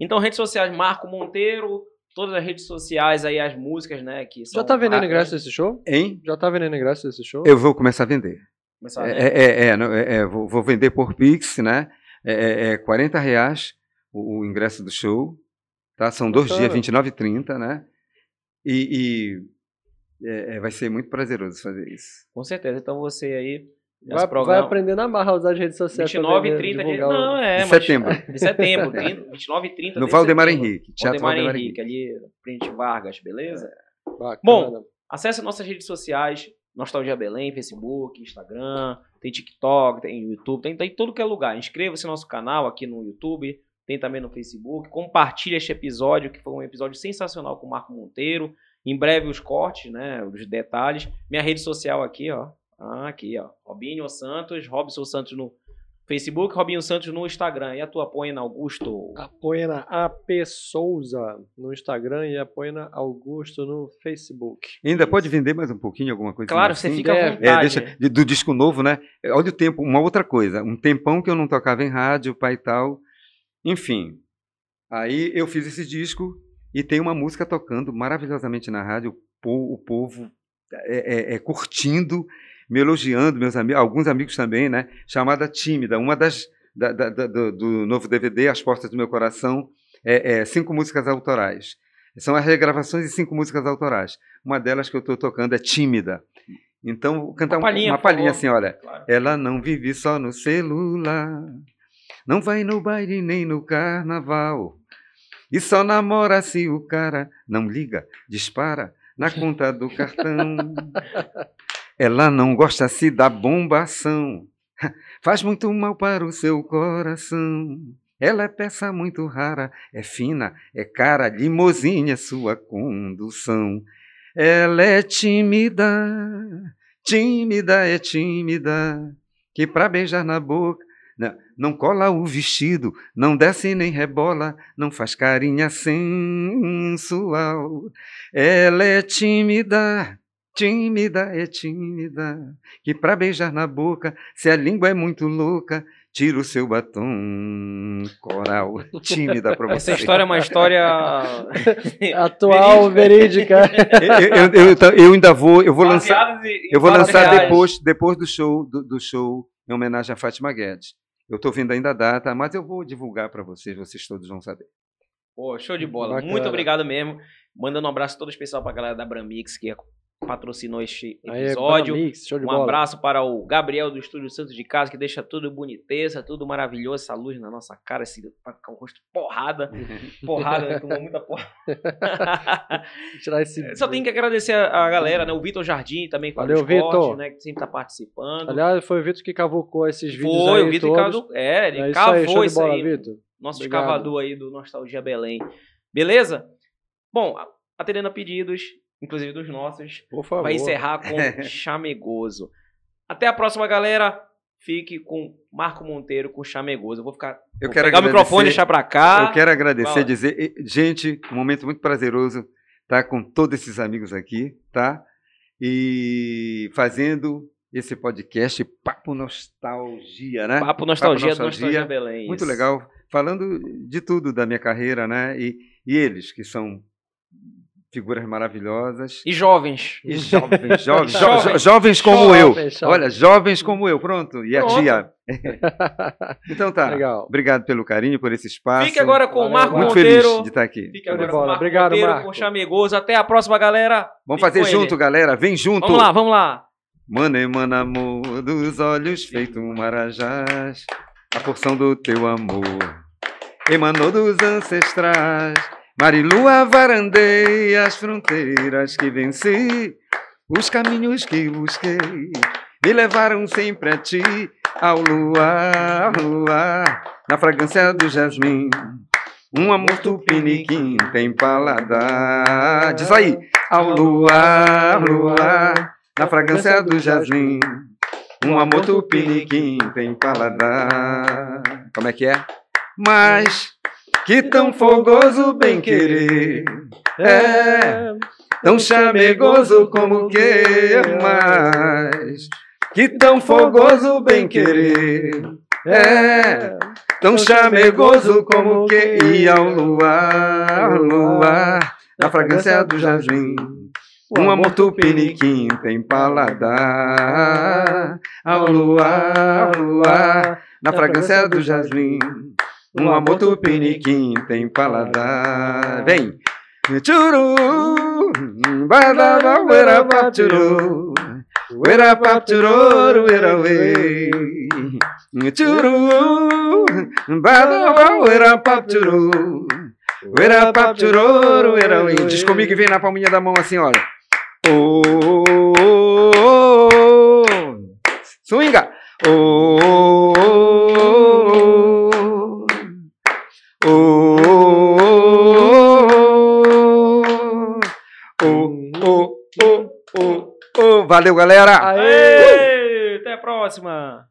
Então, redes sociais, Marco Monteiro, todas as redes sociais aí, as músicas, né? Que Já tá vendendo ingresso desse show? Hein? Já tá vendendo ingresso desse show? Eu vou começar a vender. Começar a vender? É, é, é, vou, vou, vender por Pix, né? É, é 40 reais o, o ingresso do show. Tá? São dois dias, 29 e 30, né? E, e é, é, vai ser muito prazeroso fazer isso. Com certeza. Então você aí. Vai, vai aprender na marra a usar as redes sociais. 29 e 30 de... Não, é. De setembro. De setembro. 30, 29 e 30 No Valdemar Henrique. Teatro Valdemar, Valdemar Henrique, Henrique, ali, Print Vargas, beleza? É. Bom, acesse nossas redes sociais. Nostalgia Belém, Facebook, Instagram, tem TikTok, tem YouTube, tem, tem tudo que é lugar. Inscreva-se no nosso canal aqui no YouTube, tem também no Facebook. Compartilhe este episódio, que foi um episódio sensacional com o Marco Monteiro. Em breve os cortes, né? Os detalhes. Minha rede social aqui, ó. Ah, aqui, ó. Robinho Santos, Robson Santos no Facebook, Robinho Santos no Instagram. E a tua Apoena Augusto? Apoena AP Souza no Instagram e Apoena Augusto no Facebook. E ainda pode vender mais um pouquinho, alguma coisa Claro, assim? você fica à vontade. É, deixa, do disco novo, né? Olha o tempo, uma outra coisa. Um tempão que eu não tocava em rádio, pai e tal. Enfim, aí eu fiz esse disco e tem uma música tocando maravilhosamente na rádio, o povo é, é, é curtindo, me elogiando, meus amigos, alguns amigos também, né? Chamada Tímida, uma das da, da, da, do, do, novo DVD, As Portas do Meu Coração, é, é, cinco músicas autorais. São as regravações de cinco músicas autorais. Uma delas que eu estou tocando é Tímida. Então, vou cantar uma palhinha, uma palhinha assim, olha. Claro. Ela não vive só no celular, não vai no baile nem no carnaval. E só namora se o cara não liga, dispara na conta do cartão. Ela não gosta se da bombação, faz muito mal para o seu coração. Ela é peça muito rara, é fina, é cara, limousine é sua condução. Ela é tímida, tímida é tímida, que pra beijar na boca não, não cola o vestido, não desce nem rebola, não faz carinha sensual. Ela é tímida, tímida é tímida, que pra beijar na boca, se a língua é muito louca, tira o seu batom coral. Tímida pra você. Essa história é uma história atual, verídica. eu, eu, eu, eu, ainda vou, eu vou lançar, eu vou lançar depois, depois do show, do, do show em homenagem a Fátima Guedes. Eu estou vendo ainda a data, mas eu vou divulgar para vocês, vocês todos vão saber. Pô, show de bola. Bacana. Muito obrigado mesmo. Mandando um abraço todo especial para a galera da Bramix, que patrocinou este episódio. Mix, um bola. abraço para o Gabriel do Estúdio Santos de Casa, que deixa tudo boniteza, tudo maravilhoso, essa luz na nossa cara, esse com o rosto porrada. porrada, né? Tomou muita porrada. Tirar esse... Só tem que agradecer a, galera, né? O Vitor Jardim também com Valeu, Vitor. né? Que sempre tá participando. Aliás, foi o Vitor que cavucou esses vídeos Foi, o Vitor cavou. É, ele é cavou isso aí. Isso aí Vitor. Nosso Obrigado. escavador aí do Nostalgia Belém. Beleza? Bom, atendendo a pedidos, inclusive dos nossos. Por favor. Vai encerrar com Chamegoso. Até a próxima, galera. Fique com Marco Monteiro com Chamegoso. Eu vou ficar. Eu vou quero pegar o microfone e deixar pra cá. Eu quero agradecer, dizer, gente, um momento muito prazeroso estar tá, com todos esses amigos aqui, tá? E fazendo esse podcast Papo Nostalgia, né? Papo Nostalgia, Papo Nostalgia, Nostalgia Belém. Muito legal. Falando de tudo da minha carreira, né? E, e eles, que são figuras maravilhosas. E jovens. E jovens, jovens, jovens, jovens como eu. Olha, jovens como eu, pronto. E pronto. a tia. então tá. Legal. Obrigado pelo carinho, por esse espaço. Fique agora com o Marco Muito Monteiro. feliz de estar aqui. Fique agora com o Marco Obrigado, Monteiro, Marco. com Chamegoso. Até a próxima, galera. Vamos Fique fazer junto, ele. galera. Vem junto. Vamos lá, vamos lá. Mano, emana amor dos olhos feito um marajás. A porção do teu amor emanou dos ancestrais Marilua varandeia as fronteiras que venci, os caminhos que busquei me levaram sempre a ti, ao luar, luar, na fragrância do jasmim. Um amor tupiniquim tem paladar. Diz aí, ao luar, luar, na fragrância do jasmim. Um amor tupiniquim tem paladar. Como é que é? Mas que tão fogoso bem querer é tão chamegoso como que mais. Que tão fogoso bem querer é tão chamegoso como que ia ao luar, luar, na fragrância do jardim. Um amor tupiniquim tem paladar, ao luar, luar, na fragrância do jasmim. Um amor tupiniquim tem paladar. Vem! Churu, badaba, uera pap churu, uera pap churu, uera we. Churu, badaba, uera pap churu, uera pap churu, uera we. Diz comigo e vem na palminha da mão assim, olha. Oh, oh, oh, oh. Swinga! Oh, oh, oh. Valeu, galera! Aê! Até a próxima!